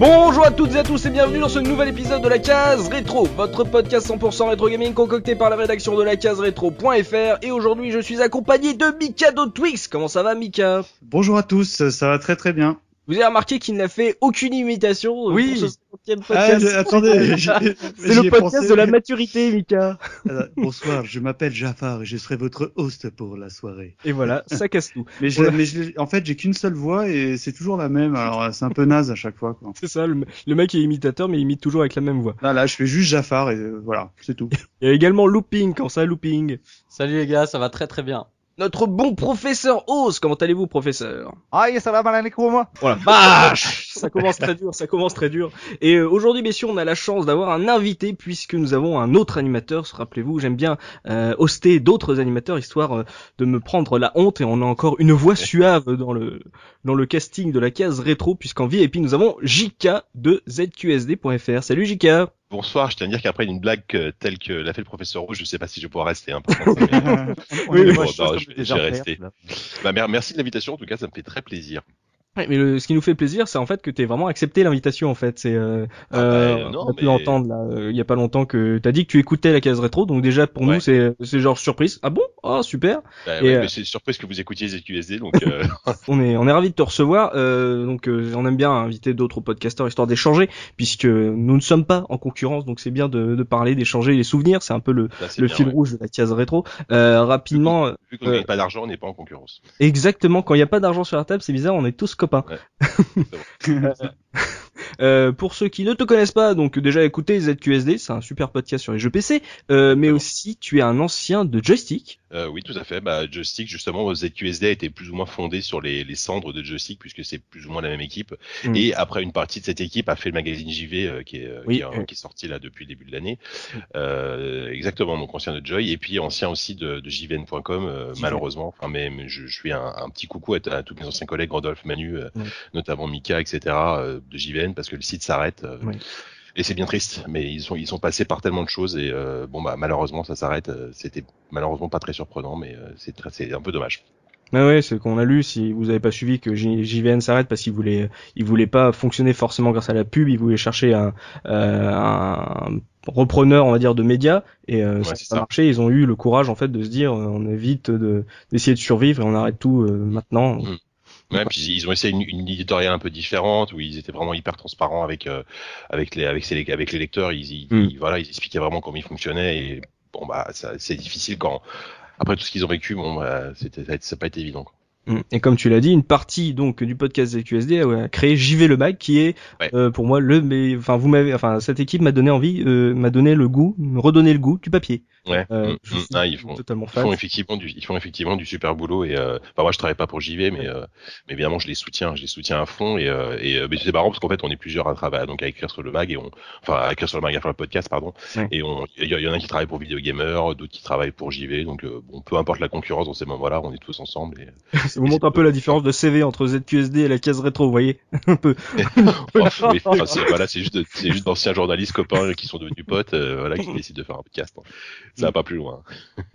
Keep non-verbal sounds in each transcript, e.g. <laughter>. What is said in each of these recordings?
Bonjour à toutes et à tous et bienvenue dans ce nouvel épisode de la case rétro, votre podcast 100% rétro gaming concocté par la rédaction de la case rétro.fr et aujourd'hui je suis accompagné de Mika Twix. Comment ça va Mika? Bonjour à tous, ça va très très bien. Vous avez remarqué qu'il n'a fait aucune imitation euh, oui. pour ce podcast. Ah, attendez, <laughs> c'est le podcast de la maturité, Mika. <laughs> Euh, bonsoir, je m'appelle Jafar et je serai votre host pour la soirée. Et voilà, ça casse tout. <laughs> mais, mais en fait, j'ai qu'une seule voix et c'est toujours la même. Alors, c'est un peu naze à chaque fois. C'est ça, le, mec est imitateur, mais il imite toujours avec la même voix. Là, là, je fais juste Jafar et euh, voilà, c'est tout. Il y a également Looping, quand ça, Looping? Salut les gars, ça va très très bien notre bon professeur Oz. Comment allez-vous, professeur? Aïe, ça va mal moi? Voilà, <laughs> vache Ça commence très dur, ça commence très dur. Et euh, aujourd'hui, messieurs, on a la chance d'avoir un invité puisque nous avons un autre animateur. Rappelez-vous, j'aime bien euh, hoster d'autres animateurs histoire euh, de me prendre la honte. Et on a encore une voix suave dans le dans le casting de la case rétro puisqu'en VIP nous avons JK de ZQSD.fr. Salut JK Bonsoir, je tiens à dire qu'après une blague telle que l'a fait le professeur Rouge, je sais pas si je vais pouvoir rester. Hein, <laughs> oui, mais bon, je, je vais rester. Bah, merci de l'invitation, en tout cas, ça me fait très plaisir. Ouais, mais le, ce qui nous fait plaisir, c'est en fait que t'es vraiment accepté l'invitation en fait. C'est euh, ah bah, euh, on a pu entendre là, euh, il y a pas longtemps que t'as dit que tu écoutais la case rétro, donc déjà pour nous c'est c'est genre surprise. Ah bon? Ah super. Bah, ouais, euh, c'est surprise que vous écoutiez ZQSD, donc. Euh... <laughs> on est on est ravi de te recevoir. donc on aime bien inviter d'autres podcasteurs histoire d'échanger, puisque nous ne sommes pas en concurrence, donc c'est bien de, de parler, d'échanger les souvenirs. C'est un peu le le fil rouge de la case rétro. rapidement. Vu qu'on n'a pas d'argent, on n'est pas en concurrence. Exactement. Quand il n'y a pas d'argent sur la table, c'est bizarre, on est tous copains. <laughs> Euh, pour ceux qui ne te connaissent pas, donc déjà écoutez ZQSD, c'est un super podcast sur les jeux PC, euh, mais aussi tu es un ancien de joystick. Euh, oui, tout à fait. Bah, joystick, justement, ZQSD a été plus ou moins fondé sur les, les cendres de joystick puisque c'est plus ou moins la même équipe. Mm. Et après, une partie de cette équipe a fait le magazine JV euh, qui, est, euh, qui, est, qui, est, sorti là depuis le début de l'année. Euh, exactement, donc ancien de Joy et puis ancien aussi de, de JVN.com, malheureusement. Enfin, mais, je, je, fais un, un, petit coucou à, tous mes anciens collègues, Rodolphe, Manu, notamment Mika, etc. de JVN parce que le site s'arrête. Et c'est bien triste, mais ils sont ils sont passés par tellement de choses et euh, bon bah malheureusement ça s'arrête. Euh, c'était malheureusement pas très surprenant, mais euh, c'est c'est un peu dommage. Ah ouais, c'est qu'on a lu. Si vous avez pas suivi que JVN s'arrête parce qu'il voulait, il voulait pas fonctionner forcément grâce à la pub. Il voulait chercher un, un repreneur, on va dire, de médias. Et ça n'a pas marché. Ils ont eu le courage en fait de se dire, on évite de d'essayer de survivre et on arrête tout maintenant. Mm. Ouais, puis ils ont essayé une, une, éditoriale un peu différente où ils étaient vraiment hyper transparents avec euh, avec les avec, avec les lecteurs. Ils, hmm. ils, voilà, ils expliquaient vraiment comment ils fonctionnaient et bon bah c'est difficile quand après tout ce qu'ils ont vécu, bon bah, c'était ça n'a pas été évident. Quoi. Mm. Et comme tu l'as dit, une partie donc du podcast ZQSD a créé JV le Mag, qui est euh, pour moi le, mais enfin vous m'avez, enfin cette équipe m'a donné envie, euh, m'a donné le goût, me redonné le goût du papier. Ouais. Euh, mm, mm. ah, ils font, totalement ils font effectivement du, ils font effectivement du super boulot et euh, enfin moi je travaille pas pour JV, mais mais évidemment je les soutiens, je les soutiens à fond et et mais c'est marrant parce qu'en fait on est plusieurs à travailler donc à écrire sur le mag et on, enfin à écrire sur le mag à faire le podcast pardon et on, il y, en a qui travaillent pour Video Gamer, d'autres qui travaillent pour JV, donc bon peu importe la concurrence dans ces moments-là, on est tous ensemble. Et, <laughs> vous montre un peu la différence de CV entre ZQSD et la case rétro, vous voyez <laughs> un peu. <laughs> <laughs> voilà, c'est juste, c'est juste d'anciens journalistes copains qui sont devenus potes, euh, voilà, qui décident de faire un podcast. Hein. Ça va pas plus loin.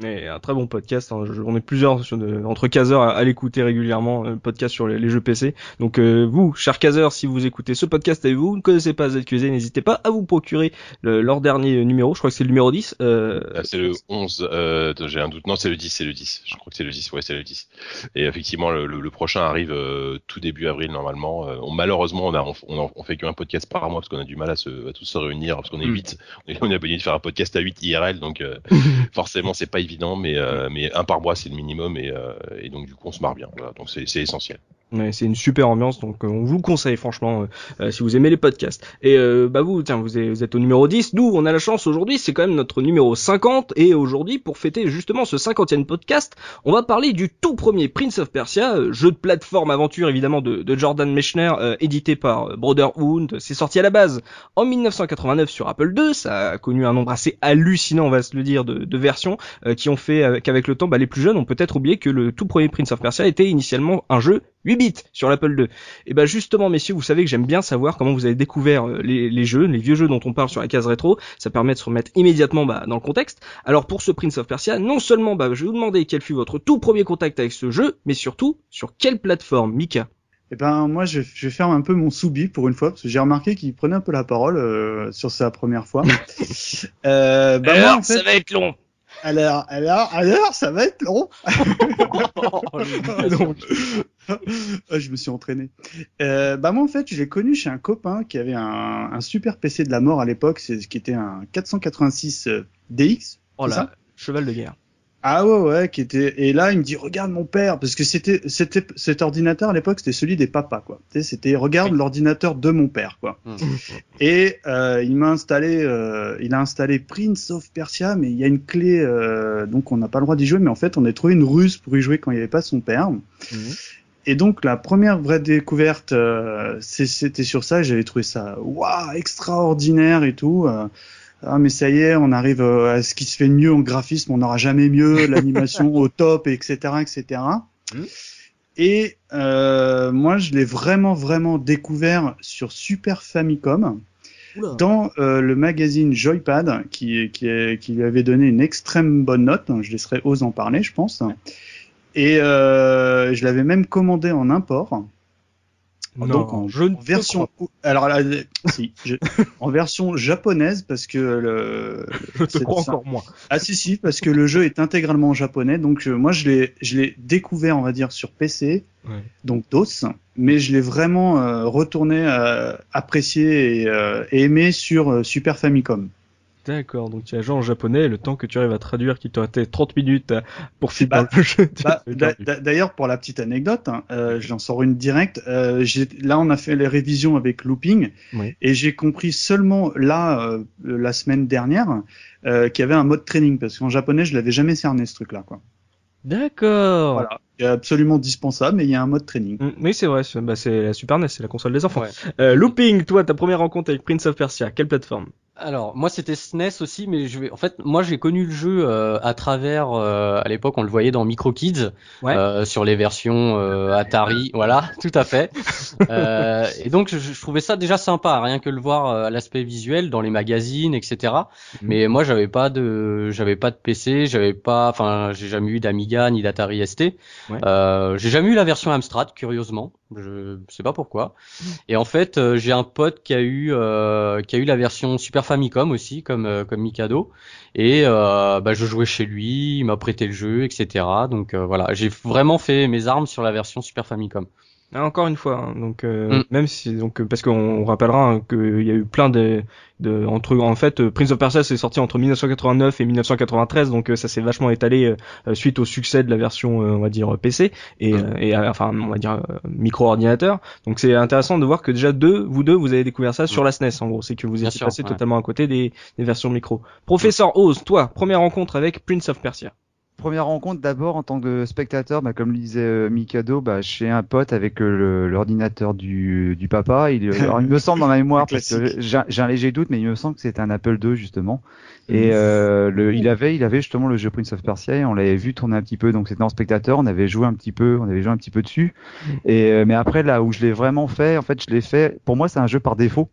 Mais un très bon podcast. Hein. on est plusieurs entre caseurs à, l'écouter régulièrement, un podcast sur les, jeux PC. Donc euh, vous, chers caseurs, si vous écoutez ce podcast et vous, vous ne connaissez pas ZQSD, n'hésitez pas à vous procurer leur dernier numéro. Je crois que c'est le numéro 10. Euh... Ah, c'est le 11. Euh, j'ai un doute. Non, c'est le 10. C'est le 10. Je crois que c'est le 10. Ouais, c'est le 10. Et effectivement, le, le, le prochain arrive euh, tout début avril normalement. Euh, on, malheureusement, on a on, on fait qu'un podcast par mois parce qu'on a du mal à, se, à tous se réunir parce qu'on est 8 mm. on est, on de faire un podcast à 8 IRL, donc euh, <laughs> forcément c'est pas évident, mais mais un par mois c'est le minimum et, et donc du coup on se marre bien. donc c'est essentiel. C'est une super ambiance, donc on vous le conseille franchement si vous aimez les podcasts. Et bah vous, tiens, vous êtes, au numéro 10, nous on a la chance aujourd'hui, c'est quand même notre numéro 50, et aujourd'hui pour fêter justement ce 50e podcast, on va parler du tout premier Prince of Persia, jeu de plateforme aventure évidemment de, de Jordan Mechner, euh, édité par euh, Brotherhood. C'est sorti à la base en 1989 sur Apple II. Ça a connu un nombre assez hallucinant, on va se le dire, de, de versions euh, qui ont fait qu'avec le temps, bah, les plus jeunes ont peut-être oublié que le tout premier Prince of Persia était initialement un jeu 8 bits sur l'Apple II. Et bah justement, messieurs, vous savez que j'aime bien savoir comment vous avez découvert les, les, jeux, les vieux jeux dont on parle sur la case rétro. Ça permet de se remettre immédiatement bah, dans le contexte. Alors pour ce Prince of Persia, non seulement bah, je vais vous demander quel fut votre tout premier contact avec ce jeu, mais surtout sur quelle plateforme, Mika? Eh ben moi je, je vais faire un peu mon soubi pour une fois parce que j'ai remarqué qu'il prenait un peu la parole euh, sur sa première fois. <laughs> euh, bah alors, moi, en fait, ça va être long. Alors, alors, alors, ça va être long. <laughs> <laughs> Donc, <laughs> je me suis entraîné. Euh, bah moi en fait, je l'ai connu chez un copain qui avait un, un super PC de la mort à l'époque, c'est ce qui était un 486 DX. Oh là, cheval de guerre. Ah ouais ouais, qui était et là il me dit regarde mon père parce que c'était c'était cet ordinateur à l'époque c'était celui des papas quoi. C'était regarde l'ordinateur de mon père quoi. Mmh. Et euh, il m'a installé euh, il a installé Prince of Persia mais il y a une clé euh, donc on n'a pas le droit d'y jouer mais en fait on a trouvé une ruse pour y jouer quand il n'y avait pas son père. Mmh. Et donc la première vraie découverte euh, c'était sur ça, j'avais trouvé ça waouh extraordinaire et tout. Euh, ah mais ça y est, on arrive euh, à ce qui se fait mieux en graphisme, on n'aura jamais mieux, <laughs> l'animation au top, etc., etc. Et euh, moi, je l'ai vraiment, vraiment découvert sur Super Famicom, dans le magazine Joypad, qui, qui, qui, lui avait donné une extrême bonne note. Je laisserai Ose en parler, je pense. Et euh, je l'avais même commandé en import. Non, donc en, je version alors là, si, je, <laughs> en version japonaise parce que le je te crois encore moins. Ah si si parce que le jeu est intégralement en japonais donc euh, moi je l'ai je l'ai découvert on va dire sur PC ouais. donc DOS mais je l'ai vraiment euh, retourné euh, apprécié et, et, aimé sur Super Famicom. D'accord, donc tu as joué en japonais, le temps que tu arrives à traduire, qu'il t'aurait été 30 minutes pour finir bah, le jeu. Bah, D'ailleurs, pour la petite anecdote, hein, euh, j'en sors une directe. Euh, là, on a fait les révisions avec Looping, oui. et j'ai compris seulement là, euh, la semaine dernière, qu'il y avait un mode training, parce qu'en japonais, je l'avais jamais cerné ce truc-là, quoi. D'accord. Voilà, absolument dispensable, mais il y a un mode training. Oui, c'est vrai, bah, c'est la Super NES, c'est la console des enfants. Ouais. Euh, looping, toi, ta première rencontre avec Prince of Persia, quelle plateforme? Alors moi c'était SNES aussi, mais je vais en fait moi j'ai connu le jeu euh, à travers euh, à l'époque on le voyait dans Micro Kids ouais. euh, sur les versions euh, Atari, <laughs> voilà tout à fait. Euh, et donc je, je, trouvais ça déjà sympa, rien que le voir à l'aspect visuel dans les magazines etc. Mmh. Mais moi j'avais pas de j'avais pas de PC, j'avais pas enfin j'ai jamais eu d'Amiga ni d'Atari ST. Ouais. j'ai jamais eu la version Amstrad curieusement, je sais pas pourquoi. Mmh. Et en fait j'ai un pote qui a eu qui a eu la version Super Famicom aussi comme euh, comme Mikado et euh, bah, je jouais chez lui, il m'a prêté le jeu, etc. Donc euh, voilà, j'ai vraiment fait mes armes sur la version Super Famicom. Ah, encore une fois, hein, donc euh, mm. même si donc parce qu'on rappellera hein, qu'il y a eu plein de, de entre en fait euh, Prince of Persia c'est sorti entre 1989 et 1993 donc euh, ça s'est vachement étalé euh, suite au succès de la version on va dire PC et, mm. et enfin on va dire micro ordinateur donc c'est intéressant de voir que déjà deux vous deux vous avez découvert ça mm. sur la SNES en gros c'est que vous êtes passé ouais. totalement à côté des, des versions micro. Professeur Oz, toi première rencontre avec Prince of Persia première rencontre d'abord en tant que spectateur, bah, comme le disait euh, Mikado, bah, chez un pote avec euh, l'ordinateur du, du papa. Il, alors, il me semble dans ma <laughs> mémoire, parce que j'ai un léger doute, mais il me semble que c'était un Apple II justement. Et euh, le, il avait, il avait justement le jeu Prince of Persia. Et on l'avait vu tourner un petit peu, donc c'était en spectateur. On avait joué un petit peu, on avait joué un petit peu dessus. Et euh, mais après là où je l'ai vraiment fait, en fait, je l'ai fait. Pour moi, c'est un jeu par défaut.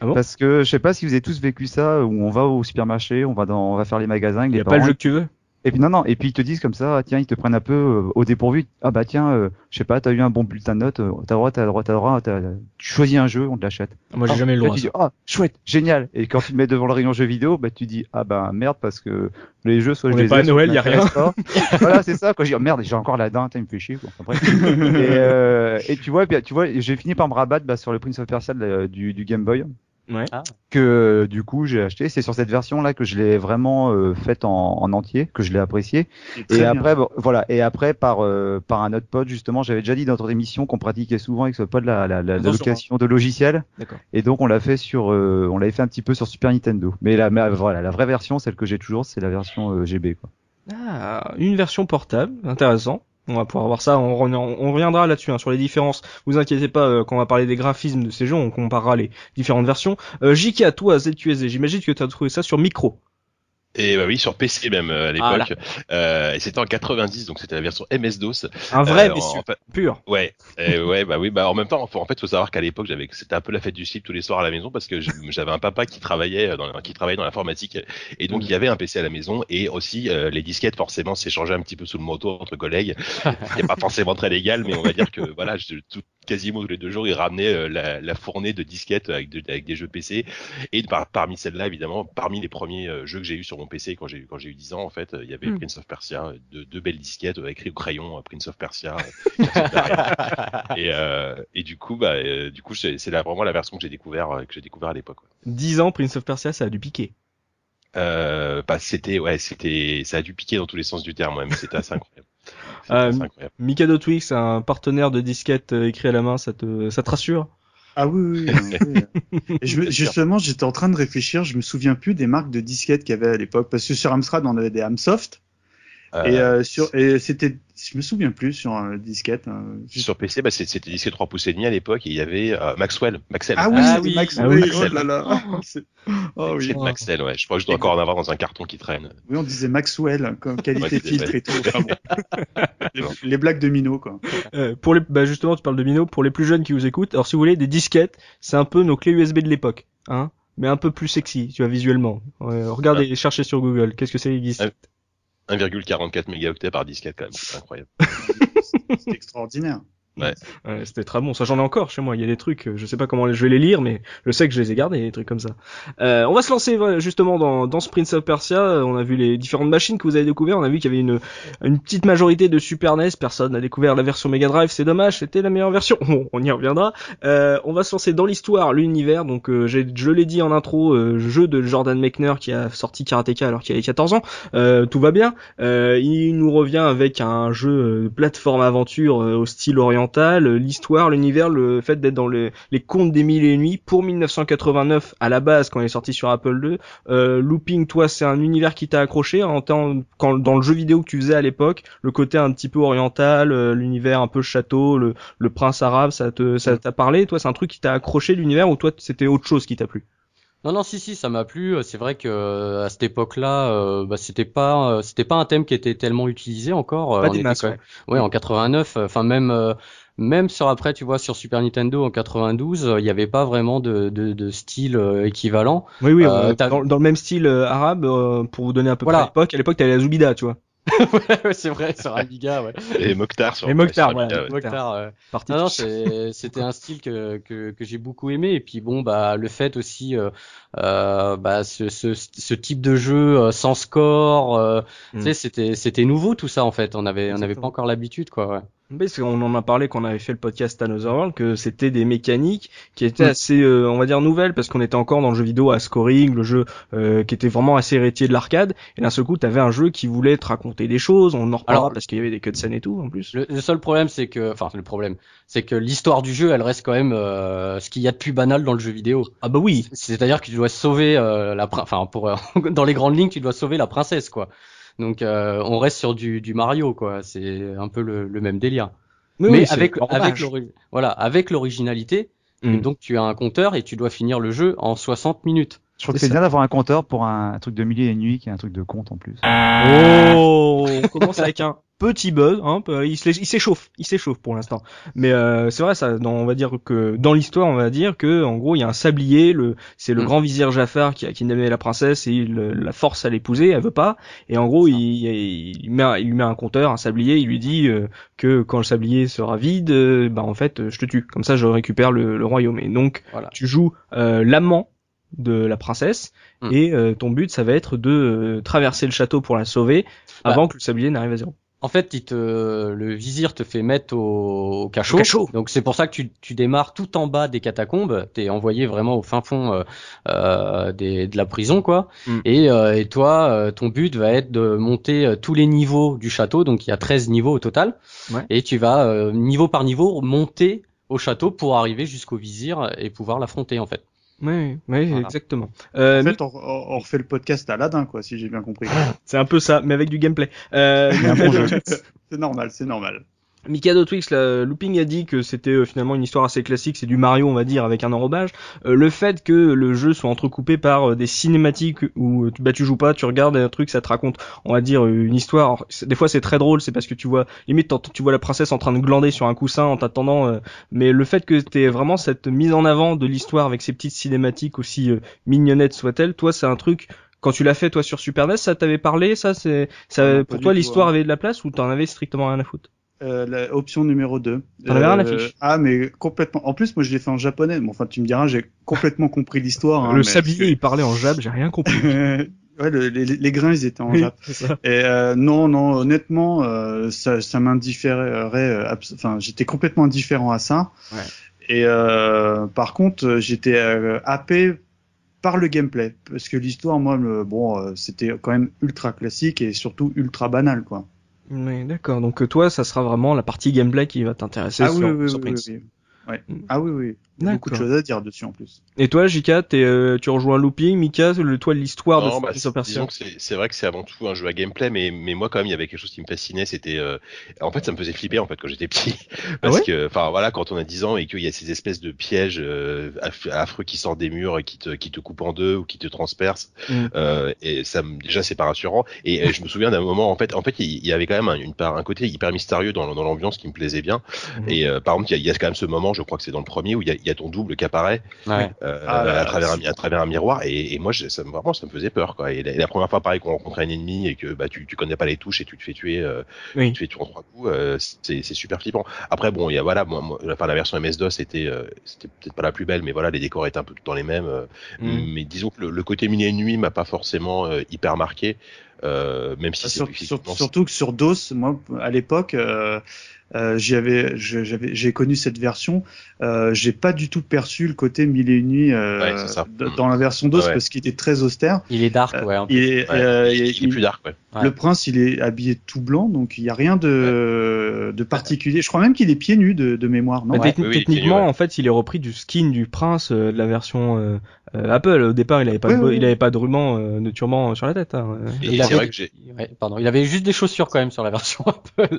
Ah bon? Parce que je sais pas si vous avez tous vécu ça, où on va au supermarché, on va dans, on va faire les magasins. Il n'y a pas le jeu que tu veux? Et puis non non et puis ils te disent comme ça tiens ils te prennent un peu euh, au dépourvu. Ah bah tiens euh, je sais pas t'as eu un bon bulletin de notes euh, t'as droit t'as droit t'as droit t'as tu choisis un jeu on te l'achète. Moi j'ai ah, jamais eu le droit dis, ah chouette génial. Et quand tu te mets devant le rayon jeux vidéo bah tu dis ah bah merde parce que les jeux soit on je les pas à Noël y a rien. <laughs> Voilà c'est ça quand je dis merde j'ai encore la dinde il me fait chier quoi. Après, et, euh, et tu vois tu vois j'ai fini par me rabattre bah, sur le Prince of Persia du, du Game Boy Ouais. Ah. que du coup j'ai acheté. C'est sur cette version là que je l'ai vraiment euh, faite en, en, entier, que je l'ai apprécié. Et, et après bon, voilà. Et après par euh, par un autre pote justement, j'avais déjà dit dans notre émission qu'on pratiquait souvent avec ce pote la, la, la, la location de logiciels. Et donc on l'a fait sur, euh, on l'avait fait un petit peu sur Super Nintendo. Mais la mais, voilà, la vraie version, celle que j'ai toujours, c'est la version euh, GB quoi. Ah, une version portable, intéressant. On va pouvoir voir ça, on, reviendra là-dessus hein, sur les différences. Vous inquiétez pas euh, quand on va parler des graphismes de ces jeux, on comparera les différentes versions. Euh, JK, toi ZQSD, j'imagine que tu as trouvé ça sur micro. Et bah oui, sur PC même à l'époque. Euh, et c'était en 90, donc c'était la version MS-DOS. Un vrai euh, pur. Ouais, et <laughs> ouais, bah oui, bah en même temps, en fait, faut savoir qu'à l'époque, j'avais, c'était un peu la fête du slip tous les soirs à la maison parce que <laughs> j'avais un papa qui travaillait dans, qui travaillait dans l'informatique, et donc il y avait un PC à la maison et aussi euh, les disquettes forcément s'échangeaient un petit peu sous le manteau entre collègues. <laughs> C'était pas forcément très légal, mais on va dire que voilà, je, tout, quasiment tous les deux jours, il ramenait euh, la, la, fournée de disquettes avec, avec des jeux PC. Et par, parmi celles-là, évidemment, parmi les premiers euh, jeux que j'ai eu sur mon PC quand j'ai quand j'ai eu 10 ans, en fait, il y avait hmm. Prince of Persia, deux, deux belles disquettes euh, écrites au crayon, <laughs> Prince of Persia. et, et du coup, bah, du coup, c'est vraiment la version que j'ai découvert que j'ai découvert à l'époque. 10 ans, Prince of Persia, ça a dû piquer. Euh, bah, c'était ouais, c'était ça a dû piquer dans tous les sens du terme, mais c'était assez incroyable. <laughs> Euh, Mikado Twix, un partenaire de disquette euh, écrit à la main, ça te, ça te rassure? Ah oui, oui, oui. <laughs> justement, j'étais en train de réfléchir, je me souviens plus des marques de disquettes qu'il y avait à l'époque, parce que sur Amstrad, on avait des Amsoft, euh... et, euh, sur, et c'était je me souviens plus sur un disquette. Sur PC, bah, c'était disquette 3 pouces et demi à l'époque et il y avait euh, Maxwell, Maxel. Ah oui, ah, oui. Maxwell. Ah oui. Oh là là. oh, <laughs> oui. Maxel, ouais. Je crois que je dois encore en avoir dans un carton qui traîne. Oui, on disait Maxwell, comme qualité filtre et tout. <laughs> les, blagues de Mino, quoi. Euh, pour les, bah justement, tu parles de Mino. Pour les plus jeunes qui vous écoutent, alors si vous voulez, des disquettes, c'est un peu nos clés USB de l'époque, hein mais un peu plus sexy, tu vois, visuellement. regardez, cherchez sur Google. Qu'est-ce que c'est les disquettes? 1,44 mégaoctets par disquette quand même, c'est incroyable. <laughs> c'est extraordinaire. Ouais. <laughs> ouais c'était très bon. Ça, j'en ai encore chez moi. Il y a des trucs, je sais pas comment je vais les lire, mais je sais que je les ai gardés, des trucs comme ça. Euh, on va se lancer justement dans, dans ce Prince of Persia. On a vu les différentes machines que vous avez découvert. On a vu qu'il y avait une, une petite majorité de Super NES. Personne n'a découvert la version Mega Drive. C'est dommage. C'était la meilleure version. <laughs> Bon, on y reviendra. Euh, on va se lancer dans l'histoire, l'univers. Donc, euh, je l'ai dit en intro, euh, jeu de Jordan Mechner qui a sorti Karateka alors qu'il avait 14 ans. Euh, tout va bien. il nous revient avec un jeu plateforme aventure au style oriental l'histoire, l'univers, le fait d'être dans les, contes des mille et nuits pour 1989 à la base quand il est sorti sur Apple II. Euh, Looping, toi, c'est un univers qui t'a accroché en temps, quand, dans le jeu vidéo que tu faisais à l'époque, le côté un petit peu oriental, euh, l'univers un peu château, le, prince arabe, ça te, ça t'a parlé. Toi, c'est un truc qui t'a accroché l'univers ou toi, c'était autre chose qui t'a plu? Non, non, si, si, ça m'a plu. C'est vrai que euh, à cette époque-là, euh, bah, c'était pas, euh, c'était pas un thème qui était tellement utilisé encore. Pas des masses, ouais. en 89. Enfin, même, même sur après, tu vois, sur Super Nintendo en 92, il n'y avait pas vraiment de, de, de style équivalent. Oui, oui. Dans, dans, le même style arabe, pour vous donner un peu voilà. l'époque. À l'époque, t'avais la Zubida, tu vois. Ouais, c'est vrai, sur Amiga, ouais. Et Mokhtar sur Et Mokhtar, ouais. Mokhtar, Non, non, c'était un style que, que, que j'ai beaucoup aimé. Et puis bon, bah, le fait aussi, euh, euh, bah, ce, ce, ce, type de jeu euh, sans score, euh, mm. tu sais, c'était, c'était nouveau tout ça en fait. On avait, on n'avait pas encore l'habitude, quoi. Ouais. Parce qu'on en a parlé quand on avait fait le podcast Another World, que c'était des mécaniques qui étaient assez, euh, on va dire, nouvelles, parce qu'on était encore dans le jeu vidéo à scoring, le jeu euh, qui était vraiment assez héritier de l'arcade, et d'un seul coup, t'avais un jeu qui voulait te raconter des choses, on en reparlera parce qu'il y avait des cutscenes et tout, en plus. Le, seul problème, c'est que, enfin, le problème, c'est que l'histoire du jeu, elle reste quand même euh, ce qu'il y a de plus banal dans le jeu vidéo. Ah bah oui. C'est-à-dire que tu dois sauver la, enfin, pour <laughs> dans les grandes lignes, tu dois sauver la princesse, quoi. Donc, on reste sur du, du Mario, quoi. C'est un peu le, le même délire mais avec avec voilà avec l'originalité. Hmm. Donc tu as un compteur et tu dois finir le jeu en 60 minutes. Je trouve que c'est bien d'avoir un compteur pour un, truc de milliers et nuits qui est un truc de compte en plus. Oh, on commence avec un petit buzz, hein, il s'échauffe, il s'échauffe pour l'instant. Mais euh, c'est vrai, ça, on va dire que dans l'histoire, on va dire que en gros, il y a un sablier, le, c'est le mm. grand vizir Jafar qui a kidnappé la princesse et il la force à l'épouser, elle veut pas. Et en gros, il, il, met, il lui met un compteur, un sablier, il lui dit euh, que quand le sablier sera vide, euh, bah en fait, je te tue. Comme ça, je récupère le, royaume. Et donc, tu joues l'amant de la princesse mm. et ton but ça va être de traverser le château pour la sauver bah. avant que le sablier n'arrive à zéro en fait, il te, le vizir te fait mettre au, cachot. Donc c'est pour ça que tu, tu, démarres tout en bas des catacombes. T'es envoyé vraiment au fin fond euh, euh des, de la prison, quoi. Mm. Et, euh, et, toi, euh, ton but va être de monter tous les niveaux du château. Donc il y a 13 niveaux au total. Et tu vas niveau par niveau monter au château pour arriver jusqu'au vizir et pouvoir l'affronter, en fait. Oui, oui, exactement. Euh, en fait, on, on, refait le podcast à Aladdin, quoi, si j'ai bien compris. <laughs> c'est un peu ça, mais avec du gameplay. Euh... <laughs> <laughs> c'est normal, c'est normal. Mikado Twix, la Looping a dit que c'était euh, finalement une histoire assez classique, c'est du Mario on va dire avec un enrobage. Euh, le fait que le jeu soit entrecoupé par euh, des cinématiques où bah, tu joues pas, tu regardes un truc, ça te raconte on va dire une histoire. des fois c'est très drôle, c'est parce que tu vois limite tu vois la princesse en train de glander sur un coussin en t'attendant. mais le fait que t'aies vraiment cette mise en avant de l'histoire avec ces petites cinématiques aussi mignonnettes soient-elles, toi c'est un truc quand tu l'as fait toi sur Super NES, ça t'avait parlé, ça c'est ça pour toi l'histoire hein. avait de la place ou t'en avais strictement rien à foutre? Euh, la option numéro 2. T'en avais rien à fiche. Ah, mais complètement. En plus, moi, je l'ai fait en japonais. Bon, enfin, tu me diras, j'ai complètement compris l'histoire. Hein, le sablier, il parlait en jap, j'ai rien compris. <laughs> ouais, le, les, les, grains, ils étaient en jap. Et euh, non, non, honnêtement, euh, ça, ça m'indifférait. Euh, enfin, j'étais complètement indifférent à ça. Ouais. Et euh, par contre, j'étais happé par le gameplay, parce que l'histoire, moi, bon, c'était quand même ultra classique et surtout ultra banal, quoi. Oui, d'accord. Donc euh, toi, ça sera vraiment la partie gameplay qui va t'intéresser ah, sur, oui, oui, oui, Ouais. Mm. Ah oui, oui. Il y a beaucoup de choses à dire dessus en plus. Et toi, Jika, euh, tu rejoins Looping, Mika, le, toi, l'histoire de bah, Disons que c'est vrai que c'est avant tout un jeu à gameplay, mais, mais moi, quand même, il y avait quelque chose qui me fascinait, c'était, euh, en fait, ça me faisait flipper, en fait, quand j'étais petit. <laughs> Ah Parce que, enfin, voilà, quand on a 10 ans et qu'il y a ces espèces de pièges euh, affreux qui sortent des murs et qui te, qui te coupent en deux ou qui te transpercent, mm. euh, et ça, déjà, c'est pas rassurant. Et, je me souviens d'un moment, en fait, en fait, il y avait quand même un, une part, un côté hyper mystérieux dans, dans l'ambiance qui me plaisait bien. Mm. Et, par exemple, il y, a, il y a quand même ce moment, je crois que c'est dans le premier, où il y a, y a ton double qui apparaît euh, ah, à, travers un, à travers un miroir. Et, et moi ça vraiment ça me faisait peur quoi. Et la, première fois pareil qu'on rencontrait un ennemi et que bah tu, tu connais pas les touches et tu te fais tuer euh, tu te fais tuer en trois coups euh, c'est super flippant. Après bon il y a voilà moi, moi enfin, la version MS DOS était c'était peut-être pas la plus belle mais voilà les décors étaient un peu tout dans les mêmes mm. mais disons que le, côté mini et nuit m'a pas forcément hyper marqué euh, même si ah, surtout que sur DOS, moi à l'époque, euh, euh, j'avais, j'ai connu cette version. Euh, j'ai pas du tout perçu le côté mille et une nuits euh, dans la version DOS parce qu'il était très austère. Il est dark, ouais. Il est, il, est plus dark, ouais. Le prince, il est habillé tout blanc, donc il y a rien de, de particulier. Je crois même qu'il est pieds nus de, de mémoire. Non? Bah, techniquement, en fait, il est repris du skin du prince de la version Apple. Au départ, il avait pas, de, il avait pas de ruban de turban sur la tête. Hein. il, avait, pardon, il avait juste des chaussures quand même sur la version <laughs> Apple.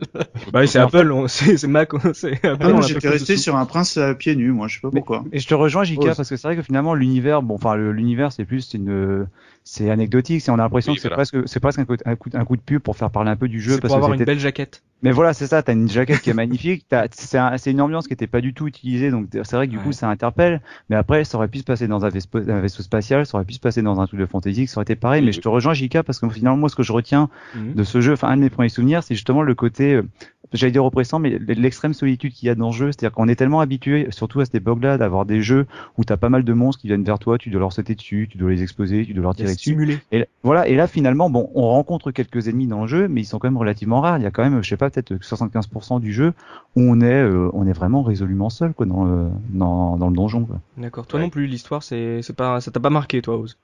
bah c'est Apple <laughs> c'est Mac. C'est ah, j'étais resté sur un prince à pieds nus, moi, je sais pas pourquoi. Et je te rejoins, Jika, parce que c'est vrai que finalement l'univers, bon, enfin l'univers, c'est plus une c'est anecdotique. C'est on a l'impression que c'est presque, c'est presque un coup, un, coup, un coup, de pub pour faire parler un peu du jeu. Pour avoir une belle jaquette. Mais voilà, c'est ça. T'as une jaquette qui est magnifique. C'est un, une ambiance qui était pas du tout utilisée, donc c'est vrai que du coup ça interpelle. Mais après, ça aurait pu se passer dans un vaisseau, un vaisseau, spatial, ça aurait pu se passer dans un truc de fantasy, ça aurait été pareil. Mais je te rejoins, Jika, parce que finalement, moi, ce que je retiens mhm. de ce jeu, enfin un de mes premiers souvenirs, c'est justement le côté euh, j'allais dire oppressant, mais l'extrême solitude qu'il y a dans le jeu, c'est-à-dire qu'on est tellement habitué, surtout à cette époque-là, d'avoir des jeux où t'as pas mal de monstres qui viennent vers toi, tu dois leur sauter dessus, tu dois les exposer, tu dois leur tirer Et voilà, et là finalement, bon, on rencontre quelques ennemis dans le jeu, mais ils sont quand même relativement rares. Il y a quand même, je sais pas, peut-être 75% du jeu où on est, euh, on est vraiment résolument seul, quoi, dans le, dans, dans le donjon. D'accord. Toi non plus, l'histoire, c'est, c'est pas, ça t'a pas marqué, toi, Oz?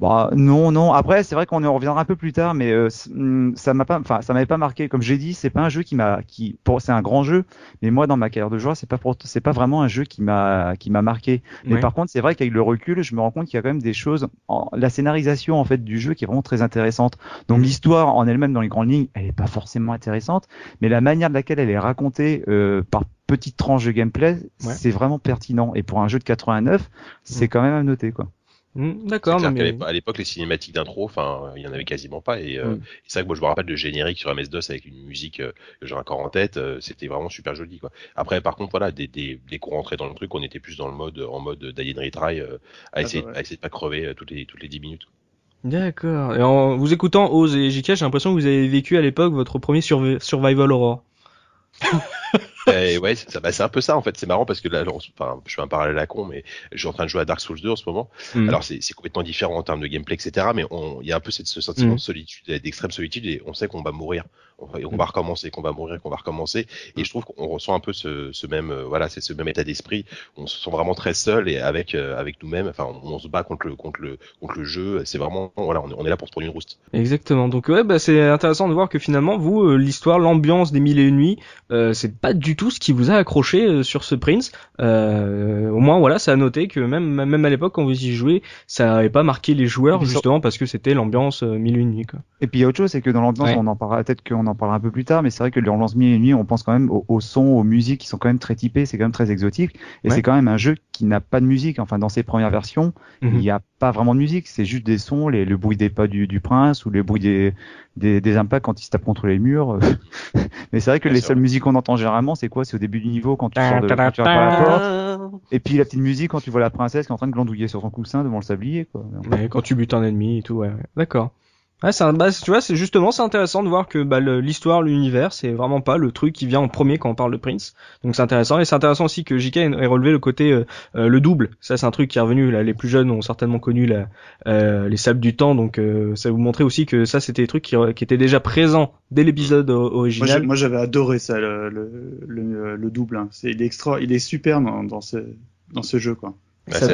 Bah non, non. Après, c'est vrai qu'on en reviendra un peu plus tard, mais euh, hmm, ça m'a pas, enfin, ça m'avait pas marqué. Comme j'ai dit, c'est pas un jeu qui m'a, qui, pour, c'est un grand jeu, mais moi, dans ma carrière de joueur, c'est pas, c'est pas vraiment un jeu qui m'a, qui m'a marqué. Mais par contre, c'est vrai qu'avec le recul, je me rends compte qu'il y a quand même des choses, en, la scénarisation en fait du jeu qui est vraiment très intéressante. Donc l'histoire en elle-même, dans les grandes lignes, elle est pas forcément intéressante, mais la manière de laquelle elle est racontée euh, par petites tranches de gameplay, c'est vraiment pertinent. Et pour un jeu de 89, c'est mm. quand même à noter, quoi. Hmm, d'accord. À l'époque, les cinématiques d'intro, enfin, il y en avait quasiment pas. Et, euh, hmm. c'est vrai que moi, je me rappelle de générique sur MS-DOS avec une musique euh, que j'ai encore en tête. Euh, c'était vraiment super joli, quoi. Après, par contre, voilà, des, des, des qu'on rentrait dans le truc, on était plus dans le mode, en mode d'Alien Retry, à, ah, essayer, à essayer de pas crever toutes les, toutes les 10 minutes. D'accord. Et en vous écoutant Oz et JK, j'ai l'impression que vous avez vécu à l'époque votre premier Survival Horror. <laughs> <laughs> Et ouais, ça, bah, c'est un peu ça en fait. C'est marrant parce que là, enfin, je fais un parallèle à con, mais je suis en train de jouer à Dark Souls 2 en ce moment. Mm. Alors c'est, c'est complètement différent en termes de gameplay, etc. Mais il y a un peu cette, ce sentiment mm. de solitude, d'extrême solitude, et on sait qu'on va mourir on va, on recommencer, qu'on va mourir, qu'on va recommencer. Et je trouve qu'on ressent un peu ce, ce même, euh, voilà, c'est ce même état d'esprit. On se sent vraiment très seul et avec euh, avec nous-mêmes. Enfin, on, se bat contre le contre le contre le jeu. C'est vraiment, voilà, on, est là pour se prendre une rouste. Exactement. Donc ouais, bah, c'est intéressant de voir que finalement, vous, euh, l'histoire, l'ambiance des mille et une nuits, c'est pas du tout ce qui vous a accroché sur ce Prince. au moins, voilà, ça a noté que même même à l'époque quand vous y jouez, ça n'avait pas marqué les joueurs justement parce que c'était l'ambiance mille et une nuits. Quoi. Et puis il y a autre chose, c'est que dans l'ambiance, on en parlera peut-être qu'on en parlera un peu plus tard, mais c'est vrai que dans Lance et Nuit, on pense quand même au, au, son, aux musiques qui sont quand même très typées, c'est quand même très exotique, et c'est quand même un jeu qui n'a pas de musique. Enfin, dans ses premières versions, il n'y a pas vraiment de musique, c'est juste des sons, les, le bruit des pas du, du prince ou le bruit des, des, des, impacts quand il se tape contre les murs. <laughs> mais c'est vrai que les seules musiques qu'on entend généralement, c'est quoi? C'est au début du niveau quand tu sors de quand tu la porte, et puis la petite musique quand tu vois la princesse qui est en train de glandouiller sur son coussin devant le sablier. Quoi. Mais quand tu butes un ennemi et tout, ouais. D'accord. Ouais, c'est bah, tu vois, c'est justement c'est intéressant de voir que bah, l'histoire, l'univers, c'est vraiment pas le truc qui vient en premier quand on parle de Prince. Donc c'est intéressant et c'est intéressant aussi que JK ait relevé le côté euh, euh, le double. Ça c'est un truc qui est revenu. Là, les plus jeunes ont certainement connu la, euh, les sables du temps, donc euh, ça vous montrait aussi que ça c'était des trucs qui, qui étaient déjà présents dès l'épisode original. Moi j'avais adoré ça, le, le, le, le double. Hein. C'est il est extra, il est super dans, dans ce dans ce jeu quoi. Bah, ça.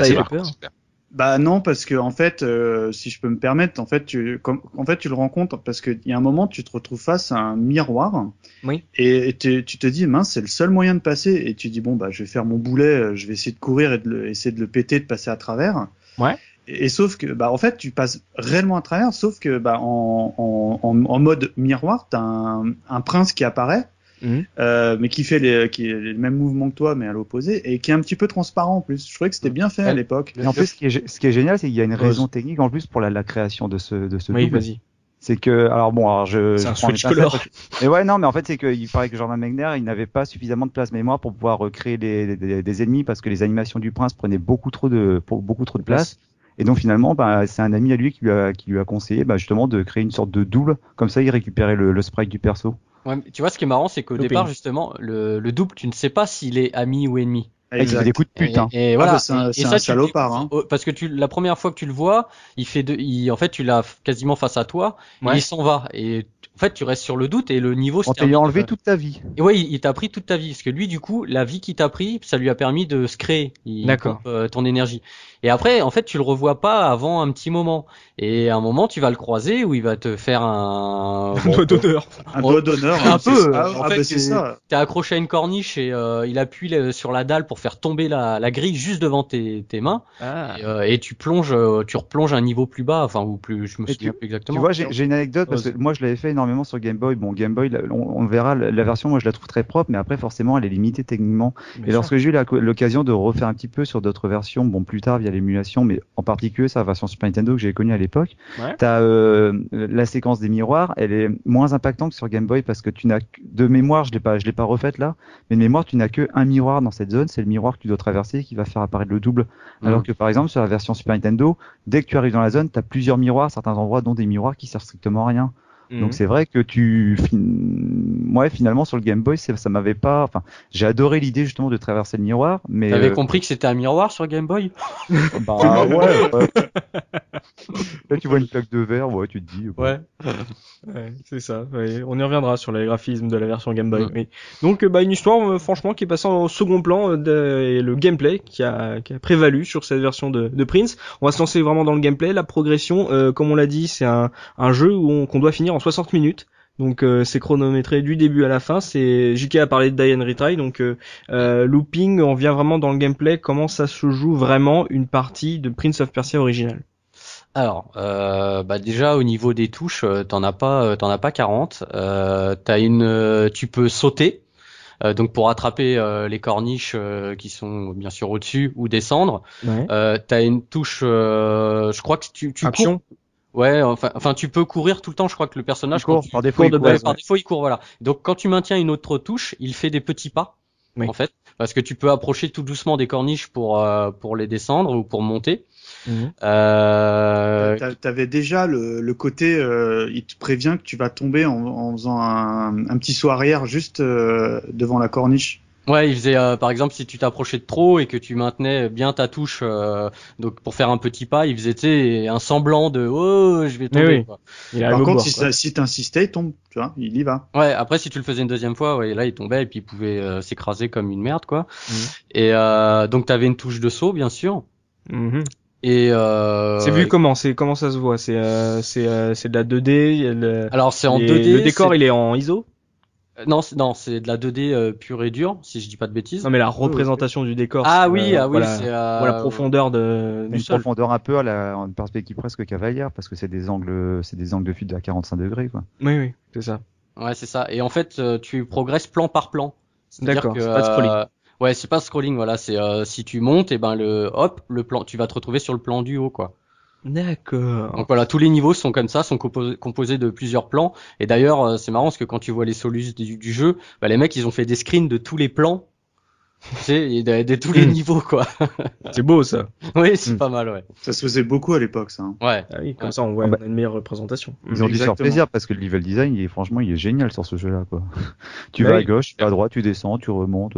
Bah non parce que en fait, euh, si je peux me permettre, en fait, tu, comme, en fait, tu le rencontres parce qu'il y a un moment, tu te retrouves face à un miroir. Oui. Et, tu, tu te dis, mince, c'est le seul moyen de passer. Et tu dis bon bah, je vais faire mon boulet, euh, je vais essayer de courir et de le, essayer de le péter, de passer à travers. Ouais. Et, sauf que, bah, en fait, tu passes réellement à travers, sauf que, bah, en, en, en, en mode miroir, t'as un, un prince qui apparaît Mhm. Euh, mais qui fait les, qui les mêmes mouvements que toi, mais à l'opposé, et qui est un petit peu transparent en plus. Je trouvais que c'était bien fait à l'époque. Et en plus, ce qui est, ce qui est génial, c'est qu'il y a une raison technique en plus pour la, la création de ce, de ce oui, vas-y. C'est que, alors bon, alors je. C'est un switch color. Mais ouais, non, mais en fait, c'est qu'il paraît que Jordan Megner, il n'avait pas suffisamment de place mémoire pour pouvoir recréer des, des, des, ennemis parce que les animations du prince prenaient beaucoup trop de, beaucoup trop de place. Et donc finalement, bah, c'est un ami à lui qui lui a, qui lui a conseillé bah, justement de créer une sorte de double. Comme ça, il récupérait le, le sprite du perso. Ouais, tu vois, ce qui est marrant, c'est qu'au départ, justement, le, le double, tu ne sais pas s'il est ami ou ennemi. Il fait des coups de pute. Hein. Et, voilà. Ah, c'est un, salopard. Hein. Parce que tu, la première fois que tu le vois, il fait de, il, en fait, tu l'as quasiment face à toi. il s'en va. Et en fait, tu restes sur le doute et le niveau. On t'a enlevé toute ta vie. Et ouais, il, t'a pris toute ta vie. Parce que lui, du coup, la vie qu'il t'a pris, ça lui a permis de se créer. D'accord. Euh, ton énergie. Et après, en fait, tu le revois pas avant un petit moment. Et à un moment, tu vas le croiser où il va te faire un, un <laughs> doigt d'honneur. Un doigt d'honneur. Un peu. Ah, en fait, c'est ça. T'es accroché à une corniche et euh, il appuie sur la dalle pour faire tomber la, la grille juste devant tes, tes mains. Ah. Et, euh, et, tu plonges, euh, tu replonges un niveau plus bas, enfin ou plus, je me souviens plus exactement. Tu vois, j'ai une anecdote parce que moi, je l'avais fait énormément sur Game Boy. Bon, Game Boy, on, on verra la, version, moi, je la trouve très propre, mais après, forcément, elle est limitée techniquement. et lorsque j'ai eu l'occasion de refaire un petit peu sur d'autres versions, bon, plus tard via l'émulation, mais en particulier sa version Super Nintendo que j'ai connue à l'époque. Ouais. T'as euh, la séquence des miroirs, elle est moins impactante que sur Game Boy parce que tu n'as de mémoire, je l'ai pas, je l'ai pas refaite là, mais de mémoire tu n'as que un miroir dans cette zone, c'est le miroir que tu dois traverser qui va faire apparaître le double. Mmh. Alors que par exemple sur la version Super Nintendo, dès que tu arrives dans la zone, tu as plusieurs miroirs, certains endroits dont des miroirs qui servent strictement à rien. Donc Mhm. c'est vrai que tu, ouais, finalement sur le Game Boy, ça m'avait pas, enfin, j'ai adoré l'idée justement de traverser le miroir, mais. T'avais euh... compris que c'était un miroir sur Game Boy? <laughs> Bah ouais. ouais. Là tu vois une plaque de verre, ouais, tu te dis. Ouais. ouais c'est ça. Ouais. On y reviendra sur les graphismes de la version Game Boy. Oui. Donc bah une histoire euh, franchement qui est passée en second plan euh, de, et le gameplay qui a, qui a prévalu sur cette version de, de Prince. On va se lancer vraiment dans le gameplay. La progression, euh, comme on l'a dit, c'est un, un jeu où on, qu'on doit finir en 60 minutes. Donc euh, c'est chronométré du début à la fin. C'est JK a parlé de Die and Retry, donc euh, euh, looping. On vient vraiment dans le gameplay. Comment ça se joue vraiment une partie de Prince of Persia original alors, euh, bah déjà au niveau des touches, euh, t'en as pas, t'en as pas 40. Euh, t'as une, tu peux sauter, euh, donc pour attraper euh, les corniches euh, qui sont bien sûr au-dessus ou descendre. Ouais. t'as une touche, je crois que tu, tu Action. cours. Ouais, enfin, enfin, tu peux courir tout le temps. Je crois que le personnage il court, tu, par défaut, il de court, ouais, ouais. par défaut, il court. Voilà. Donc quand tu maintiens une autre touche, il fait des petits pas. Oui. En fait, parce que tu peux approcher tout doucement des corniches pour pour les descendre ou pour monter. Mmh. Euh... T'avais déjà le, le côté, euh, il te prévient que tu vas tomber en, en faisant un, un, petit saut arrière juste euh, devant la corniche. Ouais, il faisait euh, par exemple si tu t'approchais de trop et que tu maintenais bien ta touche, euh, donc pour faire un petit pas, il faisait un semblant de oh je vais tomber. Oui. Quoi. Par contre, bord, si, si t'insistais, il tombe, tu vois, il y va. Ouais, après si tu le faisais une deuxième fois, ouais, là il tombait et puis il pouvait euh, s'écraser comme une merde quoi. Mmh. Et donc t'avais une touche de saut bien sûr. Mmh. Et euh... c'est vu comment? C'est comment ça se voit? C'est euh, c'est euh, c'est de la 2D le... alors c'est en les, 2D le décor il est en ISO? Non c'est non c'est de la 2D euh, pure et dure si je dis pas de bêtises non mais la représentation oui. du décor ah oui ah oui voilà, c'est voilà profondeur de une sol. profondeur un peu à la en perspective presque cavalière parce que c'est des angles c'est des angles de fuite à 45 degrés quoi oui oui c'est ça Ouais, c'est ça. Et en fait, tu progresses plan par plan. D'accord. C'est pas scrolling. Ouais, c'est pas scrolling, voilà. C'est si tu montes, et ben le hop, le plan, tu vas te retrouver sur le plan du haut, quoi. D'accord. Donc voilà, tous les niveaux sont comme ça, sont composés, de plusieurs plans. Et d'ailleurs, c'est marrant parce que quand tu vois les solus du, du jeu, bah, les mecs, ils ont fait des screens de tous les plans <laughs> tu sais, de, tous les hmm. niveaux, quoi. <laughs> c'est beau, ça. <laughs> oui, c'est hmm. pas mal, ouais. Ça se faisait beaucoup à l'époque, ça. Hein. Ouais. Ah oui, comme ça, on voit ah bah. une meilleure représentation. Ils ont dû se faire plaisir parce que le level design, il est, franchement, il est génial sur ce jeu-là, quoi. tu vas à gauche, tu vas à droite, tu descends, tu remontes.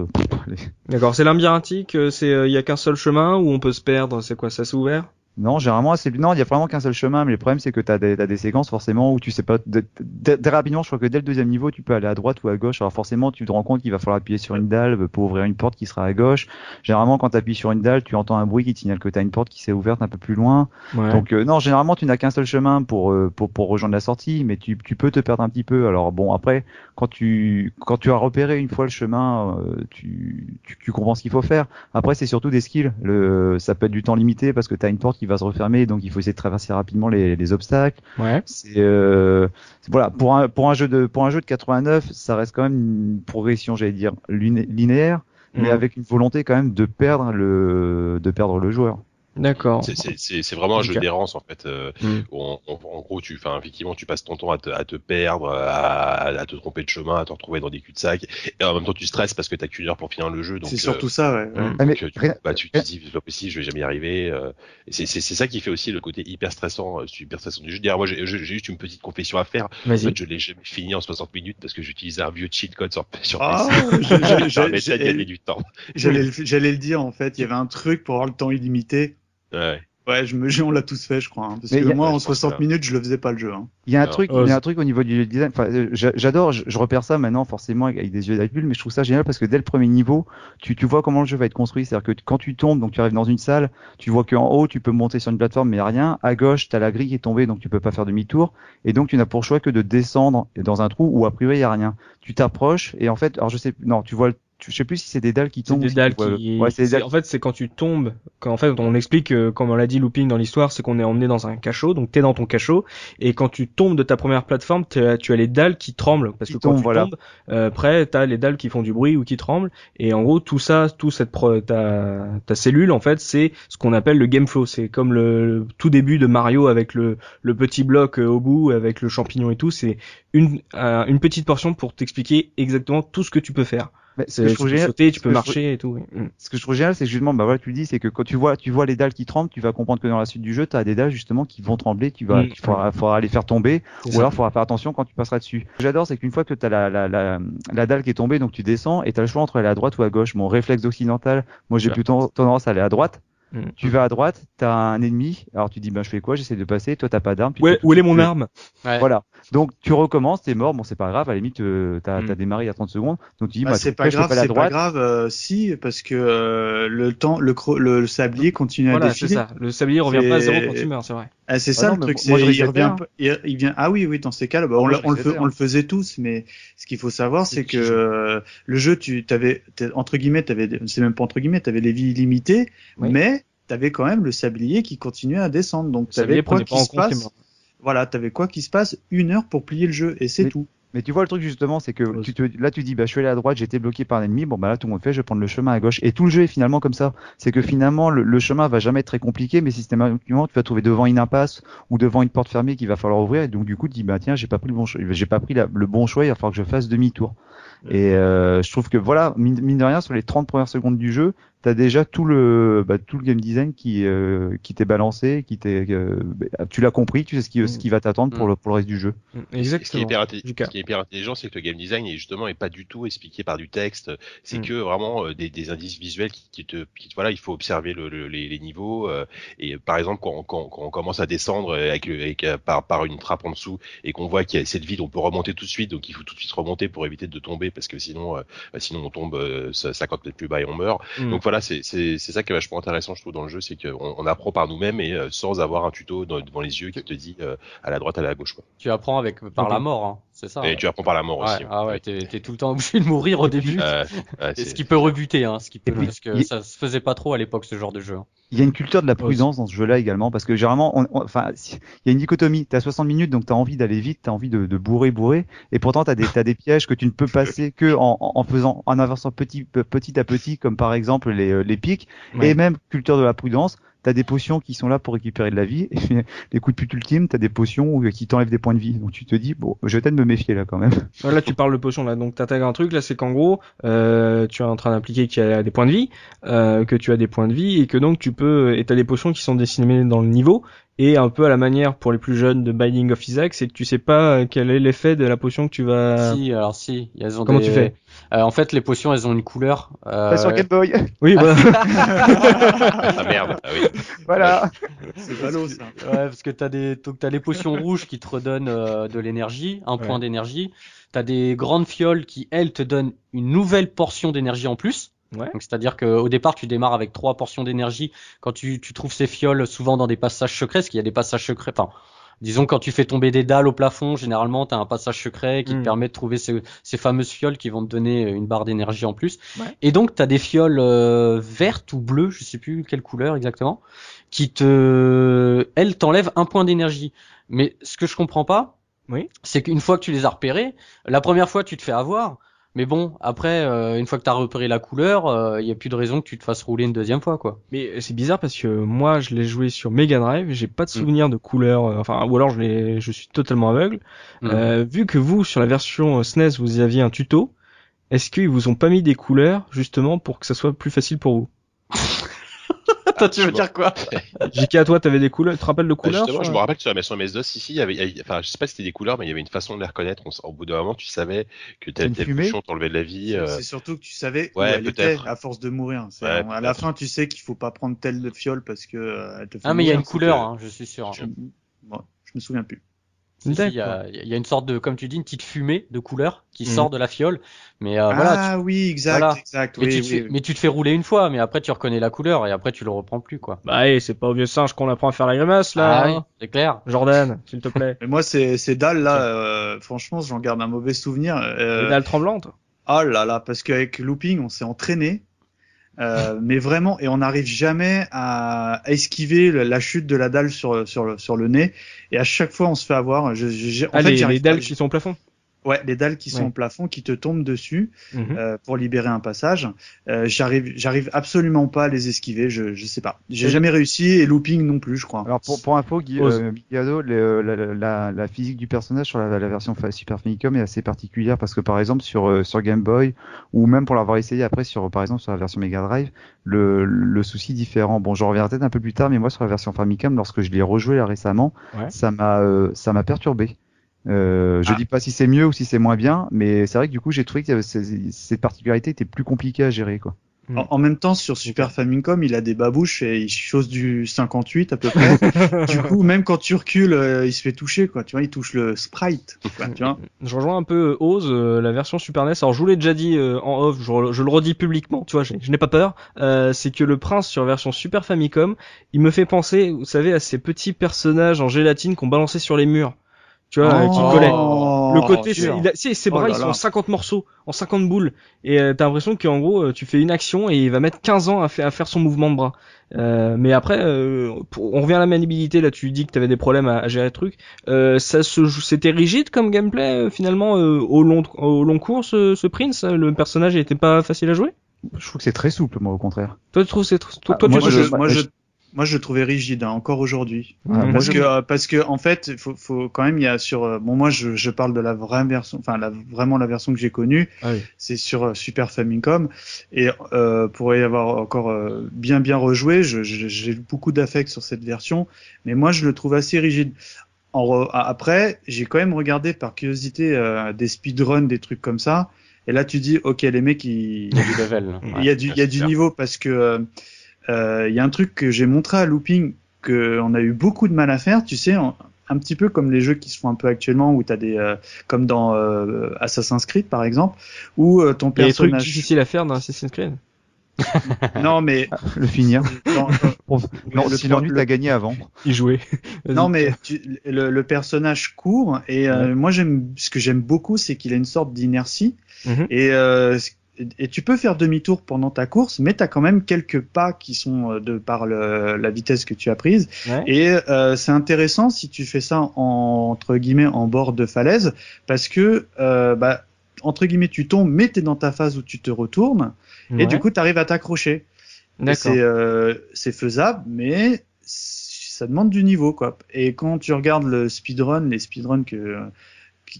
D'accord, c'est labyrinthique, euh, c'est, euh, il y a qu'un seul chemin où on peut se perdre, c'est quoi, ça s'est ouvert? Non, généralement, c'est non, il y a vraiment qu'un seul chemin, mais le problème c'est que tu as, as, des séquences forcément où tu sais pas très rapidement, je crois que dès le deuxième niveau, tu peux aller à droite ou à gauche. Alors forcément, tu te rends compte qu'il va falloir appuyer sur une dalle pour ouvrir une porte qui sera à gauche. Généralement, quand tu appuies sur une dalle, tu entends un bruit qui te signale que tu as une porte qui s'est ouverte un peu plus loin. Donc euh, non, généralement, tu n'as qu'un seul chemin pour, euh, pour pour rejoindre la sortie, mais tu, tu peux te perdre un petit peu. Alors bon, après quand tu quand tu as repéré une fois le chemin, euh, tu, tu, tu comprends ce qu'il faut faire. Après, c'est surtout des skills. Le ça peut être du temps limité parce que tu as une porte qui va se refermer donc il faut essayer de traverser rapidement les, les obstacles. Ouais. C'est euh, voilà pour un pour un jeu de pour un jeu de 89, ça reste quand même une progression, j'allais dire linéaire, mais mhm. avec une volonté quand même de perdre le de perdre le joueur. D'accord. C'est vraiment un jeu d'errance en fait. Euh, mm. en, gros, tu, enfin, effectivement, tu passes ton temps à te, à te perdre, à, à, te tromper de chemin, à te retrouver dans des cul-de-sac, et en même temps, tu stresses parce que t'as qu'une heure pour finir le jeu. C'est surtout euh, ça, ouais. Mm. donc, tu, bah, tu te dis, c'est pas possible, je vais jamais y arriver. Euh, c'est ça qui fait aussi le côté hyper stressant, hyper stressant du jeu. Dire, moi, j'ai juste une petite confession à faire. En fait, je l'ai jamais fini en 60 minutes parce que j'utilisais un vieux cheat code sur, sur ah, PC. <laughs> du temps. J'allais le dire en fait, il y avait un truc pour avoir le temps illimité Ouais. Ouais, je me, <laughs> on l'a tous fait, je crois. Hein, parce que moi, en 60 minutes, je le faisais pas le jeu. Hein. Il y a un truc, il y a un truc au niveau du design. Enfin, euh, j'adore, je, repère ça maintenant forcément avec des yeux d'adulte, mais je trouve ça génial parce que dès le premier niveau, tu, tu vois comment le jeu va être construit. C'est-à-dire que quand tu tombes, donc tu arrives dans une salle, tu vois qu'en haut, tu peux monter sur une plateforme, mais rien. À gauche, t'as la grille qui est tombée, donc tu peux pas faire demi-tour. Et donc tu n'as pour choix que de descendre dans un trou où a priori il y a rien. Tu t'approches et en fait, alors je sais, non, tu vois le je sais plus si c'est des dalles qui tombent. Des dalles qui... Ouais, des dalles... En fait, c'est quand tu tombes. Quand en fait, on explique, euh, comme on l'a dit, looping dans l'histoire, c'est qu'on est emmené dans un cachot. Donc t'es dans ton cachot, et quand tu tombes de ta première plateforme, tu as les dalles qui tremblent parce que quand tu voilà. tombes, euh, après t'as les dalles qui font du bruit ou qui tremblent. Et en gros, tout ça, tout cette pro... ta ta cellule, en fait, c'est ce qu'on appelle le game flow. C'est comme le... tout début de Mario avec le le petit bloc euh, au bout, avec le champignon et tout. C'est une euh, une petite portion pour t'expliquer exactement tout ce que tu peux faire ce que je trouve génial, sauter, tu peux marcher et tout. Mm. Ce que je trouve génial, c'est justement, bah voilà, tu dis, c'est que quand tu vois, tu vois les dalles qui tremblent, tu vas comprendre que dans la suite du jeu, tu as des dalles justement qui vont trembler, tu vas, mm. il faudra, faudra, les faire tomber, ou alors il faudra faire attention quand tu passeras dessus. Ce que j'adore, c'est qu'une fois que tu as la, la, la, la, dalle qui est tombée, donc tu descends et tu as le choix entre aller à droite ou à gauche. Mon réflexe occidental, moi j'ai plutôt tendance à aller à droite. Mm. Tu vas à droite, t'as un ennemi, alors tu dis ben je fais quoi? J'essaie de passer, toi t'as pas d'arme. Ouais, où est mon arme? Voilà. Donc tu recommences, t'es mort, bon c'est pas grave, à la limite euh, t'as mm. as démarré il y a 30 secondes, donc tu dis bah, bah c'est pas, grave, c'est pas grave, euh, si parce que euh, le temps, le, le, sablier continue à défiler. ça. Le sablier revient pas à zéro quand tu meurs, c'est vrai. Ah, c'est ça le truc, c'est il revient, il, vient. Ah oui oui dans ces cas-là, bah, on, le, on, le on le faisait tous, mais ce qu'il faut savoir c'est que le jeu tu t'avais entre guillemets t'avais c'est même pas entre guillemets t'avais les vies illimitées, mais t'avais quand même le sablier qui continuait à descendre. Donc t'avais quoi qui se passe Voilà, t'avais quoi qui se passe Une heure pour plier le jeu et c'est tout. Mais tu vois le truc justement, c'est que là tu dis bah je suis allé à droite, été bloqué par un ennemi, bon bah là tout le monde fait, je vais prendre le chemin à gauche. Et tout le jeu est finalement comme ça. C'est que finalement le, chemin va jamais être très compliqué, mais systématiquement tu vas trouver devant une impasse ou devant une porte fermée qu'il va falloir ouvrir. Et donc du coup tu dis bah tiens j'ai pas pris le bon choix, j'ai pas pris le bon choix, il va falloir que je fasse demi-tour. Et euh, je trouve que voilà, mine, de rien, sur les 30 premières secondes du jeu, t'as déjà tout le bah, tout le game design qui euh, qui t'est balancé, qui t'est euh, bah, tu l'as compris, tu sais ce qui ce qui va t'attendre pour le pour le reste du jeu. Exactement. Ce qui est hyper, ce qui est hyper intelligent, c'est que le game design est justement est pas du tout expliqué par du texte, c'est mm. que vraiment euh, des, des indices visuels qui, qui te qui, voilà, il faut observer le, les, les, niveaux et par exemple quand, quand, quand, on commence à descendre avec, avec par par une trappe en dessous et qu'on voit qu'il y a cette vide, on peut remonter tout de suite, donc il faut tout de suite remonter pour éviter de tomber parce que sinon bah, sinon on tombe 50 mètres plus bas et on meurt. Mm. Donc voilà, c'est c'est ça qui est vachement intéressant, je trouve, dans le jeu, c'est qu'on on apprend par nous-mêmes et euh, sans avoir un tuto devant les yeux qui te dit euh, à la droite, à la gauche. Quoi. Tu apprends avec par la mort. Hein. C'est ça. Et tu apprends par la mort aussi. Ah ouais, t'es, tout le temps obligé de mourir au début. <laughs> ce qui peut rebuter, hein, ce qui peut, parce que ça se faisait pas trop à l'époque ce genre de jeu. Hein. Il y a une culture de la prudence dans ce jeu-là également, parce que généralement, enfin, il y a une dichotomie. T'as 60 minutes, donc t'as envie d'aller vite, t'as envie de, de, bourrer, bourrer, et pourtant t'as des, t'as des pièges que tu ne peux passer que en, en faisant, en avançant petit, petit à petit, comme par exemple les, les pics, et même culture de la prudence t'as des potions qui sont là pour récupérer de la vie, et les coups de pute ultime, t'as des potions qui t'enlèvent des points de vie. Donc tu te dis, bon, je vais peut-être me méfier là quand même. <laughs> Là, tu parles de potions là, donc t'attaques un truc là, c'est qu'en gros, euh, tu es en train d'impliquer qu'il y a des points de vie, euh, que tu as des points de vie, et que donc tu peux, et t'as des potions qui sont dessinées dans le niveau, et un peu à la manière pour les plus jeunes de Binding of Isaac, c'est que tu sais pas quel est l'effet de la potion que tu vas. Si, alors si, elles ont Comment tu fais? Euh, En fait, les potions, elles ont une couleur. Euh... sur Game Boy. Oui, voilà. ah merde. Ah oui. Voilà. C'est ballot ça. Ouais, parce que t'as des, donc t'as les potions rouges qui te redonnent euh, de l'énergie, un point d'énergie. T'as des grandes fioles qui elles te donnent une nouvelle portion d'énergie en plus. Ouais. Donc c'est-à-dire qu'au départ tu démarres avec trois portions d'énergie. Quand tu, tu trouves ces fioles souvent dans des passages secrets, parce qu'il y a des passages secrets. Enfin, disons quand tu fais tomber des dalles au plafond, généralement tu as un passage secret qui te hmm. permet de trouver ces, ces, fameuses fioles qui vont te donner une barre d'énergie en plus. Et donc tu as des fioles euh, vertes ou bleues, je sais plus quelle couleur exactement, qui te elles t'enlèvent un point d'énergie. Mais ce que je comprends pas, oui. c'est qu'une fois que tu les as repérées, la première fois tu te fais avoir, mais bon, après, euh, une fois que tu as repéré la couleur, il euh, y a plus de raison que tu te fasses rouler une deuxième fois, quoi. Mais c'est bizarre parce que moi, je l'ai joué sur Mega Drive, j'ai pas de mm. souvenir de couleur, euh, enfin, ou alors je l'ai, je suis totalement aveugle. Mm. vu que vous, sur la version SNES, e vous aviez un tuto, est-ce qu'ils vous ont pas mis des couleurs justement pour que ça soit plus facile pour vous? <laughs> Toi, tu veux dire quoi <laughs> JK, à toi, t'avais des couleurs, tu te rappelles de bah, couleurs Justement, je me rappelle que sur la version MS-DOS, ici, il y avait, enfin, je sais pas si c'était des couleurs, mais il y avait une façon de les reconnaître. au bout d'un moment, tu savais que tel tel bouchon t'enlevait de la vie. C'est euh. surtout que tu savais où elle était à force de mourir. à la fin, tu sais qu'il faut pas prendre telle fiole parce que euh, elle te fait Ah, mais il y a une couleur, hein, je suis sûr. Je... je me souviens plus. Il y, a, y, a, une sorte de, comme tu dis, une petite fumée de couleur qui mm. sort de la fiole. Mais euh, voilà. Ah oui, exact, exact. Mais, oui, tu oui, fais, mais tu te fais rouler une fois, mais après tu reconnais la couleur et après tu le reprends plus, quoi. Bah, hey, c'est pas au vieux singe qu'on apprend à faire la grimace là. Ah, oui, c'est clair. Jordan, s'il te plaît. <laughs> Mais moi, c'est ces dalles là, euh, franchement, j'en garde un mauvais souvenir. Euh... Les dalles tremblantes. Oh là là, parce qu'avec looping, on s'est entraîné. Euh, mais vraiment, et on n'arrive jamais à esquiver la chute de la dalle sur, sur, le, sur le nez. Et à chaque fois, on se fait avoir. Je, je, en ah, fait, les, les dalles qui sont au plafond. Ouais, les dalles qui sont au plafond, qui te tombent dessus mhm. euh, pour libérer un passage. Euh, j'arrive, j'arrive absolument pas à les esquiver. Je, je sais pas. J'ai jamais réussi et looping non plus, je crois. Alors pour, pour info, Guy, euh, euh la, la, la, physique du personnage sur la, la version Super Famicom est assez particulière parce que par exemple sur euh, sur Game Boy ou même pour l'avoir essayé après sur par exemple sur la version Mega Drive, le, le souci différent. Bon, je reviendrai peut-être un peu plus tard, mais moi sur la version Famicom, lorsque je l'ai rejoué là récemment, ça m'a ça m'a perturbé. Euh, je ah. dis pas si c'est mieux ou si c'est moins bien, mais c'est vrai que du coup j'ai trouvé que cette particularité était plus compliquée à gérer quoi. En, même temps, sur Super Famicom, il a des babouches et il chose du 58 à peu près. <laughs> du coup, même quand tu recules, euh, il se fait toucher, quoi. Tu vois, il touche le sprite. tu vois je rejoins un peu Oz, euh, la version Super NES. Alors, je vous l'ai déjà dit euh, en off, je, je, le redis publiquement. Tu vois, je, n'ai pas peur. c'est que le prince sur version Super Famicom, il me fait penser, vous savez, à ces petits personnages en gélatine qu'on balançait sur les murs tu vois, qui collait. Le côté, il a, si, ses bras, oh ils sont en 50 morceaux, en 50 boules. Et euh, t'as l'impression qu'en gros, euh, tu fais une action et il va mettre 15 ans à, faire, à faire son mouvement de bras. Euh, mais après, euh, on revient à la maniabilité. Là, tu dis que t'avais des problèmes à, gérer le truc. Euh, ça se, c'était rigide comme gameplay finalement au long, au long cours. Ce, ce Prince, le personnage, il était pas facile à jouer? Je trouve que c'est très souple, moi, au contraire. Toi, tu trouves c'est, toi, ah, toi, moi, tu je, moi, je, moi, je le trouvais rigide hein, encore aujourd'hui, parce que euh, parce que en fait, il faut, faut quand même il y a sur euh, bon moi je, je parle de la vraie version, enfin la, vraiment la version que j'ai connue, ah c'est sur euh, Super Famicom. Et euh, pour y avoir encore bien bien rejoué, j'ai beaucoup d'affect sur cette version, mais moi je le trouve assez rigide. En, après, j'ai quand même regardé par curiosité des speedruns, des trucs comme ça, et là tu dis ok les mecs ils... il y a du level, il y a du, il y a du niveau parce que il euh, y a un truc que j'ai montré à Looping qu'on a eu beaucoup de mal à faire, tu sais, un petit peu comme les jeux qui se font un peu actuellement où tu as des euh, comme dans euh, Assassin's Creed par exemple où ton personnage il y a des trucs difficiles à faire dans Assassin's Creed <laughs> non, mais le finir. <laughs> Non, non, si l'ennui t'as gagné avant. Il jouait. <laughs> Non, mais le, le, personnage court et euh, moi j'aime ce que j'aime beaucoup, c'est qu'il a une sorte d'inertie mhm. et euh, et tu peux faire demi-tour pendant ta course, mais tu as quand même quelques pas qui sont euh, de par le, la vitesse que tu as prise. Et euh, c'est intéressant si tu fais ça en, entre guillemets en bord de falaise, parce que euh, bah, entre guillemets tu tombes, mais tu es dans ta phase où tu te retournes, et du coup tu arrives à t'accrocher. C'est euh, faisable, mais ça demande du niveau quoi. Et quand tu regardes le speedrun, les speedruns que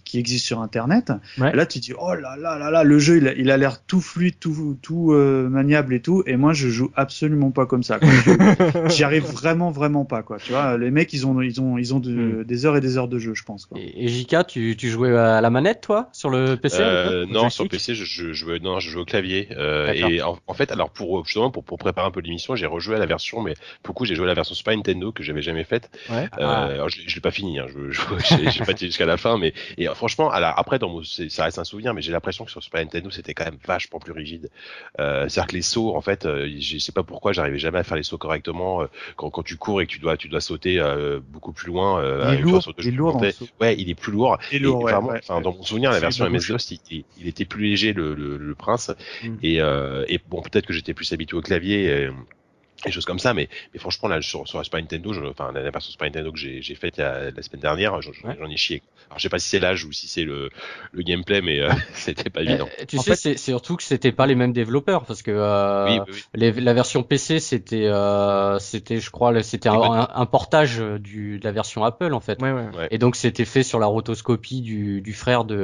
qui, existe sur internet. Là, tu dis oh là là là là, le jeu il a, il a l'air tout fluide, tout tout euh, maniable et tout. Et moi, je joue absolument pas comme ça. <laughs> J'y arrive vraiment vraiment pas quoi. Tu vois, les mecs ils ont ils ont ils ont hmm. des heures et des heures de jeu, je pense. Quoi. Et, JK, tu, tu jouais à la manette toi sur le PC euh, Non, sur le PC, je, je, jouais non, je jouais au clavier. Euh, et en, fait, alors pour justement pour, pour préparer un peu l'émission, j'ai rejoué à la version, mais beaucoup j'ai joué à la version Super Nintendo que j'avais jamais faite. Ouais. Euh, ah. alors, je, je l'ai pas fini, hein, je, je, <laughs> j'ai pas jusqu'à la fin, mais et franchement, alors après, dans mon, ça reste un souvenir, mais j'ai l'impression que sur Super Nintendo, c'était quand même vachement plus rigide. Euh, C'est-à-dire que les sauts, en fait, euh, je sais pas pourquoi, j'arrivais jamais à faire les sauts correctement. Euh, quand, quand tu cours et que tu dois, tu dois sauter euh, beaucoup plus loin. Euh, il est lourd. Il est lourd ouais, il est plus lourd. Et, lourd, ouais, enfin, dans mon souvenir, la version MS-DOS, il, il, était plus léger, le, le, le prince. Mm. Et, et bon, peut-être que j'étais plus habitué au clavier. Et, des choses comme ça mais, mais franchement là sur, sur la Super Nintendo je, enfin la, version Super Nintendo que j'ai faite la semaine dernière j'en ai chié. Alors je sais pas si c'est l'âge ou si c'est le, le gameplay mais euh, <laughs> c'était pas évident. Euh, tu sais c'est surtout que c'était pas les mêmes développeurs parce que euh, Les, la version PC c'était euh, c'était je crois c'était un, un, portage du de la version Apple en fait. Et donc c'était fait sur la rotoscopie du, du frère de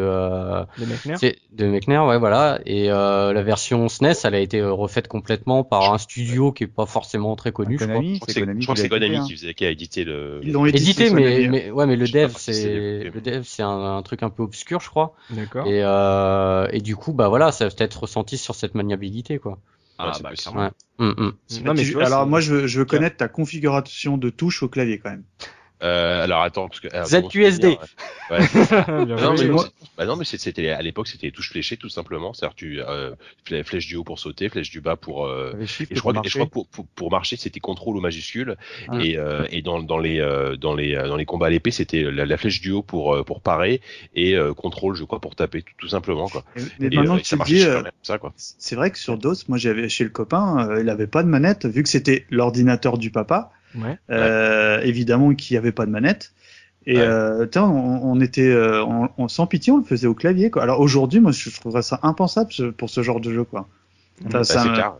de Mechner. de Mechner ouais voilà. Et la version SNES elle a été refaite complètement par un studio qui est pas forcément forcément très connu. je crois, je crois que c'est Konami qui, faisait, qui a édité le. Ils l'ont édité, mais, mais, ouais, mais le dev, c'est le dev, c'est un, un, truc un peu obscur, je crois. D'accord. Et, euh, et du coup, bah voilà, ça va peut-être ressenti sur cette maniabilité, quoi. Ah, bah, ouais. Mm, mm. Non, mais alors moi, je veux, je veux connaître ta configuration de touche au clavier quand même. Euh, alors attends, parce que ZQSD. Ouais. <laughs> <laughs> non, mais, bah non, mais c'était à l'époque c'était touche fléchées tout simplement, c'est-à-dire tu euh, flèche du haut pour sauter, flèche du bas pour. Euh, et je crois, que, je crois que pour, pour, pour marcher c'était contrôle au majuscule ah. et, euh, et dans, dans les euh, dans les dans les combats à l'épée c'était la, flèche du haut pour euh, pour parer et contrôle je crois pour taper tout, simplement quoi. Mais, maintenant que tu dis, c'est vrai que sur DOS, moi j'avais chez le copain, il avait pas de manette vu que c'était l'ordinateur du papa. Ouais. Euh, évidemment qu'il n'y avait pas de manette. Et euh, on, on, était, euh, on, sans pitié, on le faisait au clavier. Quoi. Alors aujourd'hui, moi, je trouverais ça impensable pour ce genre de jeu, quoi. Bah, ça, clair.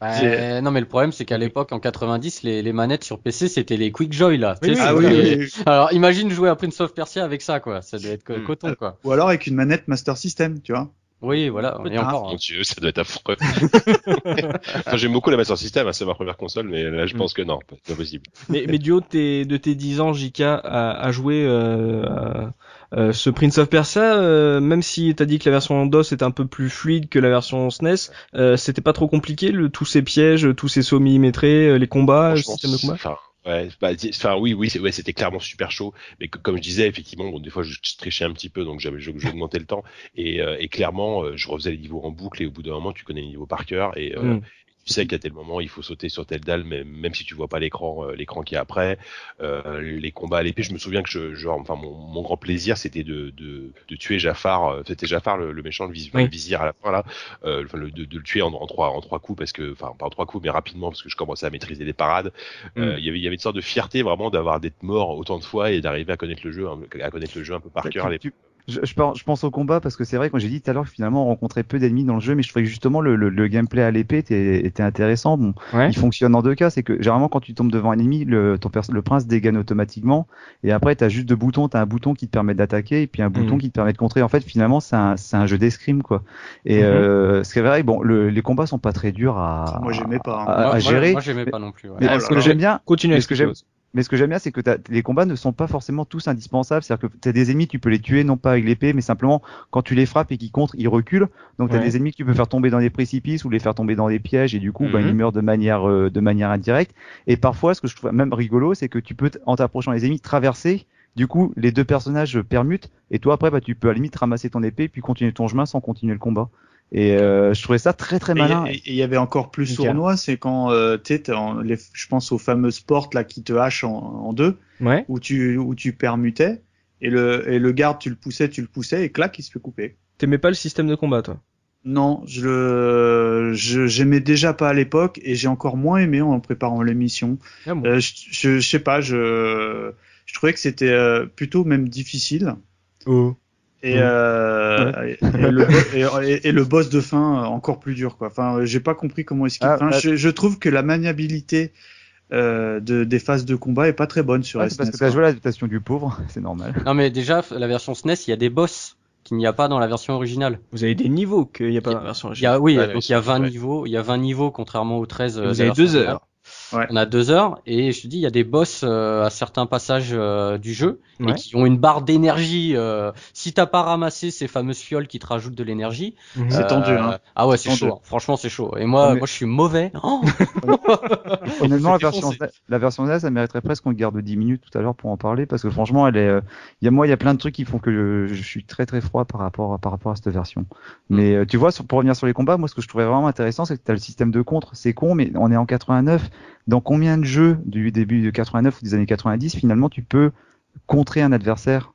Bah, non mais le problème c'est qu'à l'époque en 90 les, les, manettes sur PC c'était les Quick Joy là. ah, oui, Alors imagine jouer à Prince of Persia avec ça quoi, ça doit être hmm. coton quoi. Ou alors avec une manette Master System, tu vois. Oui, voilà. Et encore. Mon hein. Dieu, ça doit être affreux. <laughs> enfin, J'aime beaucoup la Master System, hein, c'est ma première console, mais là, je mm. pense que non, pas possible. Mais, mais du haut de tes, de tes 10 ans, JK a, a joué euh, euh, ce Prince of Persia, euh, même si t'as dit que la version DOS était un peu plus fluide que la version SNES, euh, c'était pas trop compliqué, le, tous ces pièges, tous ces sauts millimétrés, euh, les combats, le système de combat? Ouais, bah, oui, oui, ouais, c'était clairement super chaud. Mais comme je disais, effectivement, bon, des fois je trichais un petit peu, donc j'avais, je, augmentais le temps. Et, euh, et clairement, euh, je refaisais les niveaux en boucle. Et au bout d'un moment, tu connais les niveaux par cœur. Et, euh, mm tu sais qu'à tel moment il faut sauter sur telle dalle, mais même si tu vois pas l'écran, euh, l'écran qui est après, euh, les combats à l'épée, je me souviens que je, genre, enfin mon, mon grand plaisir c'était de, de, de, tuer Jafar, euh, c'était Jafar le, le, méchant, le, vizir à la fin là, euh, enfin, le, de, de, le tuer en, en, trois en trois coups parce que, enfin pas en trois coups mais rapidement parce que je commençais à maîtriser les parades. Euh, mm. Il y avait il y avait une sorte de fierté vraiment d'avoir d'être mort autant de fois et d'arriver à connaître le jeu, à connaître le jeu un peu par cœur. Je, je, pense au combat parce que c'est vrai que j'ai dit tout à l'heure que finalement on rencontrait peu d'ennemis dans le jeu, mais je trouvais que justement le, le, gameplay à l'épée était, était, intéressant. Bon, il fonctionne en deux cas, c'est que généralement quand tu tombes devant un ennemi, le, ton le prince dégaine automatiquement, et après tu as juste deux boutons, tu as un bouton qui te permet d'attaquer et puis un bouton mhm. qui te permet de contrer. En fait, finalement c'est un, un jeu d'escrime quoi. Et mm euh, c'est vrai, bon, le, les combats sont pas très durs à, moi j'aimais pas, hein. à, gérer. Moi, j'aimais pas non plus. Ouais. Mais oh ce que j'aime bien, continue. Ce que j'aime, mais ce que j'aime bien, c'est que les combats ne sont pas forcément tous indispensables. C'est-à-dire que tu as des ennemis, tu peux les tuer non pas avec l'épée, mais simplement quand tu les frappes et qu'ils contre, ils reculent. Donc tu as des ennemis que tu peux faire tomber dans des précipices ou les faire tomber dans des pièges et du coup, bah, ils mhm. meurent de manière euh, de manière indirecte. Et parfois, ce que je trouve même rigolo, c'est que tu peux, en t'approchant des ennemis, traverser. Du coup, les deux personnages permutent et toi après, bah, tu peux à la limite ramasser ton épée puis continuer ton chemin sans continuer le combat. Et euh, je trouvais ça très très malin. Et il y avait encore plus sournois, c'est quand euh, tu je pense aux fameuses portes là qui te hachent en, deux, ouais. où tu où tu permutais et le et le garde tu le poussais, tu le poussais et clac il se fait couper. T'aimais pas le système de combat toi? Non, je le j'aimais déjà pas à l'époque et j'ai encore moins aimé en préparant l'émission. Ah euh, je, je, je, sais pas, je je trouvais que c'était euh, plutôt même difficile. Oh. Et, euh, et, le, <laughs> et, le, boss de fin euh, encore plus dur quoi. Enfin, j'ai pas compris comment est-ce qu'il. Ah, enfin, je, je, trouve que la maniabilité euh, de, des phases de combat est pas très bonne sur SNES. Parce que t'as joué l'adaptation du pauvre, <laughs> c'est normal. Non mais déjà la version SNES, il y a des boss qu'il n'y a pas dans la version originale. Vous avez des niveaux qu'il n'y a pas dans la version originale. Il y a, oui, donc il y a 20 niveaux, il y a 20 niveaux contrairement aux 13. Vous avez deux heures. Ouais. On a deux heures et je te dis il y a des boss euh, à certains passages euh, du jeu et qui ont une barre d'énergie. Euh, si t'as pas ramassé ces fameuses fioles qui te rajoutent de l'énergie, mhm. c'est tendu. Hein. Ah ouais, c'est chaud. Hein. Franchement, c'est chaud. Et moi, moi, je suis mauvais. <laughs> Oh Honnêtement, la <laughs> version, la version NES, ça mériterait presque qu'on garde 10 minutes tout à l'heure pour en parler parce que franchement, elle est. Il y a moi, il y a plein de trucs qui font que je, suis très très froid par rapport par rapport à cette version. Mm. Mais tu vois, pour revenir sur les combats, moi, ce que je trouvais vraiment intéressant, c'est que t'as le système de contre. C'est con, mais on est en 89 dans combien de jeux du début de 89 ou des années 90 finalement tu peux contrer un adversaire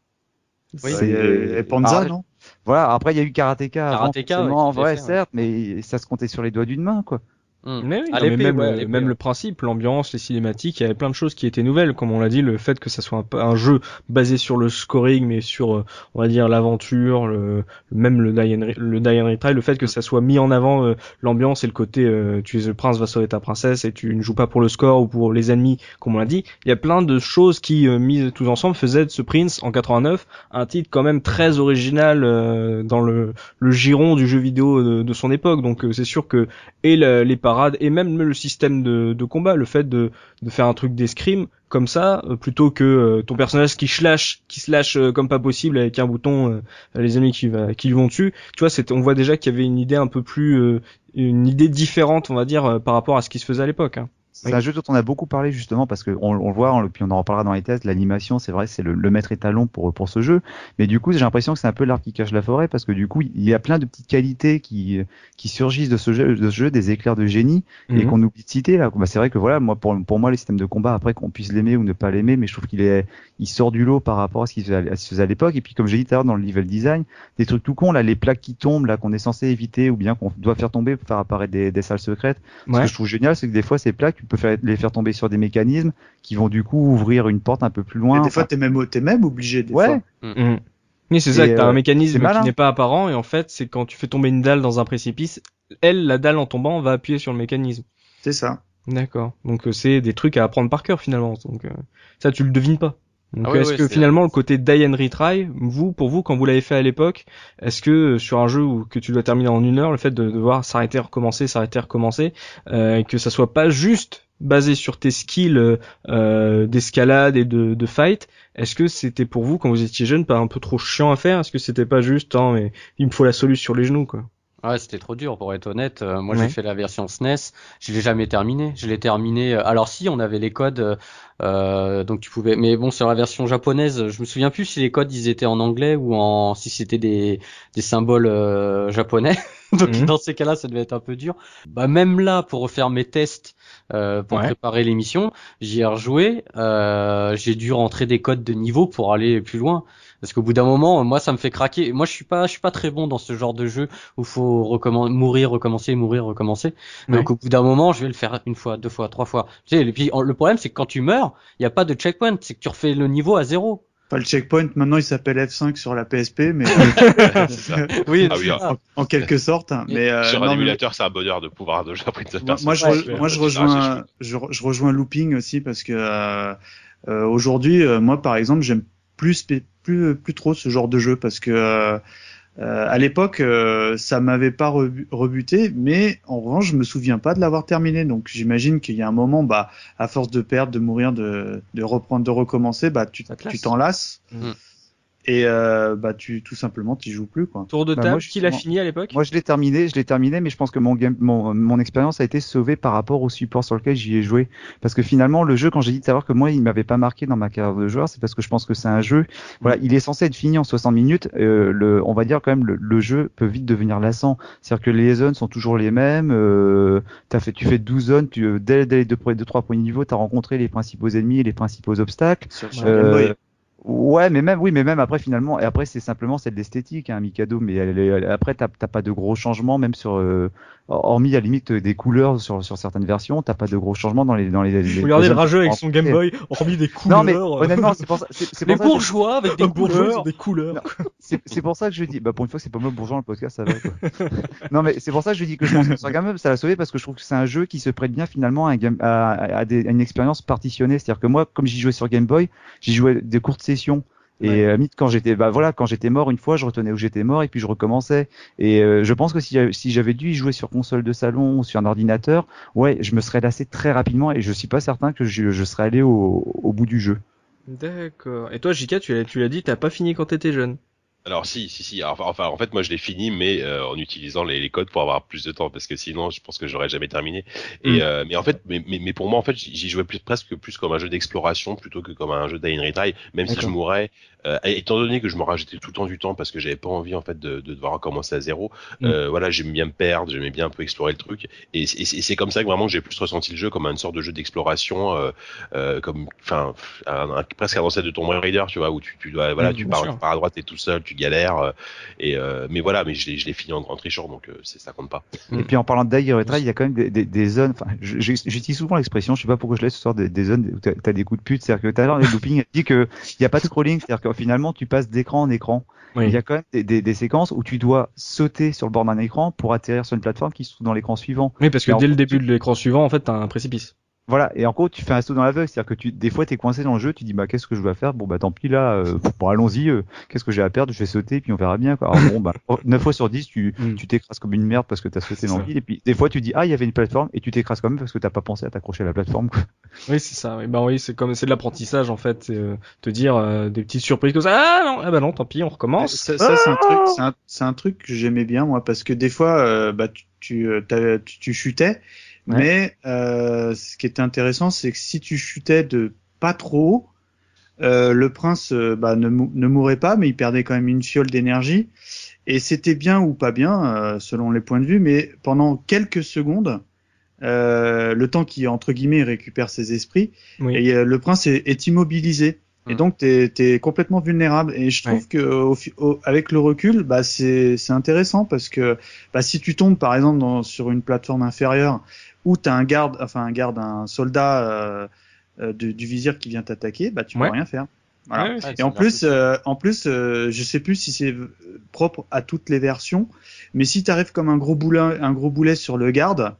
oui, et, Panza, ah, non? Voilà, après il y a eu Karateka, Karateka en vrai, certes, mais ça se comptait sur les doigts d'une main, quoi. Mm. Mais oui, même, même le principe, l'ambiance, les cinématiques, il y avait plein de choses qui étaient nouvelles, comme on l'a dit, le fait que ça soit un, un, jeu basé sur le scoring, mais sur, euh, on va dire, l'aventure, le, même le die, le die and retry, le fait que ça soit mis en avant euh, l'ambiance et le côté, euh, tu es le prince, va sauver ta princesse, et tu ne joues pas pour le score ou pour les ennemis, comme on l'a dit. Il y a plein de choses qui, mises tous ensemble, faisaient de ce Prince en 89 un titre quand même très original dans le, le giron du jeu vidéo de, de son époque. Donc c'est sûr que et les et même le système de, combat, le fait de, faire un truc d'escrime comme ça, euh, plutôt que euh, ton personnage qui slash, qui lâche euh, comme pas possible avec un bouton, les ennemis qui, va, qui vont dessus. Tu vois, on voit déjà qu'il y avait une idée un peu plus, une idée différente, on va dire, par rapport à ce qui se faisait à l'époque. Hein. C'est un jeu dont on a beaucoup parlé justement parce qu'on on le voit, on, puis on en reparlera dans les tests. L'animation, c'est vrai, c'est le, le, maître étalon pour pour ce jeu. Mais du coup, j'ai l'impression que c'est un peu l'arbre qui cache la forêt parce que du coup, il y a plein de petites qualités qui qui surgissent de ce jeu, de ce jeu des éclairs de génie et mhm. qu'on oublie de citer là. Bah, c'est vrai que voilà, moi pour pour moi, les systèmes de combat, après qu'on puisse l'aimer ou ne pas l'aimer, mais je trouve qu'il est il sort du lot par rapport à ce qu'il faisait à l'époque. Et puis comme j'ai dit tout à l'heure dans le level design, des trucs tout cons là, les plaques qui tombent là qu'on est censé éviter ou bien qu'on doit faire tomber pour faire apparaître des, des salles secrètes. Ce que je trouve génial, c'est que des fois ces plaques, tu peux faire, les faire tomber sur des mécanismes qui vont du coup ouvrir une porte un peu plus loin. Et des fois, t'es même, es même obligé. Des ouais. Fois. Mm. Mm. Oui, c'est ça, que t'as un euh, mécanisme qui n'est pas apparent, et en fait, c'est quand tu fais tomber une dalle dans un précipice, elle, la dalle en tombant, va appuyer sur le mécanisme. C'est ça. D'accord. Donc euh, c'est des trucs à apprendre par cœur finalement. Donc euh, ça, tu le devines pas. Donc, ah est-ce que finalement le côté die and retry, vous, pour vous, quand vous l'avez fait à l'époque, est-ce que sur un jeu où que tu dois terminer en une heure, le fait de devoir s'arrêter, recommencer, s'arrêter, recommencer, euh, que ça soit pas juste basé sur tes skills euh, euh, d'escalade et de, de fight, est-ce que c'était pour vous quand vous étiez jeune pas un peu trop chiant à faire? Est-ce que c'était pas juste, hein, mais il me faut la solution sur les genoux quoi? Ouais, c'était trop dur pour être honnête. Euh, moi, j'ai fait la version SNES, je l'ai jamais terminé. Je l'ai terminé. Alors si, on avait les codes, euh, donc tu pouvais. Mais bon, sur la version japonaise, je me souviens plus si les codes ils étaient en anglais ou en si c'était des des symboles japonais. <laughs> donc mhm. dans ces cas-là, ça devait être un peu dur. Bah même là, pour refaire mes tests, euh, pour préparer l'émission. J'y ai rejoué. Euh, j'ai dû rentrer des codes de niveau pour aller plus loin. Parce qu'au bout d'un moment, moi, ça me fait craquer. Moi, je suis pas, je suis pas très bon dans ce genre de jeu où faut recommencer, mourir, recommencer, mourir, recommencer. Donc, au bout d'un moment, je vais le faire une fois, deux fois, trois fois. Tu sais, et puis, le problème, c'est que quand tu meurs, il n'y a pas de checkpoint. C'est que tu refais le niveau à zéro. Pas le checkpoint, maintenant il s'appelle F5 sur la PSP, mais <laughs> oui, ah oui hein. en, quelque sorte. Hein. Mais, euh, sur un émulateur, c'est un bonheur de pouvoir de jouer Prince Moi, moi, je, moi, je rejoins, je, je, rejoins Looping aussi parce que euh, euh aujourd'hui, euh, moi par exemple, j'aime plus plus plus trop ce genre de jeu parce que euh, à l'époque, euh, ça m'avait pas rebuté, mais en revanche, je me souviens pas de l'avoir terminé. Donc, j'imagine qu'il y a un moment, bah, à force de perdre, de mourir, de, de reprendre, de recommencer, bah, tu t'en lasses. Et euh, bah tu tout simplement tu joues plus quoi. Tour de bah, table, qui l'a fini à l'époque? Moi je l'ai terminé, je l'ai terminé, mais je pense que mon game, mon, mon expérience a été sauvée par rapport au support sur lequel j'y ai joué, parce que finalement le jeu, quand j'ai dit de savoir que moi il m'avait pas marqué dans ma carrière de joueur, c'est parce que je pense que c'est un jeu, voilà, il est censé être fini en 60 minutes, euh, le, on va dire quand même le, le, jeu peut vite devenir lassant, c'est-à-dire que les zones sont toujours les mêmes, euh, as fait, tu fais 12 zones, tu, dès, dès les deux, deux trois premiers niveaux, t'as rencontré les principaux ennemis et les principaux obstacles. Sur, euh, Ouais, mais même, oui, mais même après finalement, et après c'est simplement celle d'esthétique, hein, Mikado, mais après t'as pas de gros changements, même sur, euh, hormis à la limite des couleurs sur, sur certaines versions, t'as pas de gros changements dans les dans les. les Regardez le rageux avec son Game Boy, hormis des couleurs. Non mais honnêtement, c'est pour ça. C'est, <laughs> les bourgeois avec des <laughs> couleurs. Des couleurs. <laughs> C'est, pour ça que je dis, bah pour une fois c'est pas moi bourgeois le podcast, ça va. Quoi. non mais c'est pour ça que je dis que je pense que sur Game ça l'a sauvé parce que je trouve que c'est un jeu qui se prête bien finalement à, un game, à, à, des, à une expérience partitionnée, c'est-à-dire que moi comme j'y jouais sur Game Boy, j'y jouais des courtes sessions. Et ouais. euh, quand j'étais, bah voilà, quand j'étais mort une fois, je retenais où j'étais mort et puis je recommençais. Et euh, je pense que si, si j'avais dû y jouer sur console de salon ou sur un ordinateur, ouais, je me serais lassé très rapidement et je suis pas certain que je, je serais allé au, au, bout du jeu. D'accord. Et toi, Jika, tu l'as, tu l'as dit, t'as pas fini quand t'étais jeune. Alors si, si, si. Enfin, enfin, en fait, moi, je l'ai fini, mais euh, en utilisant les, les, codes pour avoir plus de temps, parce que sinon, je pense que j'aurais jamais terminé. Et mm. euh, mais en fait, mais, mais, mais, pour moi, en fait, j'y jouais plus, presque plus comme un jeu d'exploration plutôt que comme un jeu d'Ain Retry. Même si je mourrais, euh, étant donné que je me rajoutais tout le temps du temps parce que j'avais pas envie en fait de, de devoir recommencer à zéro. Mm. Euh, voilà, j'aimais bien me perdre, j'aimais bien un peu explorer le truc. Et, et c'est comme ça que vraiment j'ai plus ressenti le jeu comme une sorte de jeu d'exploration, euh, euh, comme, enfin, presque un ancêtre de Tomb Raider, tu vois, où tu, tu dois, voilà, Mm, tu pars, pars à droite, t'es tout seul, tu galères. Et euh, mais voilà, mais je l'ai, je l'ai fini en grand tricheur, donc euh, c'est ça compte pas. Et puis en parlant de Die Retry, il y a quand même des, des, des zones. Enfin, j'utilise souvent l'expression, je sais pas pourquoi je laisse ce soir des, des zones où t'as, as des coups de pute. C'est-à-dire que tout à l'heure les loopings dit que il y a pas de scrolling, c'est-à-dire que finalement tu passes d'écran en écran. Oui. Il y a quand même des, des, des, séquences où tu dois sauter sur le bord d'un écran pour atterrir sur une plateforme qui se trouve dans l'écran suivant. Oui, parce que dès le début tu... de l'écran suivant, en fait, t'as un précipice. Voilà, et en gros, tu fais un saut dans l'aveugle, c'est-à-dire que tu, des fois, t'es coincé dans le jeu, tu dis, bah, qu'est-ce que je dois faire? Bon, bah, tant pis, là, euh, bon, allons-y, euh, qu'est-ce que j'ai à perdre? Je vais sauter, puis on verra bien, quoi. Alors, bon, bah, <laughs> 9 fois sur 10, tu, mm. tu t'écrases comme une merde parce que t'as sauté dans le vide, et puis, des fois, tu dis, ah, il y avait une plateforme, et tu t'écrases quand même parce que t'as pas pensé à t'accrocher à la plateforme, quoi. Oui, c'est ça, oui, bah, oui, c'est comme, c'est de l'apprentissage, en fait, c'est, euh, te dire, des petites surprises comme ça, ah, non, ah, bah, non, tant pis, on recommence. Ça, ça c'est un truc, c'est un, un truc que j'aimais bien, moi, parce que des fois, bah, tu, tu, tu, tu chutais, Ouais. Mais euh, ce qui était intéressant, c'est que si tu chutais de pas trop haut, euh, le prince euh, bah, ne, ne, mourait pas, mais il perdait quand même une fiole d'énergie. Et c'était bien ou pas bien, euh, selon les points de vue, mais pendant quelques secondes, euh, le temps qui, entre guillemets, récupère ses esprits, oui. et le prince est, est immobilisé. Et donc t'es es complètement vulnérable. Et je trouve ouais. que au, au, avec le recul, bah c'est intéressant parce que bah, si tu tombes par exemple dans, sur une plateforme inférieure où t'as un garde, enfin un garde, un soldat euh, euh, du, du, vizir qui vient t'attaquer, bah tu peux ouais. rien faire. Voilà. Ouais, et en plus, euh, en plus, je sais plus si c'est propre à toutes les versions, mais si t'arrives comme un gros boulet, un gros boulet sur le garde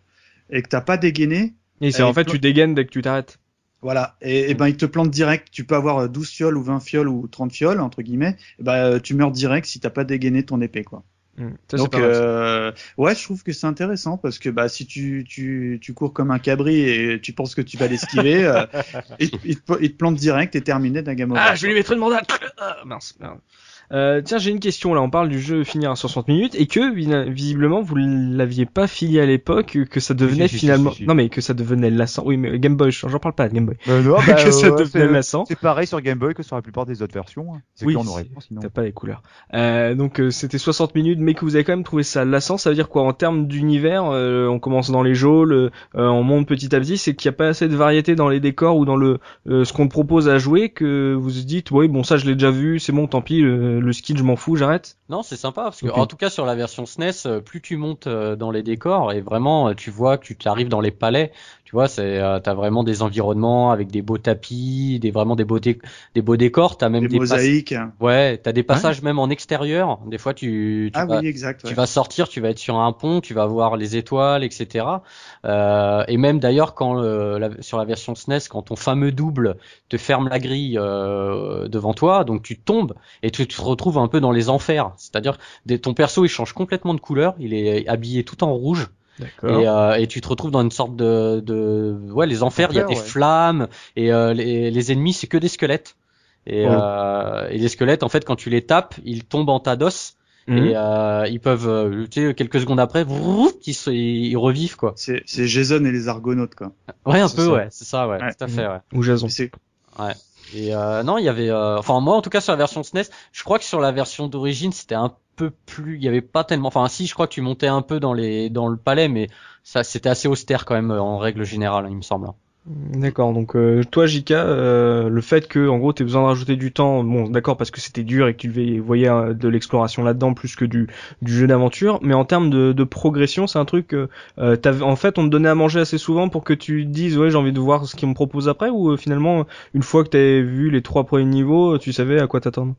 et que t'as pas dégainé, et c'est en fait tu dégaines dès que tu t'arrêtes. Voilà, et, et, ben il te plante direct. Tu peux avoir 12 fioles ou 20 fioles ou 30 fioles entre guillemets. Et ben tu meurs direct si t'as pas dégainé ton épée quoi. Mmh. Ça, Donc euh, ouais, je trouve que c'est intéressant parce que bah si tu, tu, tu cours comme un cabri et tu penses que tu vas l'esquiver, <laughs> euh, il, il, te, il, te, plante direct et terminé d'un over. Ah, je vais lui mettre une mandale. Ah, mince. mince. Euh, tiens, j'ai une question là. On parle du jeu finir à 60 minutes et que visiblement vous l'aviez pas fini à l'époque, que ça devenait si, si, finalement. si, non mais que ça devenait lassant. Oui, mais Game Boy, j'en parle pas de Game Boy. Euh, non, <laughs> bah, que ça ouais, devenait lassant. C'est pareil sur Game Boy que sur la plupart des autres versions. hein. C'est Oui, qu'on aurait pas sinon. t'as pas les couleurs. Euh, donc euh, c'était 60 minutes, mais que vous avez quand même trouvé ça lassant. Ça veut dire quoi? En termes d'univers euh, On commence dans les geôles, euh, on monte petit à petit. C'est qu'il n'y a pas assez de variété dans les décors ou dans le ce qu'on te propose à jouer que vous vous dites oui bon ça je l'ai déjà vu, c'est bon tant pis le skill je m'en fous, j'arrête. Non, c'est sympa parce que okay. en tout cas sur la version SNES, euh, plus tu montes euh, dans les décors et vraiment tu vois que tu arrives dans les palais, tu vois, c'est euh, t'as vraiment des environnements avec des beaux tapis, des vraiment des beaux dé des beaux décors, t'as même des, des mosaïques. Ouais, t'as des passages ouais. même en extérieur. Des fois tu, tu ah vas, oui, exact, ouais. tu vas sortir, tu vas être sur un pont, tu vas voir les étoiles, etc. Euh, et même d'ailleurs quand la, sur la version SNES, quand ton fameux double te ferme la grille euh, devant toi, donc tu tombes et tu, tu te retrouves un peu dans les enfers. C'est-à-dire ton perso il change complètement de couleur, il est habillé tout en rouge. Et, euh, et, tu te retrouves dans une sorte de, de ouais les enfers, il y a des ouais. flammes et euh, les, les, ennemis c'est que des squelettes. Et, euh, et les squelettes, en fait, quand tu les tapes, ils tombent en tas d'os. Mhm. Et euh, ils peuvent, euh, tu sais, quelques secondes après, vroom, ils, revivent quoi. C'est c'est Jason et les Argonautes, quoi. Ouais, un peu, ça. ouais, c'est ça, ouais, Ouais. tout à fait, ouais. Ou Jason. C'est- Et euh, non, il y avait, euh, enfin moi en tout cas sur la version SNES, je crois que sur la version d'origine c'était un plus, il y avait pas tellement, enfin si, je crois que tu montais un peu dans les, dans le palais, mais ça c'était assez austère quand même euh, en règle générale, il me semble. D'accord, donc euh, toi JK, euh, le fait que en gros t'aies besoin de rajouter du temps, bon d'accord parce que c'était dur et que tu voyais euh, de l'exploration là-dedans plus que du, du jeu d'aventure, mais en termes de, de progression c'est un truc, euh, en fait on te donnait à manger assez souvent pour que tu dises ouais j'ai envie de voir ce qu'ils me proposent après ou finalement une fois que t'avais vu les trois premiers niveaux tu savais à quoi t'attendre?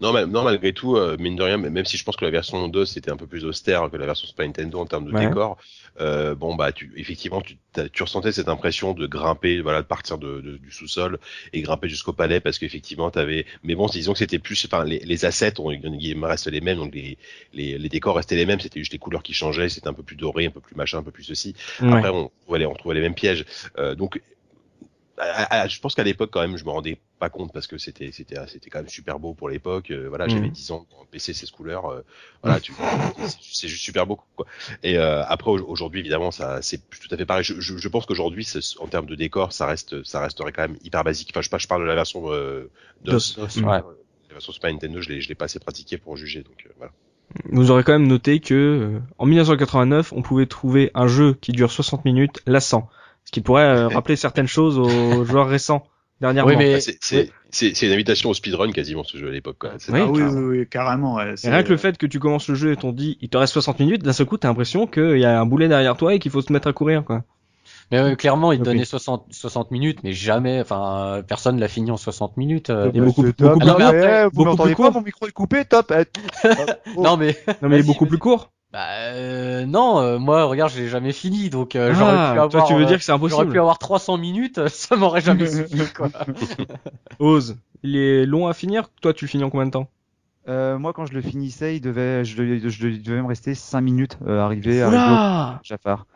Non, non, malgré tout, euh, mine de rien, même si je pense que la version DOS était un peu plus austère que la version Super Nintendo en termes de Ouais. décor, euh, bon bah tu, effectivement tu, tu ressentais cette impression de grimper, voilà, de partir de, de- du sous-sol et grimper jusqu'au palais parce qu'effectivement t'avais, mais bon disons que c'était plus, enfin les, les assets on, ils restent les mêmes, donc les, les, les décors restaient les mêmes, c'était juste les couleurs qui changeaient, c'était un peu plus doré, un peu plus machin, un peu plus ceci. Après on trouvait les, on trouvait les mêmes pièges, Euh, donc à- à- je pense qu'à l'époque quand même je me rendais pas compte parce que c'était c'était c'était quand même super beau pour l'époque. Euh, voilà j'avais Mhm. 10 ans en PC 16 couleurs euh, voilà tu c'est- juste super beau quoi. Et euh, après au- aujourd'hui évidemment ça c'est tout à fait pareil. Je, je, je pense qu'aujourd'hui en termes de décor ça reste ça resterait quand même hyper basique. Enfin je, je parle de la version euh, DOS, DOS, Euh, ouais. la version Super Nintendo je l'ai je l'ai pas assez pratiqué pour juger donc voilà. Vous aurez quand même noté que euh, en 1989 on pouvait trouver un jeu qui dure 60 minutes lassant, ce qui pourrait euh, rappeler certaines choses aux <laughs> joueurs récents dernièrement. Oui, mais- Bah, c'est c'est c'est c'est une invitation au speedrun quasiment ce jeu à l'époque quoi Oui, ah oui, carrément. oui, oui, carrément. ouais, Et rien que le fait que tu commences le jeu et t'on dit il te reste 60 minutes, d'un seul coup t'as l'impression qu'il y a un boulet derrière toi et qu'il faut se mettre à courir quoi. Mais euh, clairement, il te Ok. donnait 60, 60 minutes, mais jamais, enfin, euh, personne l'a fini en 60 minutes. euh. Et beaucoup- C'est beaucoup plus- Ah, mais après, vous beaucoup m'entendez plus court. Mon micro est coupé, top. eh. <laughs> Oh. Non mais, Non mais il est beaucoup plus court. Bah euh, non, euh, moi, regarde, je l'ai jamais fini, donc euh, Ah, j'aurais pu avoir. toi tu veux euh, dire que c'est J'aurais impossible. pu avoir 300 minutes, <laughs> ça m'aurait jamais <laughs> suffi, quoi. <laughs> Ose. Il est long à finir. Toi tu le finis en combien de temps? Euh, moi, quand je le finissais, il devait, je, devais- je devais me rester 5 minutes euh, arrivé à Jafar.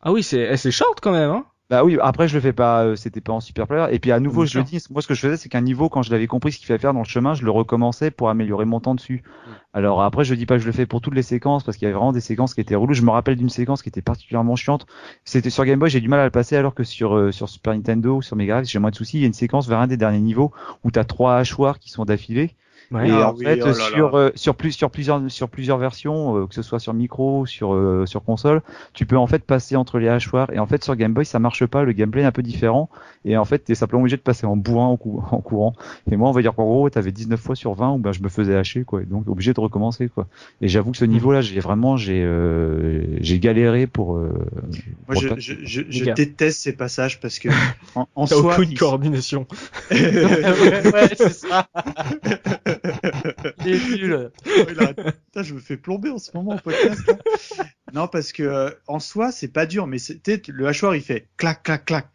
Ah oui c'est eh, c'est short quand même hein. Bah oui, après je le fais pas, euh, c'était pas en super player. Et puis à nouveau, Bien je le dis, moi ce que je faisais, c'est qu'un niveau, quand je l'avais compris ce qu'il fallait faire dans le chemin, je le recommençais pour améliorer mon temps dessus. Alors après, je dis pas que je le fais pour toutes les séquences, parce qu'il y avait vraiment des séquences qui étaient reloues. Je me rappelle d'une séquence qui était particulièrement chiante. C'était sur Game Boy, j'ai du mal à le passer, alors que sur euh, sur Super Nintendo ou sur Mega Drive, j'ai moins de soucis. Il y a une séquence vers un des derniers niveaux où t'as trois hachoirs qui sont d'affilée. Ouais. Et Ah en oui, fait, oh là sur, euh, sur plus, sur plusieurs, sur plusieurs versions, euh, que ce soit sur micro, sur, euh, sur console, tu peux en fait passer entre les hachoirs. Et en fait, sur Game Boy, ça marche pas. Le gameplay est un peu différent. Et en fait, t'es simplement obligé de passer en bourrin en, cou- <laughs> en courant. Et moi, on va dire qu'en gros, t'avais 19 fois sur 20 où ben, je me faisais hacher, quoi. Et donc, obligé de recommencer, quoi. Et j'avoue que ce niveau-là, j'ai vraiment, j'ai, euh, j'ai galéré pour, euh, Moi, pour je, je, je, déteste ces passages parce que en, en <laughs> T'as soi, aucune ils- coordination. <laughs> ouais, ouais, c'est ça. <laughs> Il est nul. Ouais, il arrête. Putain, je me fais plomber en ce moment au podcast. là. non, parce que euh, en soi, c'est pas dur, mais le hachoir, il fait clac, clac, clac,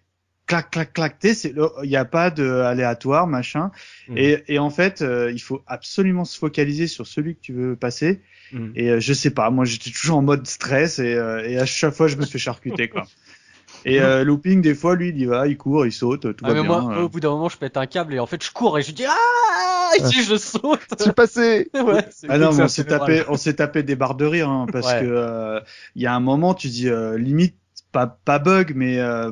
clac, clac, clac. Il n'y a pas de aléatoire, machin. Mhm. Et, et en fait, euh, il faut absolument se focaliser sur celui que tu veux passer. Mm. Et euh, je sais pas, moi, j'étais toujours en mode stress et, euh, et à chaque fois, je me fais charcuter, quoi. Et euh, looping, des fois, lui, il y va, il court, il saute, tout Ah, va mais bien. moi, moi, euh. au bout d'un moment, je pète un câble et en fait, je cours et je dis ah, et puis je saute. <laughs> suis passé. <laughs> ouais, Ah non, mais on s'est tapé, on s'est tapé des barres de rire, hein, parce Ouais. que euh, il y a un moment, tu dis euh, limite pas pas bug, mais euh,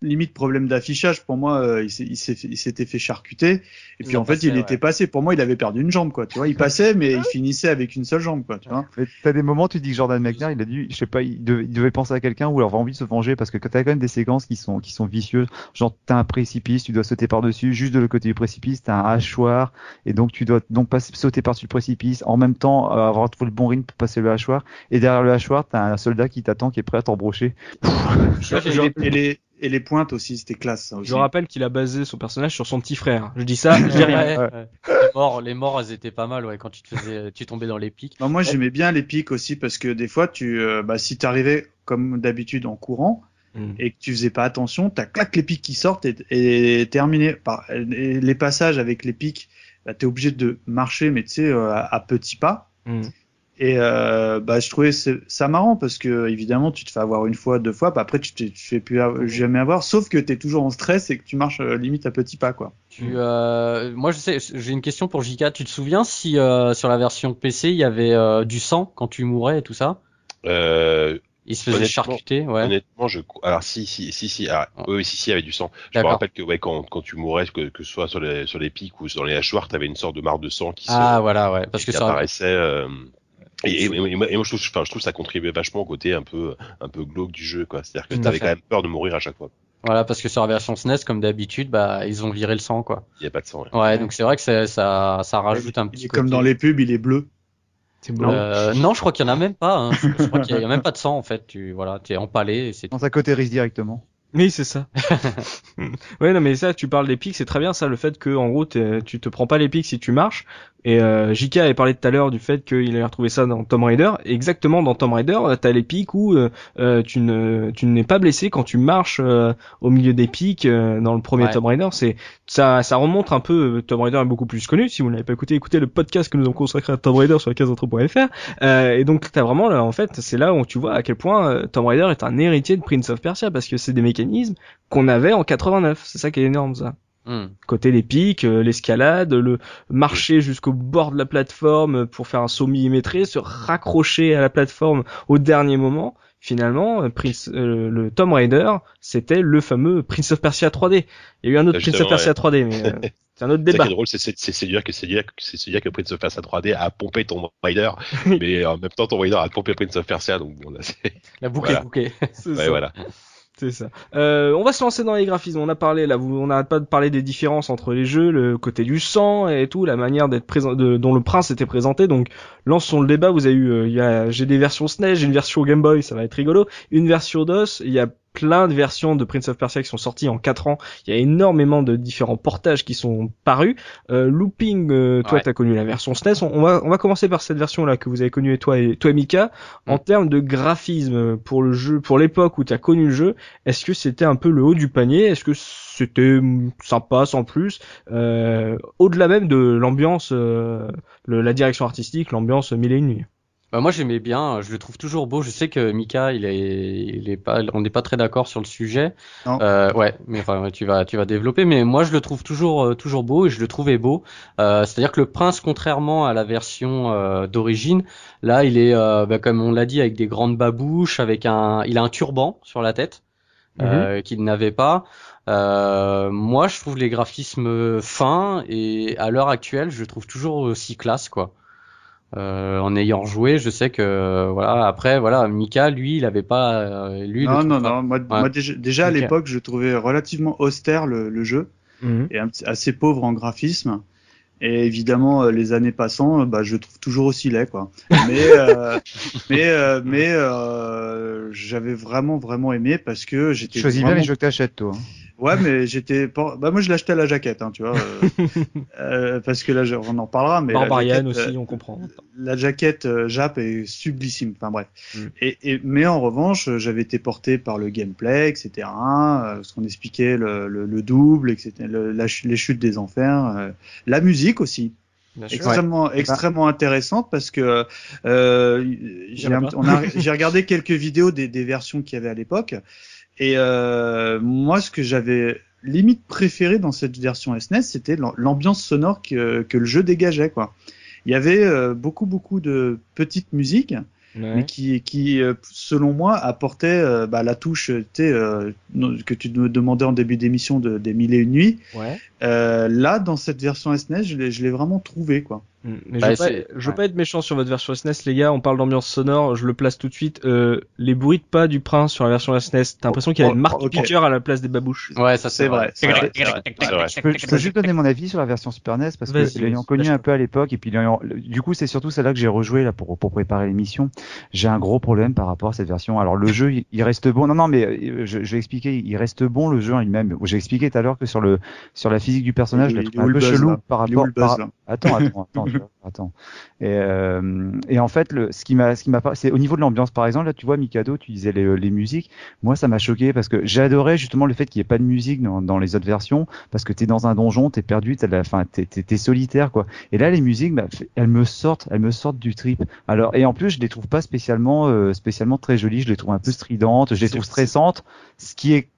limite problème d'affichage. Pour moi, euh, il s'est- il s'est fait- il s'était fait charcuter, et puis en fait, passé, il ouais. était passé. Pour moi, il avait perdu une jambe, quoi. Tu vois, il <laughs> passait, mais il finissait avec une seule jambe, quoi. Tu vois. Mais t'as des moments, tu dis que Jordan McNair, il a dû, je sais pas, il devait, il devait penser à quelqu'un ou avoir envie de se venger parce que t'as quand même des séquences qui sont, qui sont vicieuses. Genre, t'as un précipice, tu dois sauter par-dessus, juste de l'autre côté du précipice, t'as un hachoir, et donc tu dois donc passer, sauter par-dessus le précipice, en même temps, euh, avoir trouvé le bon ring pour passer le hachoir, et derrière le hachoir, t'as un soldat qui t'attend, qui est prêt à t'embrocher. <laughs> Et les, et les pointes aussi, c'était classe. Ça aussi. Je rappelle qu'il a basé son personnage sur son petit frère. Je dis ça, <laughs> je dis rien. Ouais, Ouais. ouais. Les morts, les morts, elles étaient pas mal, ouais, quand tu te faisais, tu tombais dans les pics. Non, moi, j'aimais bien les pics aussi parce que des fois, tu, euh, bah, si t'arrivais comme d'habitude en courant, Mm. et que tu faisais pas attention, t'as clac les pics qui sortent et, et terminé. Par, et les passages avec les pics, bah, t'es obligé de marcher, mais tu sais, euh, à, à petits pas. Mm. Et euh, bah, je trouvais ça marrant parce que évidemment, tu te fais avoir une fois, deux fois, bah, après tu te tu te fais plus jamais avoir, sauf que t'es toujours en stress et que tu marches euh, limite à petits pas, quoi. Tu, euh, moi, je sais, j'ai une question pour Jika. Tu te souviens si euh, sur la version PC il y avait euh, du sang quand tu mourais et tout ça? Euh, Il se faisait charcuter, ouais. Honnêtement, je, alors si, si, si, si, ah, oui, si, si, il y avait du sang. Je me rappelle que ouais, quand, quand tu mourais, que, que ce soit sur les, sur les pics ou sur les hachoirs, t'avais une sorte de mare de sang qui ah, voilà, ouais, parce que ça apparaissait. Euh, et, et, moi, je trouve, enfin, je trouve que ça contribuait vachement au côté un peu, un peu glauque du jeu, quoi. C'est-à-dire que t'avais quand même peur de mourir à chaque fois. Voilà, parce que sur la version SNES, comme d'habitude, bah, ils ont viré le sang, quoi. Il y a pas de sang. Ouais, ouais donc c'est vrai que ça, ça, ça rajoute un petit. Et comme dans les pubs, il est bleu. C'est blanc. Euh, non, je crois qu'il y en a même pas. Hein. Je, crois qu'il y, a même pas de sang en fait. Tu voilà, t'es empalé. Et Dans ta risque directement. Oui, c'est ça. <laughs> ouais, non, mais ça, tu parles des pics, c'est très bien ça, le fait que, en gros, tu te prends pas les pics si tu marches. Et euh, JK avait parlé tout à l'heure du fait qu'il avait retrouvé ça dans Tomb Raider. exactement, dans Tomb Raider, euh, t'as les pics où euh, euh, tu ne tu n'es pas blessé quand tu marches au milieu des pics dans le premier Tomb Raider. C'est ça, ça remonte un peu. Tomb Raider est beaucoup plus connu. Si vous n'avez pas écouté, écoutez le podcast que nous avons consacré à Tomb Raider sur la case Euh, et donc t'as vraiment là, en fait, c'est là où tu vois à quel point Tomb Raider est un héritier de Prince of Persia parce que c'est des mécanismes qu'on avait en 89. C'est ça qui est énorme, ça. Hmm. Côté les pics, euh, l'escalade, le marcher jusqu'au bord de la plateforme pour faire un saut millimétré, se raccrocher à la plateforme au dernier moment. Finalement, euh, Prince, euh, le Tomb Raider, c'était le fameux Prince of Persia 3D. Il y a eu un autre Prince of Persia 3D, mais <laughs> c'est un autre débat. Ce qui est drôle, c'est dire que c'est dire que c'est dire que Prince of Persia 3D a pompé Tomb Raider, <laughs> mais en même temps Tomb Raider a pompé Prince of Persia, donc bon là c'est. La boucle est bouquée. <laughs> ouais, voilà. C'est ça. Euh, on va se lancer dans les graphismes. On a parlé là, on n'arrête pas de parler des différences entre les jeux, le côté du sang et tout, la manière d'être présent, dont le prince était présenté. Donc, lançons le débat. Vous avez eu, euh, j'ai des versions SNES, j'ai une version Game Boy, ça va être rigolo. Une version DOS. Il y a plein de versions de Prince of Persia qui sont sorties en 4 ans. Il y a énormément de différents portages qui sont parus. Euh, Looping, euh, toi, tu as connu la version SNES. On, va, on va commencer par cette version-là que vous avez connue, et toi et toi, Mika. En mm. termes de graphisme pour le jeu, pour l'époque où tu as connu le jeu, est-ce que c'était un peu le haut du panier? Est-ce que c'était sympa sans plus? Euh, Au-delà même de l'ambiance, euh, la direction artistique, l'ambiance mille et une nuits. Bah moi j'aimais bien, je le trouve toujours beau. Je sais que Mika, il est, il est pas, on n'est pas très d'accord sur le sujet. Euh, ouais, mais enfin tu vas, tu vas développer. Mais moi je le trouve toujours, euh, toujours beau et je le trouvais beau. Euh, C'est-à-dire que le prince, contrairement à la version euh, d'origine, là il est, euh, bah, comme on l'a dit, avec des grandes babouches, avec un, il a un turban sur la tête mhm. qu'il n'avait pas. moi je trouve les graphismes fins et à l'heure actuelle je le trouve toujours aussi classe quoi. Euh, en ayant joué, je sais que voilà. Après, voilà, Mika, lui, il avait pas. Euh, lui, non, non, non. Moi, moi déjà, à l'époque, je trouvais relativement austère le, le jeu mhm. et assez pauvre en graphisme. Et évidemment, euh, les années passant, bah, je trouve toujours aussi laid, quoi. Mais, <laughs> mais, mais, j'avais vraiment, vraiment aimé parce que j'étais. Choisis bien les jeux que t'achètes, toi. Hein. Ouais, mais j'étais pas. Bah moi je l'achetais à la jaquette, hein, tu vois, euh, <laughs> euh, parce que là on en parlera. Mais Barbarian aussi, euh, on comprend. La jaquette Jap est sublissime. Enfin bref. Mm. Et, et, mais en revanche, j'avais été porté par le gameplay, etc. ce qu'on expliquait, le, le, double, etc. Le, la, les chutes des enfers, la musique aussi. extrêmement extrêmement intéressante parce que euh, <laughs> j'ai regardé quelques vidéos des, des versions qu'il y avait à l'époque et euh, moi, ce que j'avais limite préféré dans cette version SNES, e c'était l'ambiance sonore que, que, le jeu dégageait. Quoi. Il y avait euh, beaucoup, beaucoup de petites musiques mais qui, qui euh, selon moi, apportait euh, bah, la touche euh, que tu me demandais en début d'émission de, des Mille et une nuits. Ouais. là, dans cette version SNES, e je l'ai vraiment trouvé, quoi. Mais bah, je, veux pas, je veux pas être méchant sur votre version SNES, e les gars. On parle d'ambiance sonore, je le place tout de suite. Euh, les bruits de pas du prince sur la version SNES, t'as l'impression qu'il y a une marque okay. à la place des babouches. Ouais, ça c'est vrai. vrai. Je, peux, je peux juste donner mon avis sur la version Super NES parce que l'ayant connu un peu à l'époque et puis du coup c'est surtout celle-là que j'ai rejoué là pour pour préparer l'émission. J'ai un gros problème par rapport à cette version. Alors le jeu il reste bon. Non non mais euh, je, je vais expliquer. Il reste bon le jeu en lui-même. J'ai expliqué tout à l'heure que sur le sur la physique du personnage, je l'ai un peu chelou par rapport. Attends attends attends <laughs> attends. Et, euh, et en fait, le, ce qui m'a, ce qui m'a, c'est au niveau de l'ambiance, par exemple, là, tu vois, Mikado, tu disais les, les musiques. Moi, ça m'a choqué parce que j'adorais justement le fait qu'il n'y ait pas de musique dans, dans les autres versions, parce que t'es dans un donjon, t'es perdu, t'es, la, fin, t'es, t'es, solitaire, quoi. Et là, les musiques, bah, elles me sortent, elles me sortent du trip. Alors, et en plus, je les trouve pas spécialement, euh, spécialement très jolies. Je les trouve un peu stridentes, je les trouve stressantes, ce qui est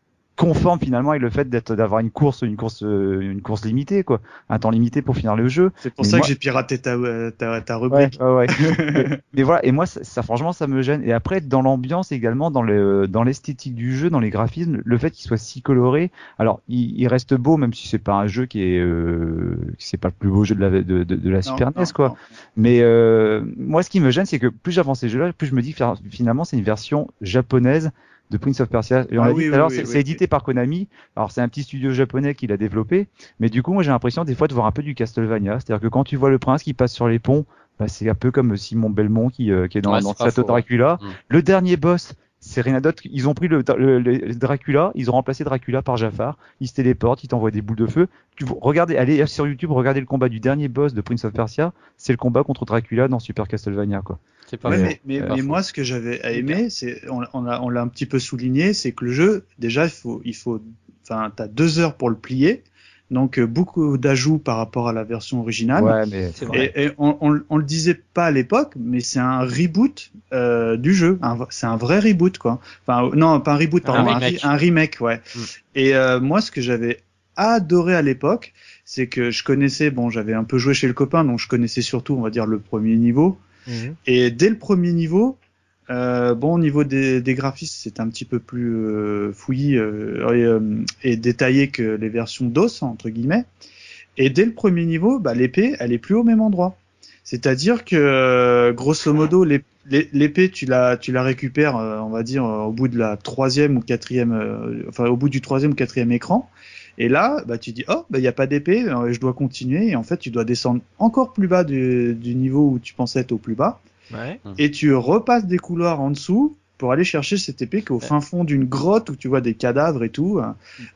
conforme finalement avec le fait d'être d'avoir une course une course euh, une course limitée quoi. Un temps limité pour finir le jeu. C'est pour ça que j'ai piraté ta ta, ta rubrique. ouais, ouais, <laughs> ouais. mais, voilà et moi ça, franchement ça me gêne. Et après dans l'ambiance également dans le dans l'esthétique du jeu dans les graphismes le fait qu'il soit si coloré alors il, il, reste beau même si c'est pas un jeu qui est euh, c'est pas le plus beau jeu de la de, de, de la Super NES quoi. mais euh, moi ce qui me gêne c'est que plus j'avance ces jeux là plus je me dis que finalement c'est une version japonaise de Prince of Persia. Et on ah, dit alors, c'est édité par Konami. Alors c'est un petit studio japonais qui l'a développé, mais du coup moi j'ai l'impression des fois de voir un peu du Castlevania, c'est-à-dire que quand tu vois le prince qui passe sur les ponts, bah, c'est un peu comme Simon Belmont qui, euh, qui est dans, dans le château Dracula. Mm. Le dernier boss, c'est rien d'autre. Ils ont pris le, Dracula, ils ont remplacé Dracula par Jafar. Ils se téléportent, ils t'envoient des boules de feu. Tu regardez, allez sur YouTube, regardez le combat du dernier boss de Prince of Persia. C'est le combat contre Dracula dans Super Castlevania, quoi. Pas mais, mais, mais, moi, ce que j'avais aimé, c'est, on, on l'a on un petit peu souligné, c'est que le jeu, déjà, il faut, il faut, enfin, t'as deux heures pour le plier. Donc euh, beaucoup d'ajouts par rapport à la version originale. Ouais, mais et, et on, on, on, le disait pas à l'époque, mais c'est un reboot euh, du jeu. C'est un vrai reboot quoi. Enfin non, pas un reboot, pardon, un remake, un, remake ouais. Mm. Et euh, moi, ce que j'avais adoré à l'époque, c'est que je connaissais, bon, j'avais un peu joué chez le copain, donc je connaissais surtout, on va dire, le premier niveau. Mhm. Et dès le premier niveau, euh, bon, au niveau des, des graphismes, c'est un petit peu plus euh, fouillis euh, euh, et, détaillé que les versions DOS, entre guillemets. Et dès le premier niveau, bah, l'épée, elle est plus au même endroit. C'est-à-dire que, grosso modo, l'épée, tu la, tu la récupères, on va dire, au bout de la troisième ou quatrième, enfin, au bout du troisième ou quatrième écran. Et là, bah, tu dis, oh, bah, il n'y a pas d'épée, je dois continuer. Et en fait, tu dois descendre encore plus bas du, du niveau où tu pensais être au plus bas. Et tu repasses des couloirs en dessous pour aller chercher cette épée qui est au fin fond d'une grotte où tu vois des cadavres et tout.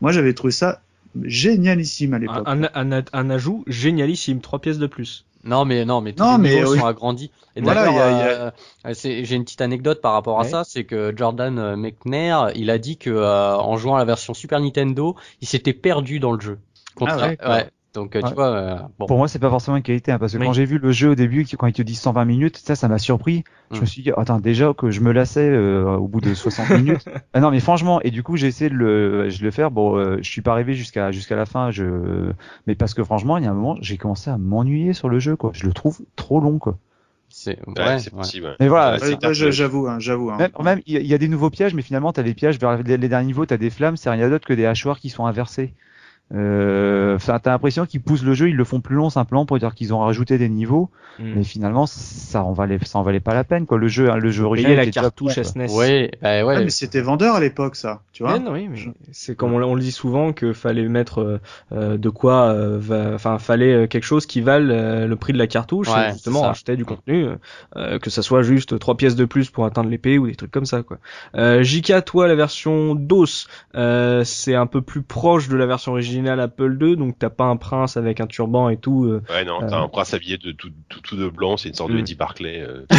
Moi, j'avais trouvé ça génialissime à l'époque. Un, un, un, ajout génialissime, trois pièces de plus. Non mais non mais tous non, les niveaux sont agrandis. Et voilà, euh, j'ai une petite anecdote par rapport à ça, c'est que Jordan euh, McNair, il a dit que euh, en jouant à la version Super Nintendo, il s'était perdu dans le jeu. ah ouais, ouais. Donc tu vois, bon. pour moi c'est pas forcément une qualité, hein, parce que quand j'ai vu le jeu au début, quand il te dit 120 minutes, ça, ça m'a surpris. Je me mm. suis dit, attends, déjà que je me lassais au bout de 60 <laughs> minutes. ah non, mais franchement, et du coup j'ai essayé de le, je le faire. Bon, je suis pas arrivé jusqu'à jusqu'à la fin, je, mais parce que franchement, il y a un moment, j'ai commencé à m'ennuyer sur le jeu, quoi. Je le trouve trop long, quoi. C'est ouais, possible. Mais voilà, j'avoue, hein, j'avoue. Hein. Même, il y, a des nouveaux pièges, mais finalement, t'as des pièges vers les, les derniers niveaux, t'as des flammes, c'est rien d'autre que des hachoirs qui sont inversés. Euh, t'as l'impression qu'ils poussent le jeu, ils le font plus long simplement pour dire qu'ils ont rajouté des niveaux, hmm. mais finalement ça en valait, ça en valait pas la peine quoi. Le jeu, le jeu original. la cartouche SNES. Ouais, bah ouais. Ah, mais c'était vendeur à l'époque ça, tu vois. oui, mais c'est comme on, le dit souvent que fallait mettre euh, euh de quoi, euh, enfin fallait quelque chose qui vale le prix de la cartouche, et justement acheter du contenu, que ça soit juste trois pièces de plus pour atteindre l'épée ou des trucs comme ça quoi. JK, toi la version DOS, c'est un peu plus proche de la version originale Apple II, donc t'as pas un prince avec un turban et tout. Euh, ouais, non, t'as un prince habillé de tout, tout, tout de blanc, c'est une sorte de mm. Eddie Barclay. Euh. <laughs>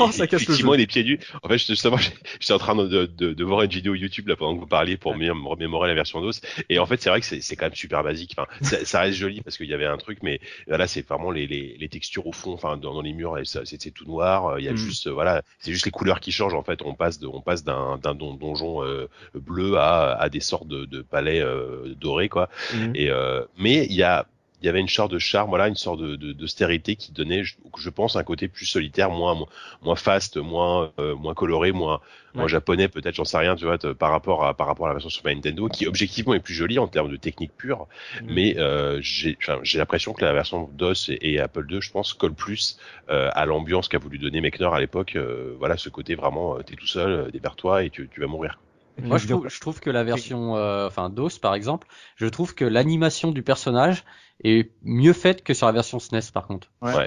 oh, ça casse effectivement, les pieds nus. En fait, justement, j'étais en train de, de, de, voir une vidéo YouTube là pendant que vous parliez pour me remémorer la version DOS. Et en fait, c'est vrai que c'est quand même super basique. Enfin, ça, ça reste joli parce qu'il y avait un truc, mais là, c'est vraiment les, les, les, textures au fond, enfin, dans, les murs, c'est tout noir. Il y a mm. juste, voilà, c'est juste les couleurs qui changent. En fait, on passe de, on passe d'un donjon euh, bleu à, à des sortes de, de palais euh, doré quoi. Mhm. Et euh, mais il y a il y avait une sorte de charme, voilà, une sorte de d'austérité qui donnait, je, je, pense, un côté plus solitaire, moins moins fast, moins euh, moins coloré, moins moins japonais, peut-être, j'en sais rien, tu vois, par rapport à par rapport à la version Super Nintendo, qui objectivement est plus jolie en termes de technique pure, mhm. mais euh, j'ai j'ai l'impression que la version DOS et, Apple II, je pense, colle plus euh, à l'ambiance qu'a voulu donner Mechner à l'époque, voilà, ce côté vraiment, t'es tout seul, débarre-toi et tu, tu vas mourir. Moi, je trouve, je trouve, que la version, euh, enfin DOS par exemple, je trouve que l'animation du personnage est mieux faite que sur la version SNES par contre. Ouais, ouais,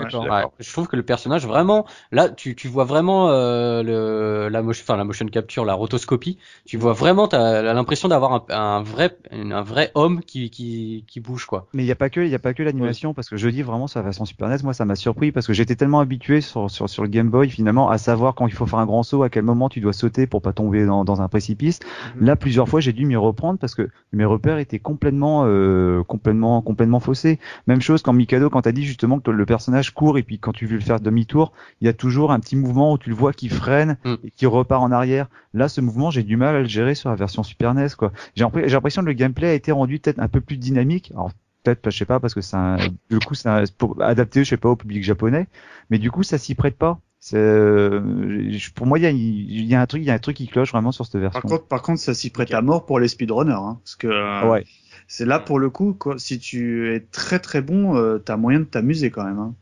je, trouve que le personnage vraiment, là, tu, tu vois vraiment euh, le, la motion, enfin la motion capture, la rotoscopie. Tu vois vraiment, t'as l'impression d'avoir un, un, vrai, un vrai homme qui, qui, qui bouge quoi. Mais il y a pas que, il y a pas que l'animation parce que je dis vraiment sur la version Super NES, moi ça m'a surpris parce que j'étais tellement habitué sur, sur, sur le Game Boy finalement à savoir quand il faut faire un grand saut, à quel moment tu dois sauter pour pas tomber dans, dans un précipice. Mhm. Là, plusieurs fois, j'ai dû m'y reprendre parce que mes repères étaient complètement, euh, complètement, complètement faussés Même chose quand Mikado, quand t'as dit justement que le personnage court et puis quand tu veux le faire demi-tour, il y a toujours un petit mouvement où tu le vois qui freine mm. et qui repart en arrière. Là, ce mouvement, j'ai du mal à le gérer sur la version Super NES, quoi. J'ai l'impression que le gameplay a été rendu peut-être un peu plus dynamique. Alors, peut-être, je sais pas, parce que c'est du coup, c'est adapté, je sais pas, au public japonais, mais du coup, ça s'y prête pas. Euh, pour moi, il y a, y a, un truc, il y a un truc qui cloche vraiment sur cette version. Par contre, par contre, ça s'y prête à mort pour les speedrunners, hein, parce que euh, ouais. C'est là pour le coup, quoi, si tu es très très bon, euh, t'as moyen de t'amuser quand même. Hein.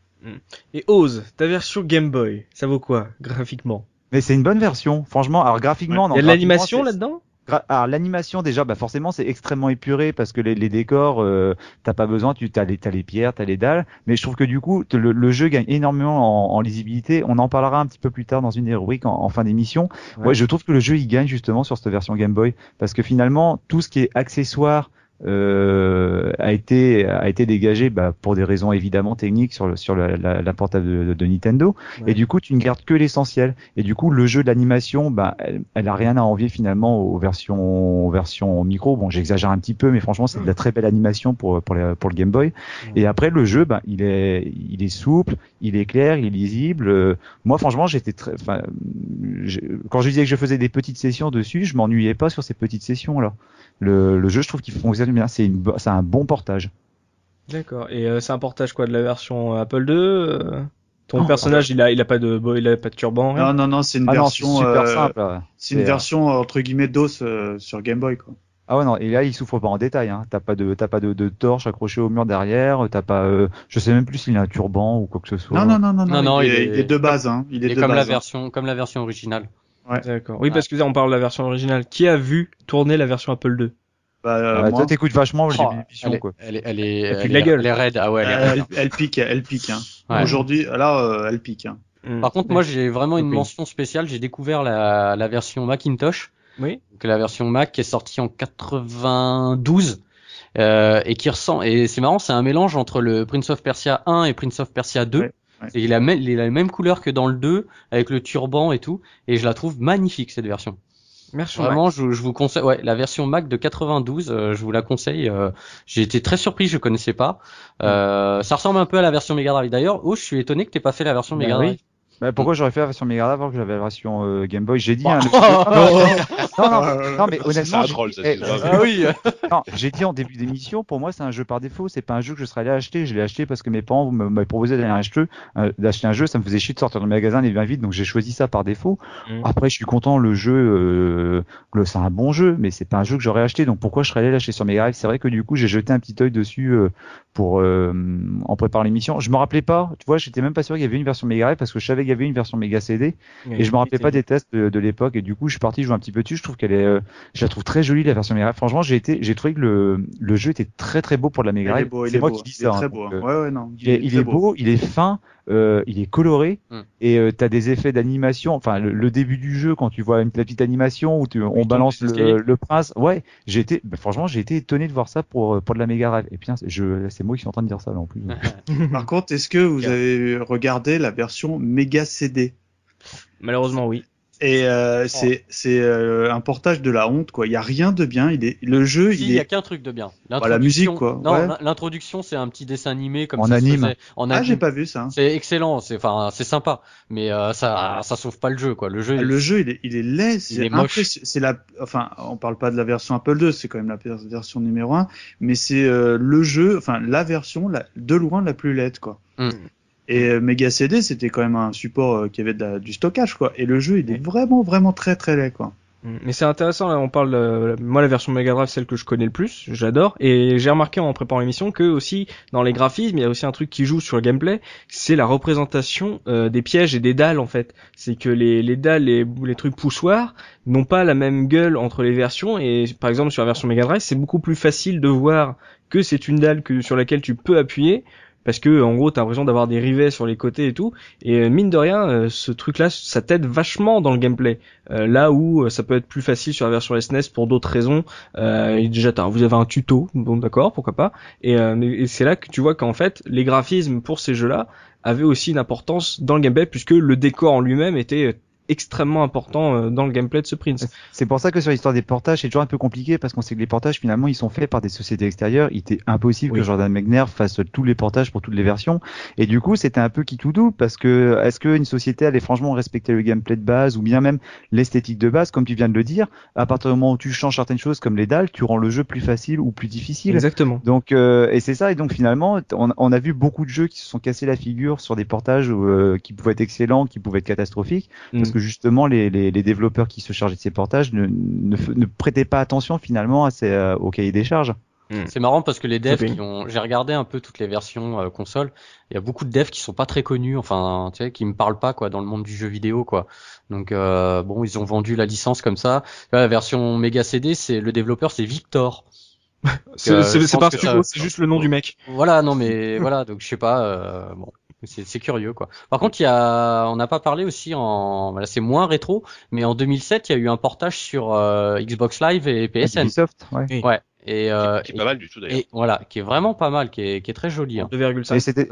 Et Ose, ta version Game Boy, ça vaut quoi graphiquement? Mais c'est une bonne version, franchement. Alors graphiquement, il y a de l'animation là-dedans? Alors l'animation déjà, bah forcément c'est extrêmement épuré parce que les, les décors, euh, t'as pas besoin, tu as les, as les pierres, t'as les dalles, mais je trouve que du coup le, le jeu gagne énormément en, en, lisibilité. On en parlera un petit peu plus tard dans une des rubriques en, fin d'émission. Ouais. je trouve que le jeu il gagne justement sur cette version Game Boy parce que finalement tout ce qui est accessoire euh, a été a été dégagé bah, pour des raisons évidemment techniques sur le, sur la, la, la portable de, de, Nintendo. Et du coup tu ne gardes que l'essentiel. Et du coup le jeu d'animation bah elle, elle, a rien à envier finalement aux versions aux versions micro. Bon j'exagère un petit peu mais franchement c'est de la très belle animation pour pour, pour le Game Boy. Et après le jeu bah il est il est souple il est clair il est lisible. Euh, moi franchement j'étais très enfin quand je disais que je faisais des petites sessions dessus je m'ennuyais pas sur ces petites sessions là le, le jeu, je trouve qu'il fonctionne bien. C'est un bon portage. D'accord. Et euh, c'est un portage quoi de la version Apple II euh? Ton personnage, il a, il a pas de, il a pas de turban. Non, non, non, c'est une ah version super euh, simple. C'est une version entre guillemets d'os sur Game Boy quoi. Ah ouais non et là il souffre pas en détail hein. T'as pas de t'as pas de, de, torche accrochée au mur derrière. T'as pas je sais même plus s'il a un turban ou quoi que ce soit. Non non non non non. non, il, est, il, est, de base hein. Il est, il de comme base, la hein. version comme la version originale. Ouais. D'accord. Oui parce que là on parle de la version originale. Qui a vu tourner la version Apple II bah, euh, bah, toi t'écoutes vachement le Oh, elle, quoi. elle, est- elle est, Elle elle de la est- gueule. elle est raide. Ah ouais, elle est raide. elle, elle pique, elle pique. Hein. Ouais. Aujourd'hui, là, euh, elle pique. Hein. Par contre, moi, j'ai vraiment une mention spéciale. J'ai découvert la, la version Macintosh, Oui. donc la version Mac qui est sortie en 92 euh, et qui ressent. Et c'est marrant, c'est un mélange entre le Prince of Persia 1 et Prince of Persia 2. Ouais, ouais. Et il a, même- il a la même couleur que dans le 2 avec le turban et tout. Et je la trouve magnifique cette version. Merci. Vraiment, je, je vous conseille. Ouais, la version Mac de 92, euh, je vous la conseille. euh, j'ai été très surpris, je connaissais pas. Euh, ça ressemble un peu à la version Mega Drive. D'ailleurs, oh, je suis étonné que t'aies pas fait la version Bah Mega oui. Bah, pourquoi j'aurais fait la version Mega Drive alors que j'avais la version euh, Game Boy? J'ai dit. hein, Oh, <laughs> non, non, non, <laughs> mais Ça, c'est honnêtement, un troll, ça, eh, grave. Ah oui. Non, j'ai dit en début d'émission, pour moi c'est un jeu par défaut, c'est pas un jeu que je serais allé acheter, je l'ai acheté parce que mes parents m'avaient proposé d'aller acheter, euh, d'acheter un jeu, ça me faisait chier de sortir du magasin et bien vite, donc j'ai choisi ça par défaut. Mm. Après je suis content, le jeu, euh, le- c'est un bon jeu, mais c'est pas un jeu que j'aurais acheté, donc pourquoi je serais allé l'acheter sur Mega Drive? C'est vrai que du coup j'ai jeté un petit œil dessus pour en préparant l'émission. Je me rappelais pas, tu vois, j'étais même pas sûr qu'il y avait une version Mega Drive parce que je savais qu'il y avait une version Mega CD et je me rappelais pas des tests de, de l'époque et du coup je suis parti jouer un petit peu dessus. Je trouve qu'elle est, euh, je la trouve très jolie la version Mega Drive. Franchement, j'ai été, j'ai trouvé que le, le jeu était très très beau pour la Il il C'est est moi beau. qui dis il est ça. très hein, beau. donc, Ouais, ouais, non. il est, il très est beau, il est fin, euh, il est coloré Mm. et euh, t'as des effets d'animation. Enfin, le, le début du jeu quand tu vois une petite animation où tu, on balance le, le prince. Ouais, j'ai été, bah, franchement, j'ai été étonné de voir ça pour pour de la Mega Drive. Et puis, hein, je, c'est moi qui suis en train de dire ça là en plus. <laughs> Par contre, est-ce que vous avez regardé la version Mega CD Malheureusement, oui. Et euh, c'est c'est euh, un portage de la honte quoi. Il y a rien de bien. Il est le jeu. Si, il il y a qu'un truc de bien. Bah, la musique, quoi. Non, Ouais. l'introduction c'est un petit dessin animé comme En ça se anime. en Ah, j'ai pas vu ça. C'est excellent, c'est enfin c'est sympa, mais euh, ça ça sauve pas le jeu quoi. Le jeu. Ah, Le jeu, il est, il est laid. C'est est moche. impressi- C'est la, enfin, on parle pas de la version Apple II, c'est quand même la version numéro 1, mais c'est euh, le jeu, enfin, la version, la, de loin la plus laide, quoi. Mm. Et euh, Mega CD, c'était quand même un support euh, qui avait de la- du stockage, quoi. Et le jeu, il est vraiment, vraiment très, très laid, quoi. Mm. Mais c'est intéressant, là, on parle, euh, moi la version Mega Drive, celle que je connais le plus, j'adore, et j'ai remarqué en préparant l'émission que aussi, dans les graphismes, il y a aussi un truc qui joue sur le gameplay, c'est la représentation euh, des pièges et des dalles, en fait. C'est que les, les dalles, les, les trucs poussoirs, n'ont pas la même gueule entre les versions, et par exemple, sur la version Mega Drive, c'est beaucoup plus facile de voir que c'est une dalle que, sur laquelle tu peux appuyer, parce que en gros t'as l'impression d'avoir des rivets sur les côtés et tout. Et euh, mine de rien euh, ce truc là ça t'aide vachement dans le gameplay. Euh, là où ça peut être plus facile sur la version SNES pour d'autres raisons. Euh, et déjà vous avez un tuto bon d'accord pourquoi pas. Et c'est là que tu vois qu'en fait les graphismes pour ces jeux là avaient aussi une importance dans le gameplay puisque le décor en lui-même était extrêmement important euh, dans le gameplay de ce Prince. C'est pour ça que sur l'histoire des portages, c'est toujours un peu compliqué parce qu'on sait que les portages finalement ils sont faits par des sociétés extérieures. Il était impossible que Jordan Mechner fasse tous les portages pour toutes les versions. Et du coup, c'était un peu qui tout doux parce que est-ce qu'une société allait franchement respecter le gameplay de base ou bien même l'esthétique de base, comme tu viens de le dire, à partir du moment où tu changes certaines choses comme les dalles, tu rends le jeu plus facile ou plus difficile. Exactement. Donc euh, et c'est ça. Et donc finalement, on, a vu beaucoup de jeux qui se sont cassés la figure sur des portages euh, qui pouvaient être excellents, qui pouvaient être catastrophiques, mm. parce que justement les, les, les, développeurs qui se chargeaient de ces portages ne, ne, ne prêtaient pas attention finalement à ces, euh, au cahier des charges. Hmm. C'est marrant parce que les devs qui ont, j'ai regardé un peu toutes les versions euh, console, il y a beaucoup de devs qui sont pas très connus, enfin, tu sais, qui me parlent pas quoi dans le monde du jeu vidéo quoi. Donc euh, bon, ils ont vendu la licence comme ça. la version Mega CD, c'est le développeur, c'est Victor. c'est euh, pas c'est juste le nom du mec. Voilà, non mais <laughs> voilà, donc je sais pas, euh, bon, c'est curieux quoi. Par contre, il y a, on n'a pas parlé aussi en, voilà, c'est moins rétro, mais en 2007, il y a eu un portage sur Xbox Live et PSN. Ubisoft, ouais. ouais. Et, euh, qui, est pas mal du tout d'ailleurs. Et voilà, qui est vraiment pas mal, qui est, qui est très joli. Hein. 2,5. c'était,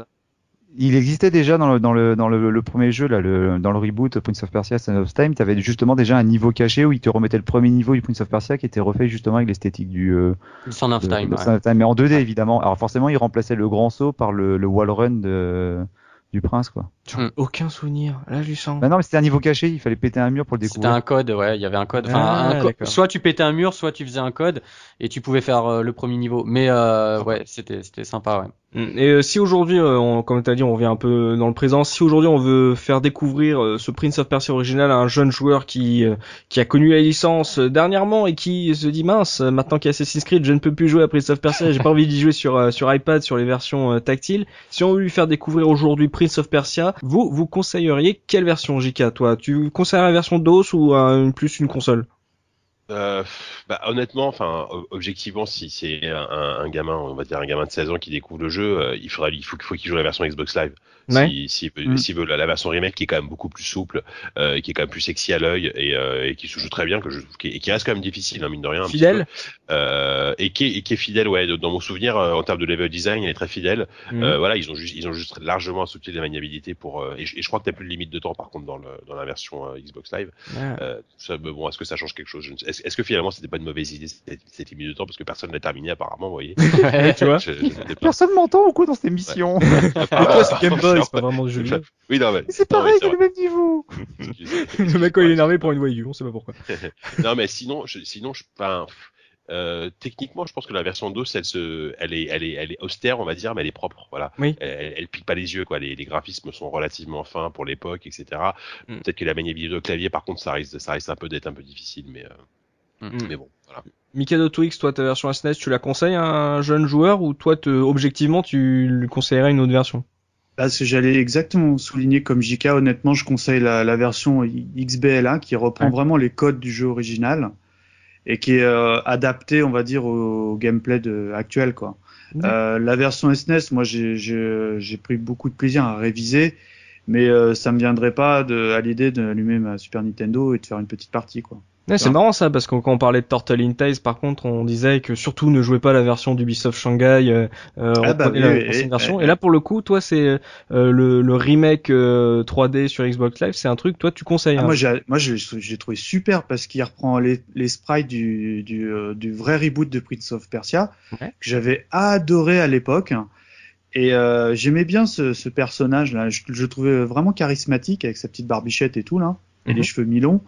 il existait déjà dans le dans le dans le, le premier jeu là, le, dans le reboot Prince of Persia: Son of Time, tu avais justement déjà un niveau caché où il te remettait le premier niveau du Prince of Persia qui était refait justement avec l'esthétique du euh, of Time, Time, mais en 2D évidemment. Alors forcément, il remplaçait le grand saut par le, le wall run de du prince quoi. Hmm. Aucun souvenir, là je sens. Bah non mais c'était un niveau caché, il fallait péter un mur pour le découvrir. C'était un code, ouais, il y avait un code. Enfin, ah, soit tu pétais un mur, soit tu faisais un code et tu pouvais faire euh, le premier niveau. Mais euh, ouais, c'était c'était sympa, ouais. Mm. Et euh, si aujourd'hui, euh, comme tu as dit, on revient un peu dans le présent, si aujourd'hui on veut faire découvrir euh, ce Prince of Persia original à un jeune joueur qui qui a connu la licence dernièrement et qui se dit mince, maintenant qu'il y a Assassin's Creed, je ne peux plus jouer à Prince of Persia, j'ai pas envie d'y jouer sur sur iPad, sur les versions tactiles. Si on veut lui faire découvrir aujourd'hui Prince of Persia, vous vous conseilleriez quelle version, JK Toi, tu conseillerais la version DOS ou plus une console? Euh, bah, honnêtement, enfin, objectivement, si c'est un, gamin, on va dire un gamin de 16 ans qui découvre le jeu, euh, il faudra, il faut, faut qu'il joue la version Xbox Live. Si, si, mm. si, veut la, version remake qui est quand même beaucoup plus souple, euh, qui est quand même plus sexy à l'œil et, euh, et, qui se joue très bien, que je, qui, et qui reste quand même difficile, hein, mine de rien. fidèle. Euh, et, qui est, et qui est fidèle, ouais. Dans mon souvenir, euh, en termes de level design, il est très fidèle. Mm. Euh, voilà, ils ont juste, ils ont juste largement assoupli la maniabilité pour. et, je, crois que t'as plus de limite de temps par contre dans, le, dans la version Xbox Live. Ça, bon, est-ce que ça change quelque chose? Est-ce est que finalement c'était pas une mauvaise idée cette, cette limite de temps parce que personne n'a terminé apparemment, vous voyez? <laughs> tu vois. personne m'entend ou quoi dans cette émission? Ouais. <laughs> Boy, c'est pas vraiment joli. Oui, non, mais. C'est pareil, c'est le même niveau. <laughs> le mec, quand il est énervé pour une Wii on sait pas pourquoi. <laughs> non, mais sinon, je, sinon, je, enfin, euh, techniquement, je pense que la version 2, elle, se, elle, est, elle, est, elle est austère, on va dire, mais elle est propre. Voilà. Oui. Elle, elle, pique pas les yeux, quoi. Les, les graphismes sont relativement fins pour l'époque, etc. Mm. Peut-être que la maniabilité de clavier, par contre, ça risque, ça risque un peu d'être un peu difficile, mais, euh, mm. mais bon, voilà. Mikado Twix, toi, ta version SNES, tu la conseilles à un jeune joueur ou toi, te, objectivement, tu lui conseillerais une autre version? Que j'allais exactement souligner comme JK, honnêtement, je conseille la, la version XBLA qui reprend vraiment les codes du jeu original et qui est euh, adapté, on va dire, au, gameplay de, actuel. Quoi. Euh, la version SNES, moi, j'ai pris beaucoup de plaisir à réviser, mais euh, ça me viendrait pas de, à l'idée d'allumer ma Super Nintendo et de faire une petite partie. quoi c'est marrant ça parce que quand on parlait de Turtle in Tales par contre on disait que surtout ne jouez pas la version d'Ubisoft Shanghai euh, euh ah bah, la version. et, là pour le coup toi c'est euh, le, le, remake 3D euh, sur Xbox Live c'est un truc toi tu conseilles ah, hein. moi j'ai moi j'ai trouvé super parce qu'il reprend les, les sprites du, du, du, vrai reboot de Prince of Persia que j'avais adoré à l'époque. Et j'aimais bien ce, ce, personnage là je, le trouvais vraiment charismatique avec sa petite barbichette et tout là et les mhm. cheveux mi-longs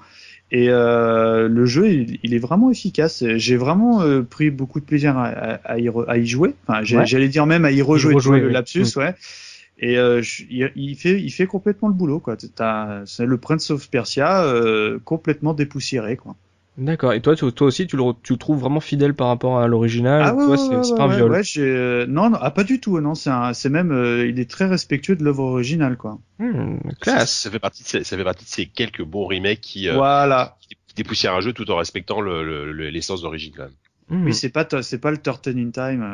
et euh, le jeu, il, est vraiment efficace. J'ai vraiment euh, pris beaucoup de plaisir à, à, y, à y, jouer. Enfin, j'allais dire même à y rejouer, le lapsus, ouais. Et euh, il, fait, il fait complètement le boulot, quoi. C'est le Prince of Persia euh, complètement dépoussiéré, quoi. D'accord. Et toi, toi aussi, tu le, tu le trouves vraiment fidèle par rapport à l'original Ah ouais, c'est pas un viol. Ouais, euh, non, non, ah, pas du tout. Non, c'est c'est même, euh, il est très respectueux de l'œuvre originale, quoi. Hmm, classe. Ça, fait partie, de ces, ça fait partie de ces quelques bons remakes qui, euh, voilà. qui, dépoussièrent un jeu tout en respectant l'essence le, d'origine, quand même. Hmm. Oui, c'est pas c'est pas le Turtle in Time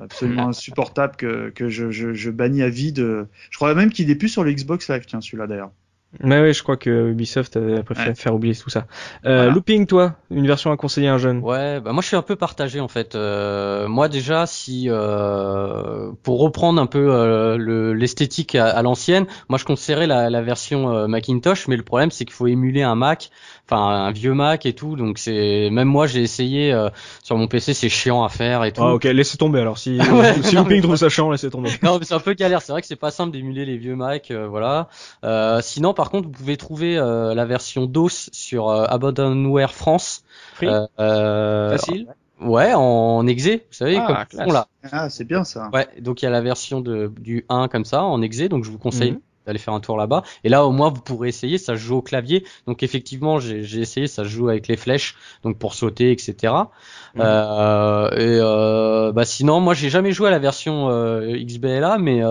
absolument insupportable que que je, je, je bannis à vie de. Je crois même qu'il est plus sur le Xbox Live, tiens, celui-là d'ailleurs. Mais oui, je crois que Ubisoft a préféré faire oublier tout ça. Euh, Looping, toi, une version à conseiller à un jeune Ouais, bah moi je suis un peu partagé en fait. Euh, moi déjà, si euh, pour reprendre un peu euh, l'esthétique à, l'ancienne, moi je conseillerais la, la version euh, Macintosh, mais le problème c'est qu'il faut émuler un Mac, enfin un vieux Mac et tout, donc c'est même moi j'ai essayé sur mon PC, c'est chiant à faire et tout. Ah ok, laissez tomber alors. Si, <laughs> si Looping trouve ça chiant, laissez tomber. non, mais c'est un peu galère. C'est vrai que c'est pas simple d'émuler les vieux Mac, voilà. sinon par contre, vous pouvez trouver euh, la version DOS sur euh, Abandonware France. Euh, Facile? Ouais, en exe, vous savez, ah, comme là. Ah, c'est bien ça. Ouais, donc il y a la version de, du 1 comme ça, en exe, donc je vous conseille mhm. D'aller faire un tour là-bas. Et là, au moins, vous pourrez essayer, ça joue au clavier. Donc effectivement, j'ai essayé, ça joue avec les flèches, donc pour sauter, etc. Mhm. Euh, et euh, bah sinon, moi, j'ai jamais joué à la version euh, XBLA, mais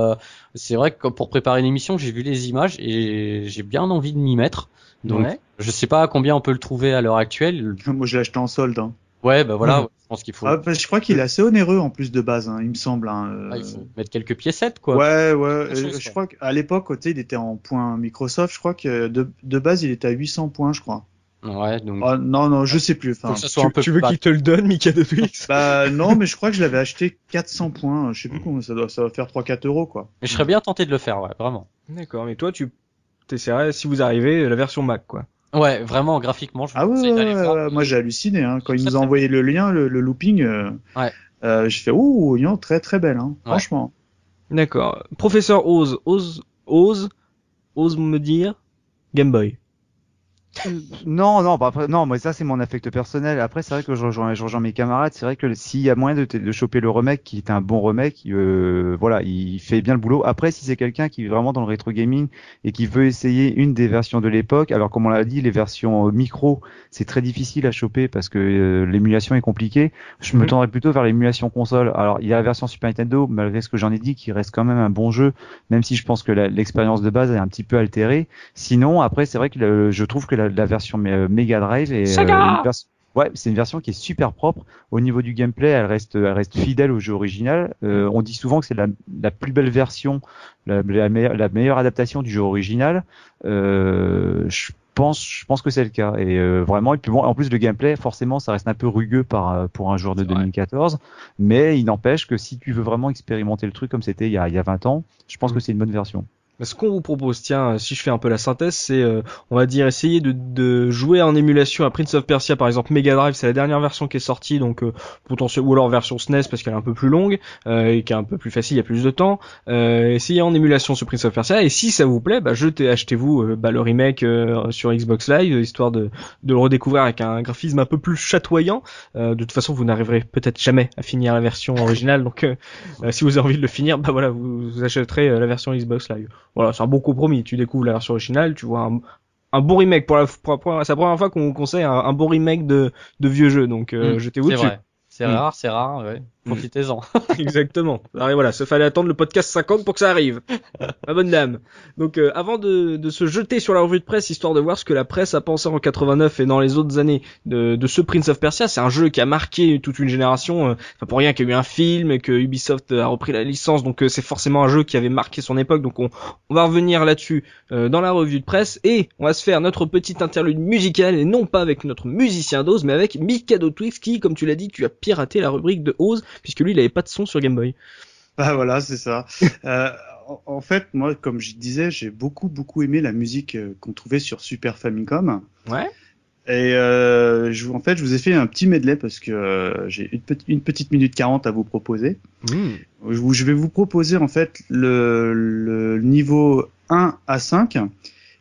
c'est vrai que pour préparer une émission, j'ai vu les images et j'ai bien envie de m'y mettre. Donc, je sais pas à combien on peut le trouver à l'heure actuelle. Moi, je l'ai acheté en solde. Hein. Ouais, bah voilà, je pense qu'il faut. Ah, bah, je crois qu'il est assez onéreux en plus de base, hein, il me semble. Hein, euh. ah, il faut mettre quelques piécettes, quoi. Ouais, ouais. Euh, je crois qu'à l'époque, il était en points Microsoft. Je crois que de, de base, il était à 800 points, je crois. Ouais, donc. Ah, non, non, je sais plus. Enfin, tu, veux qu'il te le donne, Mika de Twix Bah non, mais je crois que je l'avais acheté 400 points. Je sais plus combien ça doit, ça va faire 3-4 euros, quoi. Mais je serais bien tenté de le faire, ouais, vraiment. D'accord, mais toi, tu t'essaierais, si vous arrivez, la version Mac, quoi. Ouais, vraiment, graphiquement, je Ah ouais, ouais, moi j'ai halluciné, hein. Quand il nous a envoyé le lien, le, looping, euh, ouais. euh, je fais, ouh, non, très très belle, hein, franchement. D'accord. Professeur Ose, Ose, Ose, Ose me dire Game Boy. Non, non, bah après, non, mais ça c'est mon affect personnel. Après, c'est vrai que je rejoins, je rejoins mes camarades. C'est vrai que s'il y a moyen de, de, choper le remake qui est un bon remake, euh, voilà, il fait bien le boulot. Après, si c'est quelqu'un qui est vraiment dans le rétro gaming et qui veut essayer une des versions de l'époque, alors comme on l'a dit, les versions euh, micro, c'est très difficile à choper parce que euh, l'émulation est compliquée. Je me tendrais plutôt vers l'émulation console. Alors, il y a la version Super Nintendo, malgré ce que j'en ai dit, qui reste quand même un bon jeu, même si je pense que l'expérience de base est un petit peu altérée. Sinon, après, c'est vrai que je trouve que la, version euh, Mega Drive est euh, Ouais, c'est une version qui est super propre. Au niveau du gameplay, elle reste, elle reste fidèle au jeu original. Euh, on dit souvent que c'est la, la, plus belle version, la, la, meilleure, la, meilleure, adaptation du jeu original. Euh, je pense, je pense que c'est le cas. Et vraiment, et puis bon, en plus le gameplay, forcément, ça reste un peu rugueux par, pour un joueur de 2014. Mais il n'empêche que si tu veux vraiment expérimenter le truc comme c'était il y a, il y a 20 ans, je pense mm. que c'est une bonne version. Bah, ce qu'on vous propose, tiens, si je fais un peu la synthèse, c'est, euh, on va dire, essayer de, jouer en émulation à Prince of Persia, par exemple Mega Drive, c'est la dernière version qui est sortie, donc euh, ou alors version SNES parce qu'elle est un peu plus longue euh, et qui est un peu plus facile, il y a plus de temps. Euh, essayez en émulation sur Prince of Persia et si ça vous plaît, bah, jetez, achetez-vous bah, le remake sur Xbox Live, histoire de, le redécouvrir avec un graphisme un peu plus chatoyant. de toute façon, vous n'arriverez peut-être jamais à finir la version originale, donc si vous avez envie de le finir, bah voilà, vous achèterez la version Xbox Live. Voilà, c'est un bon compromis. Tu découvres la version originale, tu vois un, un bon remake pour la, pour c'est la première fois qu'on conseille un, un, bon remake de, de vieux jeux, donc euh, mmh, jetez-vous dessus. C'est hmm. rare, c'est rare, ouais. Hmm. Profitez-en. <laughs> <laughs> Exactement. Alors voilà, il fallait attendre le podcast 50 pour que ça arrive. <laughs> Ma bonne dame. Donc euh, avant de, de, se jeter sur la revue de presse, histoire de voir ce que la presse a pensé en 89 et dans les autres années de, de ce Prince of Persia, c'est un jeu qui a marqué toute une génération. Euh, enfin pour rien qu'il y a eu un film et que Ubisoft a repris la licence, donc euh, c'est forcément un jeu qui avait marqué son époque. Donc on, on va revenir là-dessus dans la revue de presse et on va se faire notre petite interlude musicale et non pas avec notre musicien d'Oz, mais avec Mikado Twix qui, comme tu l'as dit, tu as piraté la rubrique de Oz puisque lui il avait pas de son sur Game Boy. Bah voilà, c'est ça. <laughs> euh, en fait, moi, comme je disais, j'ai beaucoup beaucoup aimé la musique euh, qu'on trouvait sur Super Famicom. Ouais. Et euh, je, en fait, je vous ai fait un petit medley parce que euh, j'ai une, une, petite minute 40 à vous proposer. Mmh. Je, je, vais vous proposer en fait le, le, niveau 1 à 5,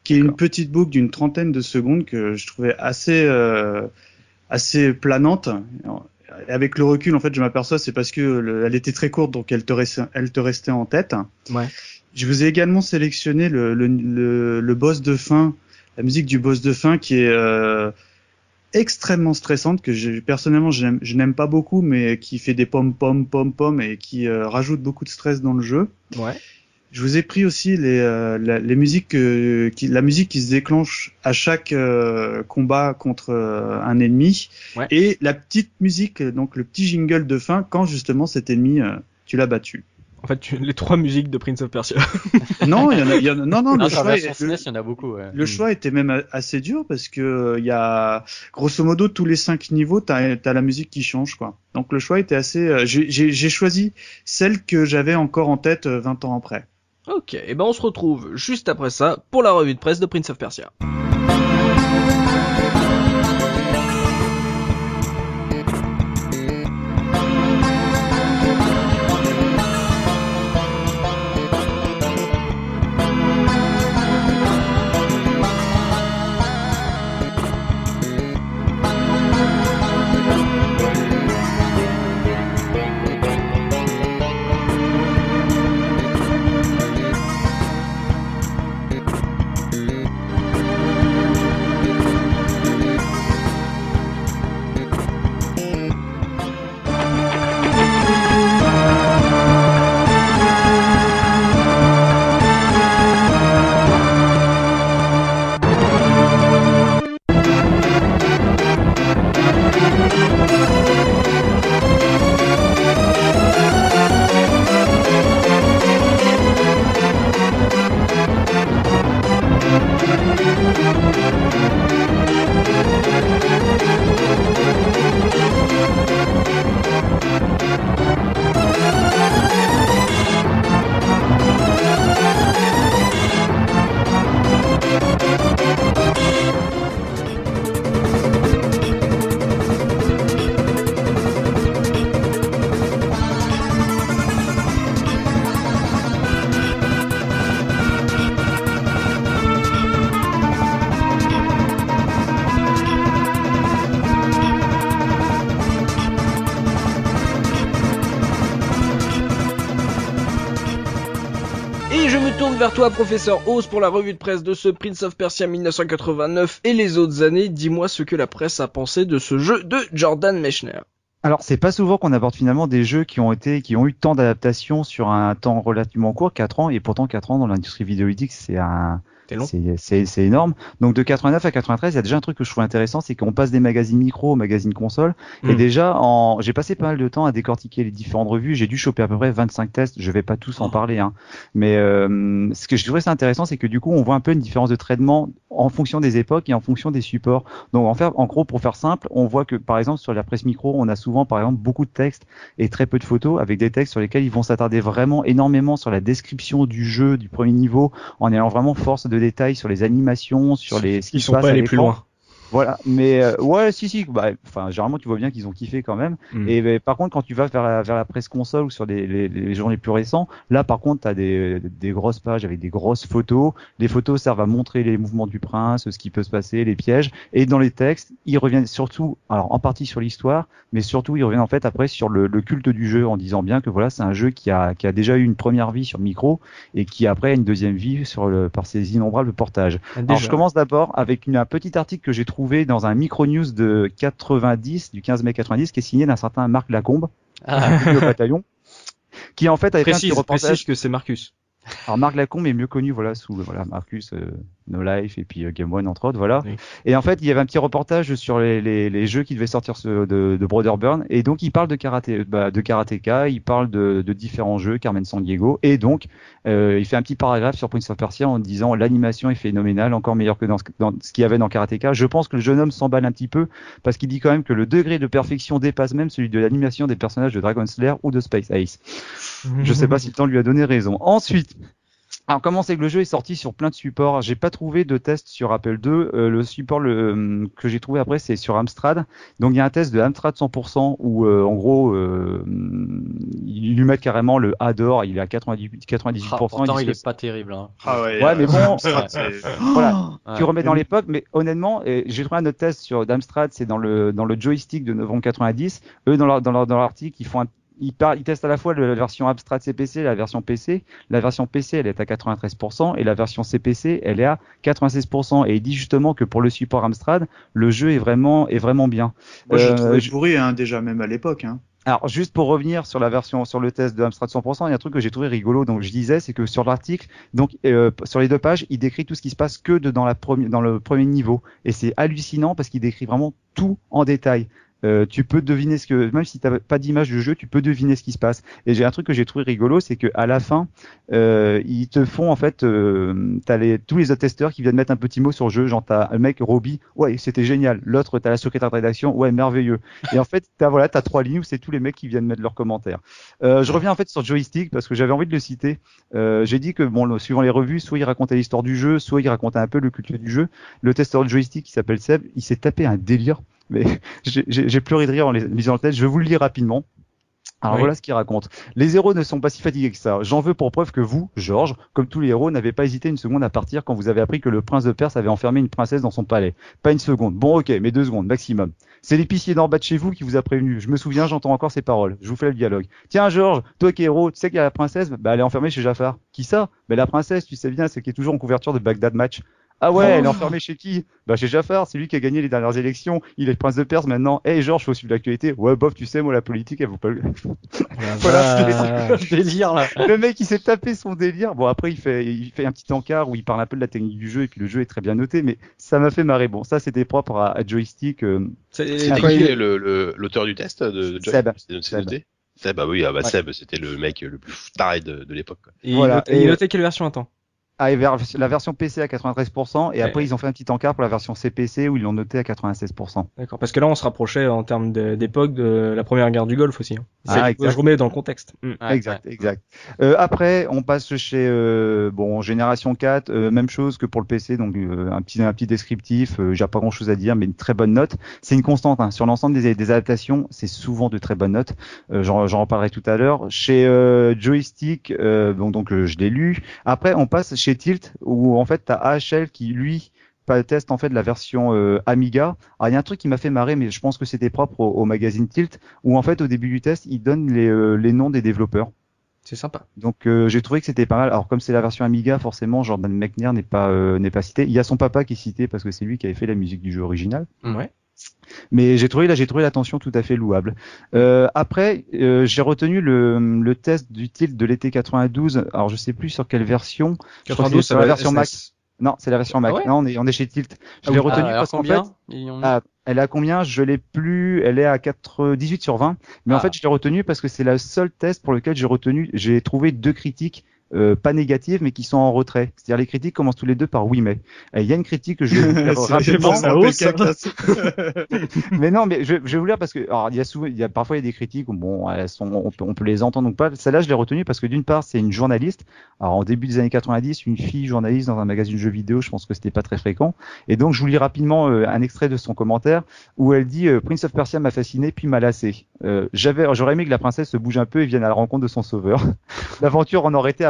qui est une petite boucle d'une trentaine de secondes que je trouvais assez euh, assez planante avec le recul, en fait, je m'aperçois, c'est parce que elle était très courte, donc elle te restait, elle te restait en tête. Ouais. Je vous ai également sélectionné le, le, le, le, boss de fin, la musique du boss de fin, qui est euh, extrêmement stressante, que je, personnellement je n'aime pas beaucoup, mais qui fait des pom pom pom pom et qui euh, rajoute beaucoup de stress dans le jeu. Ouais. Je vous ai pris aussi les, euh, la, les musiques, qui, la musique qui se déclenche à chaque euh, combat contre euh, un ennemi, et la petite musique, donc le petit jingle de fin quand justement cet ennemi tu l'as battu. En fait, les trois musiques de Prince of Persia. <laughs> non, il y en a, y en a non, non, le choix, il y en a beaucoup. Ouais. Le choix était même assez dur parce que il y a, grosso modo, tous les cinq niveaux, t'as as la musique qui change, quoi. Donc le choix était assez. Euh, j'ai choisi celle que j'avais encore en tête 20 ans après. Ok, et ben on se retrouve juste après ça pour la revue de presse de Prince of Persia. Toi, professeur Oz, pour la revue de presse de ce Prince of Persia 1989 et les autres années. Dis-moi ce que la presse a pensé de ce jeu de Jordan Mechner. Alors, c'est pas souvent qu'on aborde finalement des jeux qui ont été, qui ont eu tant d'adaptation sur un temps relativement court, 4 ans, et pourtant 4 ans dans l'industrie vidéoludique, c'est un, c'est énorme. Donc de 89 à 93, il y a déjà un truc que je trouve intéressant, c'est qu'on passe des magazines micro aux magazines console. Et hmm. déjà, en... j'ai passé pas mal de temps à décortiquer les différentes revues. J'ai dû choper à peu près 25 tests. Je vais pas tous en oh. parler, hein. mais euh, ce que je trouvais ça intéressant, c'est que du coup, on voit un peu une différence de traitement en fonction des époques et en fonction des supports. Donc en, fait, en gros, pour faire simple, on voit que par exemple sur la presse micro, on a souvent par exemple beaucoup de textes et très peu de photos, avec des textes sur lesquels ils vont s'attarder vraiment énormément sur la description du jeu du premier niveau, en allant vraiment force de détails sur les animations, sur les. Ils sont pas allés plus loin. Voilà, mais euh, ouais, si, si, bah, enfin, généralement, tu vois bien qu'ils ont kiffé quand même. Mm. Et bah, par contre, quand tu vas vers la, vers la presse console ou sur les, les, les journées plus récents, là, par contre, t'as des, des grosses pages avec des grosses photos. Les photos servent à montrer les mouvements du prince, ce qui peut se passer, les pièges. Et dans les textes, ils reviennent surtout, alors en partie sur l'histoire, mais surtout, ils reviennent en fait après sur le, le, culte du jeu en disant bien que voilà, c'est un jeu qui a, qui a déjà eu une première vie sur micro et qui après a une deuxième vie sur le, par ses innombrables portages. Ah, alors, je commence d'abord avec une, un petit article que j'ai trouvé dans un micro news de 90, du 15 mai 90, qui est signé d'un certain Marc Lacombe, ah. le <laughs> bataillon, qui en fait a écrit un petit reportage. que c'est Marcus. Alors Marc Lacombe est mieux connu voilà sous voilà Marcus euh, No Life et puis euh, Game One entre autres voilà. Et en fait il y avait un petit reportage sur les, les, les jeux qui devaient sortir de, de Brotherburn et donc il parle de karaté bah, de karatéka, il parle de, de, différents jeux Carmen San Diego et donc euh, il fait un petit paragraphe sur Prince of Persia en disant l'animation est phénoménale encore meilleure que dans ce, dans ce qu'il y avait dans karatéka. Je pense que le jeune homme s'emballe un petit peu parce qu'il dit quand même que le degré de perfection dépasse même celui de l'animation des personnages de Dragon Slayer ou de Space Ace. <laughs> Je sais pas si le temps lui a donné raison. Ensuite, alors comment c'est que le jeu est sorti sur plein de supports? J'ai pas trouvé de test sur Apple II. Euh, le support le, euh, que j'ai trouvé après c'est sur Amstrad. Donc il y a un test de Amstrad 100% où euh, en gros euh, ils lui mettent carrément le A d'or. Il est à 98 98%. Ah, pourtant il, est pas terrible. Hein. Ah ouais, ouais mais bon, <laughs> <laughs> voilà, tu remets dans l'époque. Mais honnêtement, j'ai trouvé un autre test sur d'Amstrad, c'est dans le dans le joystick de novembre 90. Eux dans leur dans leur dans l'article ils font un il, il teste à la fois la version abstract CPC et la version PC. La version PC, elle est à 93% et la version CPC, elle est à 96%. Et il dit justement que pour le support Amstrad, le jeu est vraiment est vraiment bien. Moi, je euh, pourri hein, déjà même à l'époque. Hein. Alors juste pour revenir sur la version sur le test de Amstrad 100%, il y a un truc que j'ai trouvé rigolo. Donc je disais, c'est que sur l'article, donc euh, sur les deux pages, il décrit tout ce qui se passe que de, dans la dans le premier niveau, et c'est hallucinant parce qu'il décrit vraiment tout en détail euh, tu peux deviner ce que, même si tu n'as pas d'image du jeu, tu peux deviner ce qui se passe. Et j'ai un truc que j'ai trouvé rigolo, c'est que à la fin, euh, ils te font en fait, euh, t'as les tous les autres testeurs qui viennent mettre un petit mot sur le jeu, genre t'as un mec Roby, ouais c'était génial. L'autre t'as la secrétaire de rédaction, ouais merveilleux. Et en fait t'as voilà t'as trois lignes où c'est tous les mecs qui viennent mettre leurs commentaires. Euh, je reviens en fait sur joystick parce que j'avais envie de le citer. J'ai dit que bon, suivant les revues, soit il racontait l'histoire du jeu, soit il racontait un peu le culture du jeu. Le testeur de joystick qui s'appelle Seb, il s'est tapé un délire mais <laughs> j'ai pleuré de rire en les lisant le test. Je vais vous le lire rapidement. Alors voilà ce qu'il raconte. Les héros ne sont pas si fatigués que ça. J'en veux pour preuve que vous, Georges, comme tous les héros, n'avez pas hésité une seconde à partir quand vous avez appris que le prince de Perse avait enfermé une princesse dans son palais. Pas une seconde. Bon ok, mais deux secondes maximum. C'est l'épicier d'en bas de chez vous qui vous a prévenu. Je me souviens, j'entends encore ces paroles. Je vous fais le dialogue. Tiens Georges, toi qui es héros, tu sais qu'il y a la princesse? Bah elle est enfermée chez Jafar. Qui ça? Bah la princesse, tu sais bien, c'est qui est toujours en couverture de Bagdad Match. Ah ouais, elle est oh. enfermée chez qui? Bah chez Jafar, c'est lui qui a gagné les dernières élections. Il est prince de Perse maintenant. Eh hey, Georges, faut suivre l'actualité. Ouais, bof, tu sais, moi la politique, elle vaut pas le. <laughs> voilà, le délire là. <laughs> Le mec, il s'est tapé son délire. Bon après, il fait, il fait un petit encart où il parle un peu de la technique du jeu et puis le jeu est très bien noté, mais ça m'a fait marrer. Bon, ça c'était propre à, joystick. Euh... C'était qui l'auteur du test de, de Seb. Seb. Seb, ah oui, ah bah Seb, c'était le mec le plus taré de, de l'époque. Voilà. il notait quelle version attends? Ah, la version PC à 93% et après ils ont fait un petit encart pour la version CPC où ils l'ont noté à 96%. D'accord, parce que là on se rapprochait en termes d'époque de, la première guerre du Golfe aussi. Hein. Ah, je remets dans le contexte. Mm. exact, exact. Euh, après on passe chez euh, bon génération 4, euh, même chose que pour le PC, donc euh, un petit un petit descriptif. Euh, J'ai pas grand chose à dire, mais une très bonne note. C'est une constante hein. sur l'ensemble des, des adaptations, c'est souvent de très bonnes notes. J'en reparlerai tout à l'heure. Chez Joystick, donc donc je l'ai lu. Après on passe chez Tilt où en fait tu as AHL qui lui teste en fait de la version euh, Amiga. Alors il y a un truc qui m'a fait marrer, mais je pense que c'était propre au, magazine Tilt, où en fait au début du test, il donne les, euh, les noms des développeurs. C'est sympa. Donc euh, j'ai trouvé que c'était pas mal. Alors comme c'est la version Amiga, forcément Jordan McNair n'est pas n'est pas cité. Il y a son papa qui est cité parce que c'est lui qui avait fait la musique du jeu original. Ouais. Mais j'ai trouvé là, j'ai trouvé l'attention tout à fait louable. Euh, après, euh, j'ai retenu le, le, test du tilt de l'été 92. Alors je sais plus sur quelle version. 92, c'est la version Mac. Non, c'est la version Mac. Ah non, on est, on est chez Tilt. Je ah l'ai retenu ah, parce qu'en fait, ah, elle est à combien? Je l'ai plus. Elle est à 4, 18 sur 20. Mais en fait, je l'ai retenu parce que c'est le seul test pour lequel j'ai retenu, j'ai trouvé deux critiques euh, pas négatives mais qui sont en retrait. C'est-à-dire les critiques commencent tous les deux par oui mais. Il y a une critique que je <laughs> vais rapidement. <laughs> mais non, mais je, je vais vous lire parce que alors, il y a souvent, il y a parfois il y a des critiques où bon, elles sont, on peut, on peut les entendre ou pas. Celle-là, je l'ai retenue parce que d'une part, c'est une journaliste. Alors en début des années 90, une fille journaliste dans un magazine de jeux vidéo, je pense que c'était pas très fréquent. Et donc je vous lis rapidement euh, un extrait de son commentaire où elle dit euh, Prince of Persia m'a fasciné puis m'a lassé. J'avais, j'aurais aimé que la princesse se bouge un peu et vienne à la rencontre de son sauveur. <laughs> L'aventure en aurait été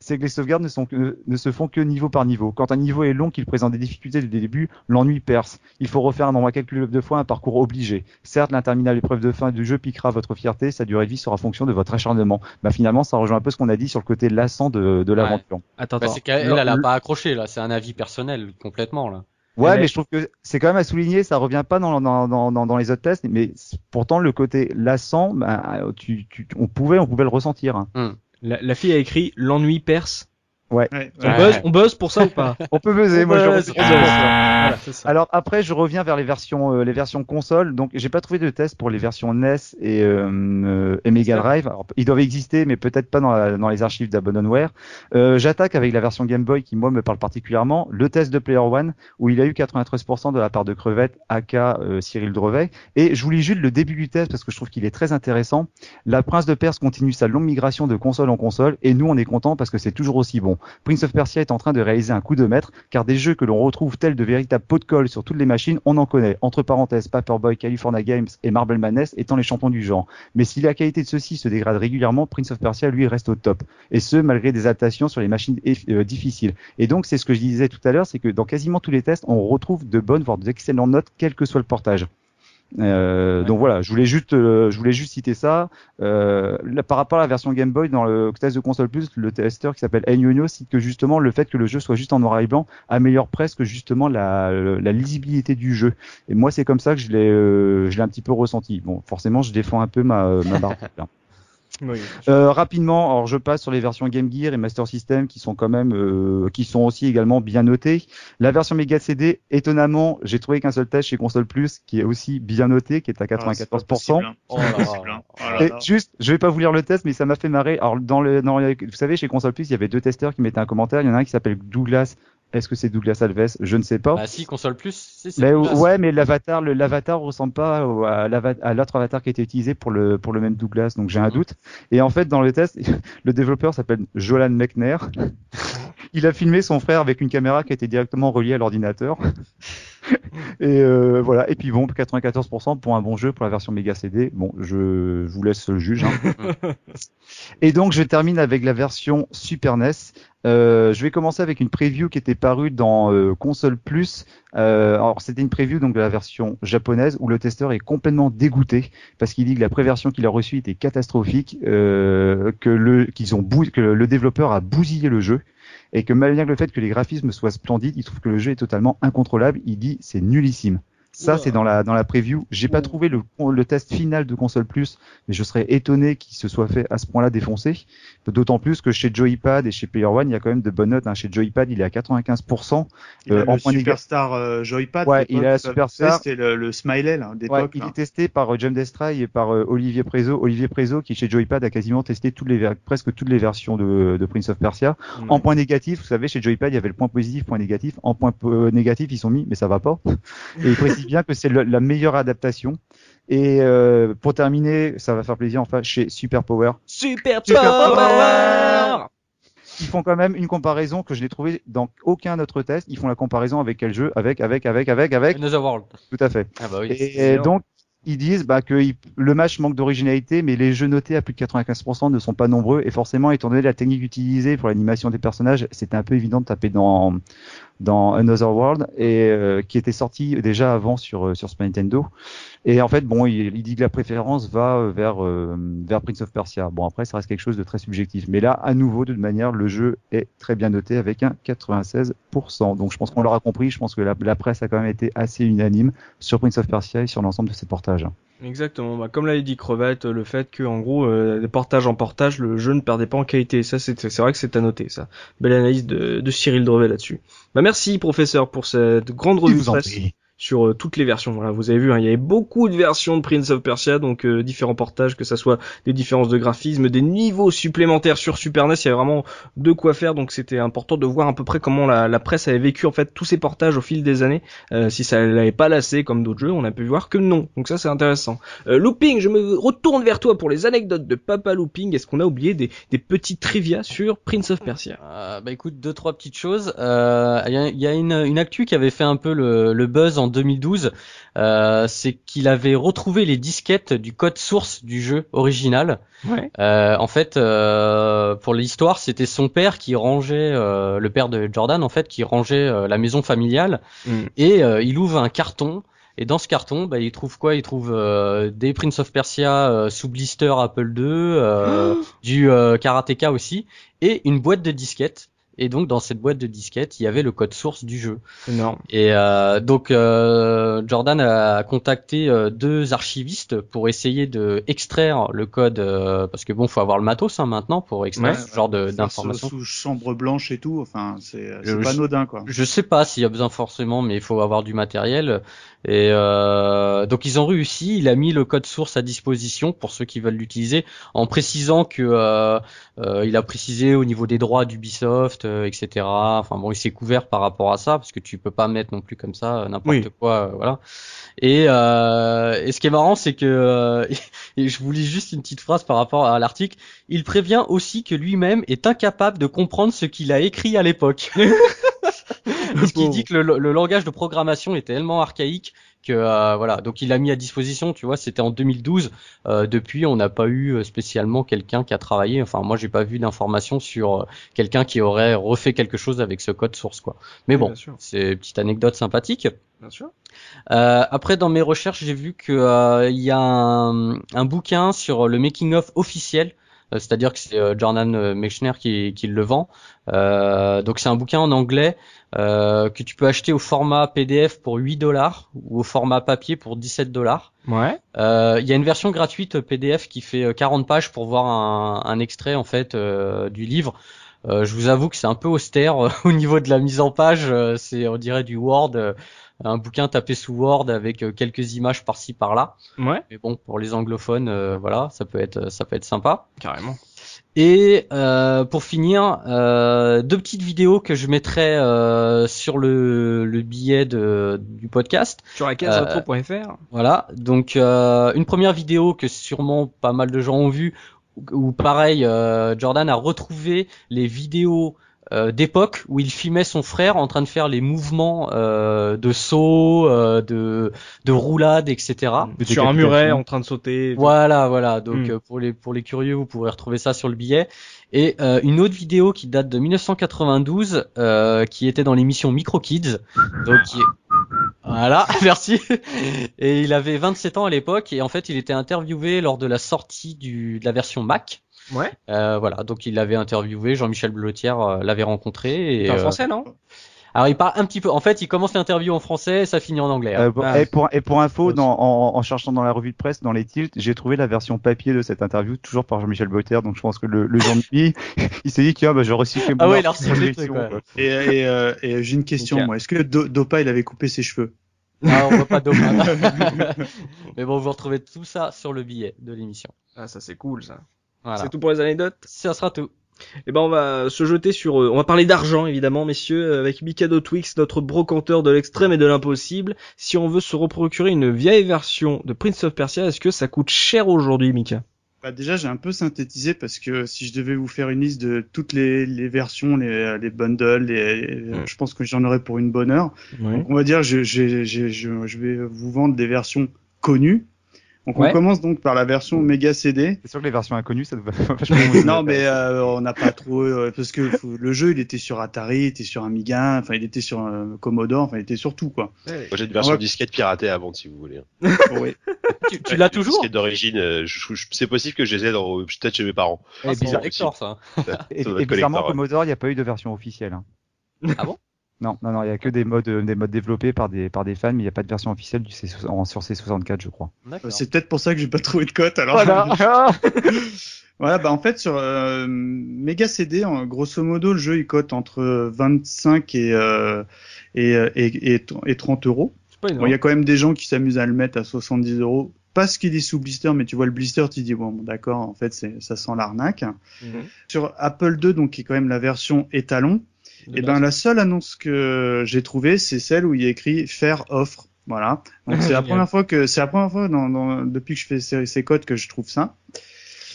c'est que les sauvegardes ne, sont ne se font que niveau par niveau. Quand un niveau est long, qu'il présente des difficultés dès le début, l'ennui perce. Il faut refaire un nombre incalculable de fois un parcours obligé. Certes, l'interminable épreuve de fin du jeu piquera votre fierté, sa durée de vie sera fonction de votre acharnement. Bah finalement, ça rejoint un peu ce qu'on a dit sur le côté lassant de, de l'aventure. Attends, bah, c'est qu'elle, elle, a pas accroché là. C'est un avis personnel complètement là. Ouais, mais je trouve que c'est quand même à souligner, ça revient pas dans, dans, dans, dans, les autres tests, mais pourtant le côté lassant, bah, tu, tu, on pouvait on pouvait le ressentir. Hein. Hmm. La, fille a écrit l'ennui perse Ouais. On, buzz, on buzz pour ça ou pas <laughs> On peut buzzer, moi je voilà, Alors après, je reviens vers les versions, euh, les versions console. Donc, j'ai pas trouvé de test pour les versions NES et, euh, et Mega Drive. Alors, ils doivent exister, mais peut-être pas dans, dans les archives d'Abandonware. Euh, J'attaque avec la version Game Boy qui moi me parle particulièrement. Le test de Player One où il a eu 93% de la part de Crevette, aka euh, Cyril Drevet. Et je vous lis juste le début du test parce que je trouve qu'il est très intéressant. La Prince de Perse continue sa longue migration de console en console et nous on est content parce que c'est toujours aussi bon. Prince of Persia est en train de réaliser un coup de maître, car des jeux que l'on retrouve tels de véritables pots de colle sur toutes les machines, on en connaît. Entre parenthèses, Paperboy, California Games et Marble Madness étant les champions du genre. Mais si la qualité de ceux-ci se dégrade régulièrement, Prince of Persia lui reste au top. Et ce, malgré des adaptations sur les machines euh, difficiles. Et donc, c'est ce que je disais tout à l'heure, c'est que dans quasiment tous les tests, on retrouve de bonnes, voire d'excellentes notes, quel que soit le portage. Euh, Donc voilà, je voulais juste, euh, je voulais juste citer ça. Euh, par rapport à la version Game Boy, dans le test de console plus, le testeur qui s'appelle Enyonyo cite que justement le fait que le jeu soit juste en noir et blanc améliore presque justement la, la lisibilité du jeu. Et moi, c'est comme ça que je l'ai, euh, je l'ai un petit peu ressenti. Bon, forcément, je défends un peu ma, ma <laughs> Euh, rapidement, alors je passe sur les versions Game Gear et Master System qui sont quand même, euh, qui sont aussi également bien notées. La version Mega CD, étonnamment, j'ai trouvé qu'un seul test chez Console Plus qui est aussi bien noté, qui est à 94%. Ah, oh et juste, je vais pas vous lire le test, mais ça m'a fait marrer. Alors dans le, dans vous savez, chez Console Plus, il y avait deux testeurs qui mettaient un commentaire. Il y en a un qui s'appelle Douglas est-ce que c'est Douglas Alves? Je ne sais pas. Bah si, console plus. mais ouais, mais l'avatar, l'avatar ressemble pas à l'autre avatar qui a été utilisé pour le pour le même Douglas, donc j'ai un mhm. doute. Et en fait, dans le test, <laughs> le développeur s'appelle Jolan Mechner. <laughs> Il a filmé son frère avec une caméra qui été directement reliée à l'ordinateur. <laughs> et euh, voilà. Et puis bon, 94% pour un bon jeu pour la version Mega CD. Bon, je vous laisse le juge. Hein. <laughs> et donc, je termine avec la version Super NES. Euh, je vais commencer avec une preview qui était parue dans euh, Console Plus. Euh, alors c'était une preview donc de la version japonaise où le testeur est complètement dégoûté parce qu'il dit que la préversion qu'il a reçue était catastrophique, que le qu'ils ont que le développeur a bousillé le jeu et que malgré le fait que les graphismes soient splendides, il trouve que le jeu est totalement incontrôlable. Il dit c'est nullissime. Ça, c'est dans la dans la preview. J'ai pas trouvé le, le test final de console plus, mais je serais étonné qu'il se soit fait à ce point-là défoncer. D'autant plus que chez Joypad et chez Player One, il y a quand même de bonnes notes. Hein. Chez Joypad, il est à 95%. Il euh, en point Superstar euh, Joypad. Ouais, il est à Superstar. C'était le, le Smiley là, ouais, Il est testé par euh, James Destray et par euh, Olivier Prezo. Olivier Prezo, qui chez Joypad a quasiment testé toutes les presque toutes les versions de, de Prince of Persia. En point négatif, vous savez, chez Joypad, il y avait le point positif, point négatif. En point négatif, ils sont mis, mais ça va pas. <laughs> Et bien que c'est la meilleure adaptation. Et euh, pour terminer, ça va faire plaisir enfin chez Super Power. Super, Power, Ils font quand même une comparaison que je n'ai trouvé dans aucun autre test. Ils font la comparaison avec quel jeu? Avec, avec, avec, avec, avec. Another World. Tout à fait. Ah bah oui, et, donc ils disent bah, que le match manque d'originalité, mais les jeux notés à plus de 95% ne sont pas nombreux. Et forcément, étant donné la technique utilisée pour l'animation des personnages, c'était un peu évident de taper dans dans Another World et euh, qui était sorti déjà avant sur euh, sur Super Nintendo. Et en fait, bon, il, il dit que la préférence va euh, vers vers Prince of Persia. Bon, après, ça reste quelque chose de très subjectif. Mais là, à nouveau, de toute manière, le jeu est très bien noté avec un 96%. Donc, je pense qu'on l'aura compris. Je pense que la, la, presse a quand même été assez unanime sur Prince of Persia et sur l'ensemble de ces portages. Exactement. Bah, comme l'avait dit Crevette, le fait que en gros, euh, de portage en portage, le jeu ne perdait pas en qualité. Ça, c'est vrai que c'est à noter. Ça. Belle analyse de, de Cyril Drevet là-dessus. Bah merci professeur pour cette grande revue sur euh, toutes les versions. Voilà, vous avez vu, hein, il y avait beaucoup de versions de Prince of Persia, donc euh, différents portages, que ça soit des différences de graphisme, des niveaux supplémentaires sur Super NES, il y avait vraiment de quoi faire, donc c'était important de voir à peu près comment la, la, presse avait vécu en fait tous ces portages au fil des années, euh, si ça l'avait pas lassé comme d'autres jeux, on a pu voir que non, donc ça c'est intéressant. Looping, je me retourne vers toi pour les anecdotes de Papa Looping, est-ce qu'on a oublié des, des petits trivia sur Prince of Persia? Bah écoute, deux trois petites choses, il y a, une, une actu qui avait fait un peu le, le buzz en 2012, euh, c'est qu'il avait retrouvé les disquettes du code source du jeu original. Euh, en fait, euh, pour l'histoire, c'était son père qui rangeait, le père de Jordan, en fait, qui rangeait la maison familiale, mm. et il ouvre un carton. Et dans ce carton, bah, il trouve quoi? Il trouve des Prince of Persia sous blister Apple II, du Karateka aussi, et une boîte de disquettes. Et donc dans cette boîte de disquettes, il y avait le code source du jeu. Énorme. Et euh, donc euh, Jordan a contacté euh, deux archivistes pour essayer de extraire le code euh, parce que bon, faut avoir le matos hein, maintenant pour extraire ce genre d'informations. Sous chambre blanche et tout, enfin c'est pas anodin quoi. Je sais pas s'il y a besoin forcément, mais il faut avoir du matériel. Et euh, donc ils ont réussi. Il a mis le code source à disposition pour ceux qui veulent l'utiliser, en précisant que euh, euh, il a précisé au niveau des droits d'Ubisoft, etc. Enfin bon, il s'est couvert par rapport à ça parce que tu peux pas mettre non plus comme ça n'importe quoi, voilà. Et, et ce qui est marrant, c'est que <laughs> et je vous lis juste une petite phrase par rapport à l'article. Il prévient aussi que lui-même est incapable de comprendre ce qu'il a écrit à l'époque. <laughs> <laughs> Parce qu'il dit que le, le, langage de programmation est tellement archaïque que euh, voilà. Donc il a mis à disposition, tu vois, c'était en 2012. Euh, depuis, on n'a pas eu euh, spécialement quelqu'un qui a travaillé. Enfin, moi, j'ai pas vu d'informations sur quelqu'un qui aurait refait quelque chose avec ce code source, quoi. Mais bon, c'est une petite anecdote sympathique. Bien sûr. après, dans mes recherches, j'ai vu que il y a un, un, bouquin sur le making of officiel c'est-à-dire que c'est Jordan Mechner qui, qui le vend. donc c'est un bouquin en anglais que tu peux acheter au format PDF pour 8 dollars ou au format papier pour 17 dollars. Ouais. Il y a une version gratuite PDF qui fait 40 pages pour voir un, un extrait en fait du livre. Euh, je vous avoue que c'est un peu austère <laughs> au niveau de la mise en page. c'est on dirait du Word un bouquin tapé sous Word avec euh, quelques images par-ci par-là. Ouais. Mais bon, pour les anglophones, euh, voilà, ça peut être ça peut être sympa. Carrément. Et euh, pour finir, euh, deux petites vidéos que je mettrai euh, sur le, le billet de, du podcast. Sur la caseretro.fr. Voilà. Donc une première vidéo que sûrement pas mal de gens ont vu, où pareil, Jordan a retrouvé les vidéos euh, d'époque où il filmait son frère en train de faire les mouvements euh, de saut, euh, de, de roulade, etc. Sur un muret en train de sauter. Voilà, voilà. Donc hmm. pour les pour les curieux, vous pourrez retrouver ça sur le billet. Et une autre vidéo qui date de 1992, qui était dans l'émission Micro Kids. Donc voilà, <laughs> merci. Et il avait 27 ans à l'époque et en fait il était interviewé lors de la sortie du, de la version Mac. Ouais. Euh, voilà, donc il l'avait interviewé, Jean-Michel Blotière euh, l'avait rencontré. Et, en euh, français, non? Alors il part un petit peu. En fait, il commence l'interview en français, et ça finit en anglais. Hein. Ah. et, pour, et pour info, dans, en, en, cherchant dans la revue de presse, dans les tilts, j'ai trouvé la version papier de cette interview, toujours par Jean-Michel Blotière. Donc je pense que le, le Jean-Michel, <laughs> il s'est dit tiens, bah, je recycle Ah ouais, il a recyclé Et, et, et j'ai une question, moi. Est-ce que Dopa, il avait coupé ses cheveux? Ah, on voit pas Dopa. <laughs> <laughs> Mais bon, vous retrouvez tout ça sur le billet de l'émission. Ah, ça c'est cool ça. C'est tout pour les anecdotes Ça sera tout. Eh ben on va se jeter sur, euh, on va parler d'argent évidemment messieurs, euh, avec Mikado Twix, notre brocanteur de l'extrême et de l'impossible. Si on veut se reprocurer une vieille version de Prince of Persia, est-ce que ça coûte cher aujourd'hui Mika? Bah déjà j'ai un peu synthétisé parce que si je devais vous faire une liste de toutes les, les versions, les, les bundles, les, je pense que j'en aurais pour une bonne heure. Donc on va dire je, je, je, je vais vous vendre des versions connues donc on commence donc par la version Mega CD. C'est sûr que les versions inconnues, ça doit <laughs> Non, mais euh, on n'a pas trop euh, parce que le jeu, il était sur Atari, il était sur Amiga, enfin il était sur euh, Commodore, enfin il était sur tout quoi. Moi j'ai une version disquette piratée avant, si vous voulez. <laughs> oui. tu, tu l'as toujours Disquette d'origine. C'est possible que je les ai peut-être chez mes parents. Ah, c'est bizarre ça. et, et bizarrement, Commodore, il n'y a pas eu de version officielle. Hein. Ah bon? Non, non, non, il y a que des modes, des modes développés par des, par des fans, mais il n'y a pas de version officielle du C sur C64, je crois. C'est peut-être pour ça que j'ai pas trouvé de cote, alors. Voilà. <laughs> <laughs> voilà, bah, en fait, sur euh, Mega CD, en, grosso modo, le jeu, il cote entre 25 et, euh, et, et, et, 30 euros. Bon, il y a quand même des gens qui s'amusent à le mettre à 70 euros parce qu'il est sous blister, mais tu vois le blister, tu dis bon, d'accord, en fait, ça sent l'arnaque. Mhm. Sur Apple II, donc qui est quand même la version étalon, eh ben la seule annonce que j'ai trouvée, c'est celle où il y a écrit faire offre. Voilà. Donc c'est la <laughs> première fois que c'est la première fois dans, dans, depuis que je fais ces, ces, codes que je trouve ça.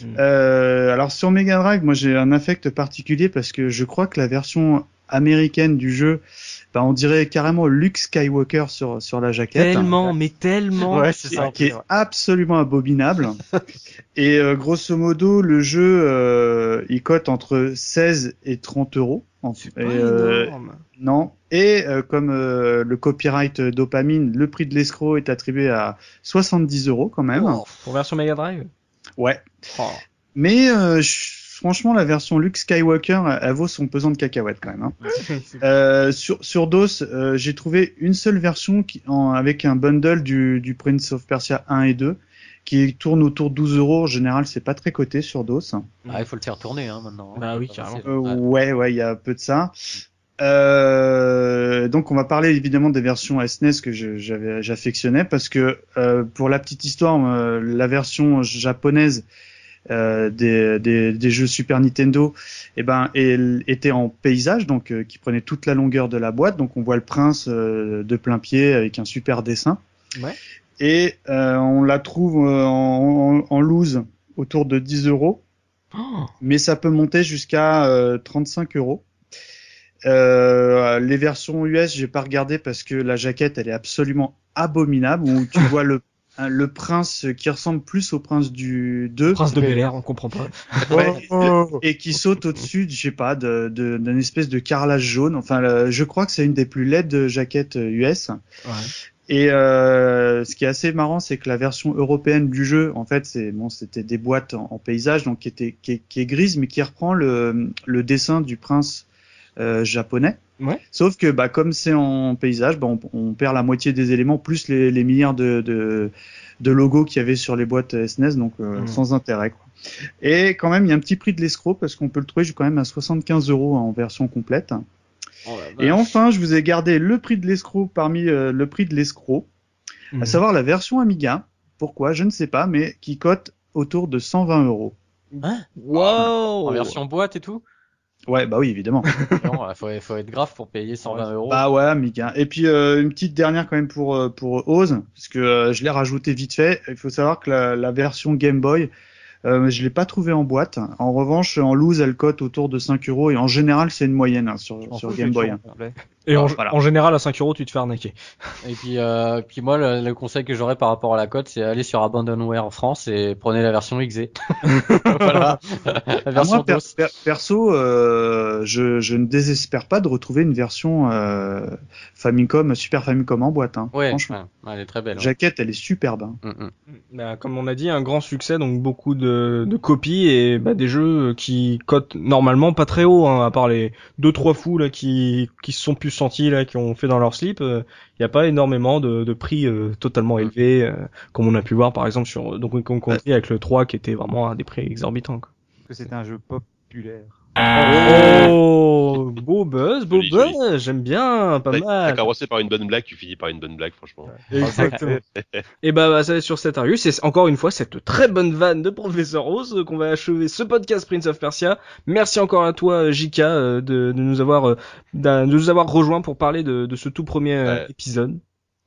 Hmm. Euh, alors sur Mega Drive, moi j'ai un affect particulier parce que je crois que la version américaine du jeu, bah, on dirait carrément Luke Skywalker sur sur la jaquette. Tellement, mais tellement. Ouais, <laughs> c'est ça. Qui est absolument abominable. <laughs> et euh, grosso modo, le jeu, euh, il cote entre 16 et 30 euros. C'est euh, non. Et euh, comme euh, le copyright dopamine, le prix de l'escroc est attribué à 70 euros quand même. Oh, pour version Mega Drive? Ouais. Oh. Mais franchement, la version Luke Skywalker, elle vaut son pesant de cacahuètes quand même. Hein. <laughs> sur sur DOS, j'ai trouvé une seule version qui, en, avec un bundle du, du Prince of Persia 1 et 2 qui tourne autour de 12 euros. En général, c'est pas très coté sur DOS. Ah, il faut le faire tourner hein, maintenant. Bah oui, carrément. Euh, ouais, ouais, il y a peu de ça. Euh, donc on va parler évidemment des versions SNES e que j'affectionnais parce que euh, pour la petite histoire, euh, la version japonaise euh, des, des, des, jeux Super Nintendo, eh ben, elle était en paysage, donc qui prenait toute la longueur de la boîte. Donc on voit le prince de plein pied avec un super dessin. Ouais et euh, on la trouve euh, en, en, loose autour de 10 euros, oh. mais ça peut monter jusqu'à 35 euh, euros. les versions US, j'ai pas regardé parce que la jaquette, elle est absolument abominable. Où tu <laughs> vois le Hein, le prince qui ressemble plus au prince du 2. Prince de Bel Air, on comprend pas. et, qui saute au-dessus, je sais pas, d'une de, espèce de carrelage jaune. Enfin, je crois que c'est une des plus laides jaquettes US. Ouais. Et euh, ce qui est assez marrant, c'est que la version européenne du jeu, en fait, c'est bon, c'était des boîtes en, paysage, donc qui était qui est, grise, mais qui reprend le, le dessin du prince euh, japonais. Ouais. Sauf que bah, comme c'est en paysage, bah, on, on, perd la moitié des éléments plus les, les milliards de, de, de logos qu'il y avait sur les boîtes SNES, donc euh, mmh. sans intérêt. Quoi. Et quand même, il y a un petit prix de l'escroc parce qu'on peut le trouver quand même à 75 euros en version complète. Oh et enfin, je vous ai gardé le prix de l'escroc parmi euh, le prix de l'escroc, à mhm. savoir la version Amiga. Pourquoi Je ne sais pas, mais qui cote autour de 120 euros. Hein wow En version boîte et tout Ouais, bah oui, évidemment. <laughs> non, faut, faut être grave pour payer 120 euros. Bah ouais, Amiga. Et puis euh, une petite dernière quand même pour euh, pour Oz, parce que je l'ai rajouté vite fait. Il faut savoir que la, la version Game Boy euh, je l'ai pas trouvé en boîte. En revanche, en loose, elle cote autour de 5 euros et en général, c'est une moyenne hein, sur, sur Game Boy. Hein. Et en, général, à 5 euros, tu te fais arnaquer. <laughs> Et puis, euh, puis moi, le, conseil que j'aurais par rapport à la cote, c'est aller sur Abandonware en France et prenez la version XZ. <laughs> voilà. la version moi, perso, euh, je, je, ne désespère pas de retrouver une version euh, Famicom, Super Famicom en boîte. Hein, ouais, franchement. elle est très belle. La jaquette, elle est superbe. Hein. Mm, mm. Bah, comme on a dit, un grand succès, donc beaucoup de, de copies et bah, des jeux qui cotent normalement pas très haut, hein, à part les deux trois fous là qui qui se sont plus sentis là, qui ont fait dans leur slip. Il euh, n'y a pas énormément de, de prix euh, totalement élevés, euh, comme on a pu voir par exemple sur donc Country avec le 3 qui était vraiment à des prix exorbitants. Quoi. Que c'était un jeu populaire. Oh, beau buzz, beau buzz, j'aime bien, pas mal. T'as commencé par une bonne blague, tu finis par une bonne blague, franchement. Exactement. <laughs> et bah, bah, ça sur cette revue, c'est encore une fois cette très bonne vanne de Professeur Rose qu'on va achever ce podcast Prince of Persia. Merci encore à toi, Jika, euh, de, de nous avoir, euh, de nous avoir rejoint pour parler de, de ce tout premier euh, épisode.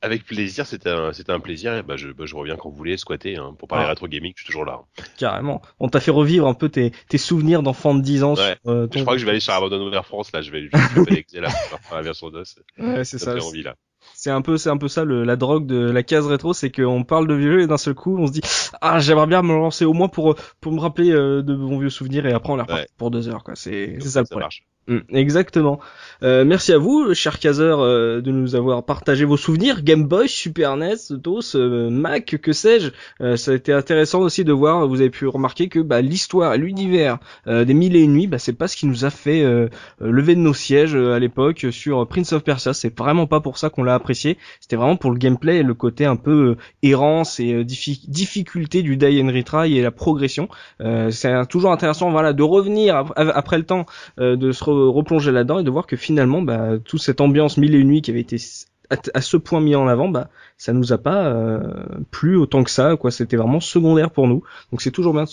Avec plaisir, c'était un, plaisir. Et bah, je, bah, je reviens quand vous voulez squatter hein, pour parler ah. rétro gaming. Je suis toujours là. Carrément. On t'a fait revivre un peu tes, tes souvenirs d'enfant de 10 ans. Ouais. Euh, je crois que je vais aller sur Abandon France. Là, je vais, je vais là pour faire la version DOS. Ouais, c'est ça. Envie, là. C'est un peu, c'est un peu ça le, la drogue de la case rétro, c'est qu'on parle de vieux jeux et d'un seul coup on se dit ah j'aimerais bien me lancer au moins pour pour me rappeler euh, de bons vieux souvenirs et après on les repart pour deux heures quoi. C'est ça le problème. Exactement. Euh, merci à vous, cher Kazer, euh, de nous avoir partagé vos souvenirs. Game Boy, Super NES, TOS, euh, Mac, que sais-je. Euh, ça a été intéressant aussi de voir. Vous avez pu remarquer que bah, l'histoire, l'univers des mille et une nuits, bah, c'est pas ce qui nous a fait lever de nos sièges à l'époque sur Prince of Persia. C'est vraiment pas pour ça qu'on l'a apprécié. C'était vraiment pour le gameplay et le côté un peu errance et difficulté du die and retry et la progression. c'est toujours intéressant, voilà, de revenir après le temps de se replonger là-dedans et de voir que finalement, bah, toute cette ambiance mille et une nuits qui avait été à, ce point mis en avant, bah, ça nous a pas euh, plu autant que ça, quoi. C'était vraiment secondaire pour nous. Donc c'est toujours bien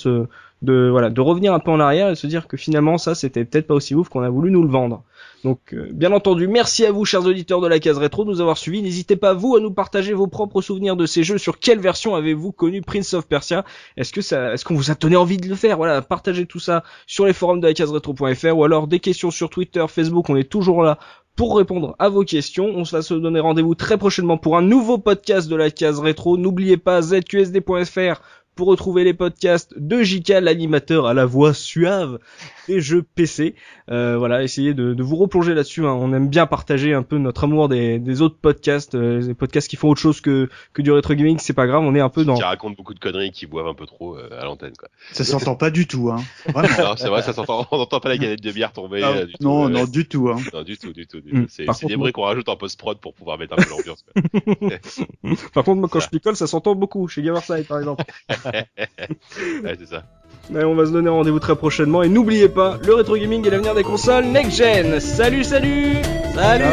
de revenir un peu en arrière et se dire que finalement ça, c'était peut-être pas aussi ouf qu'on a voulu nous le vendre. Donc, euh, bien entendu, merci à vous, chers auditeurs de la case rétro, de nous avoir suivis. N'hésitez pas, vous, à nous partager vos propres souvenirs de ces jeux. Sur quelle version avez-vous connu Prince of Persia? Est-ce que ça, est-ce qu'on vous a donné envie de le faire? Voilà, partagez tout ça sur les forums de la case rétro.fr ou alors des questions sur Twitter, Facebook. On est toujours là pour répondre à vos questions. On va se donner rendez-vous très prochainement pour un nouveau podcast de la case rétro. N'oubliez pas zqsd.fr pour retrouver les podcasts de JK, l'animateur à la voix suave des jeux PC. Euh, voilà, essayez de, de vous replonger là-dessus. Hein. On aime bien partager un peu notre amour des, des autres podcasts, euh, des podcasts qui font autre chose que, que du rétro gaming. C'est pas grave, on est un peu dans. Qui racontent beaucoup de conneries, qui boivent un peu trop euh, à l'antenne. Quoi. Ça s'entend pas du tout. Hein. c'est vrai, ça s'entend. On n'entend pas la galette de bière tomber. Ah, euh, du non, non, du tout. Hein. <laughs> Non, du tout, du tout. Du tout. Mm. C'est des bruits qu'on rajoute en post prod pour pouvoir mettre un peu l'ambiance. <laughs> par contre, moi, quand je picole, ça s'entend beaucoup chez Gamerside, par exemple. <laughs> ouais, c'est ça. Mais on va se donner rendez-vous très prochainement. Et n'oubliez pas, le rétro gaming est l'avenir des consoles next gen. Salut, salut. Salut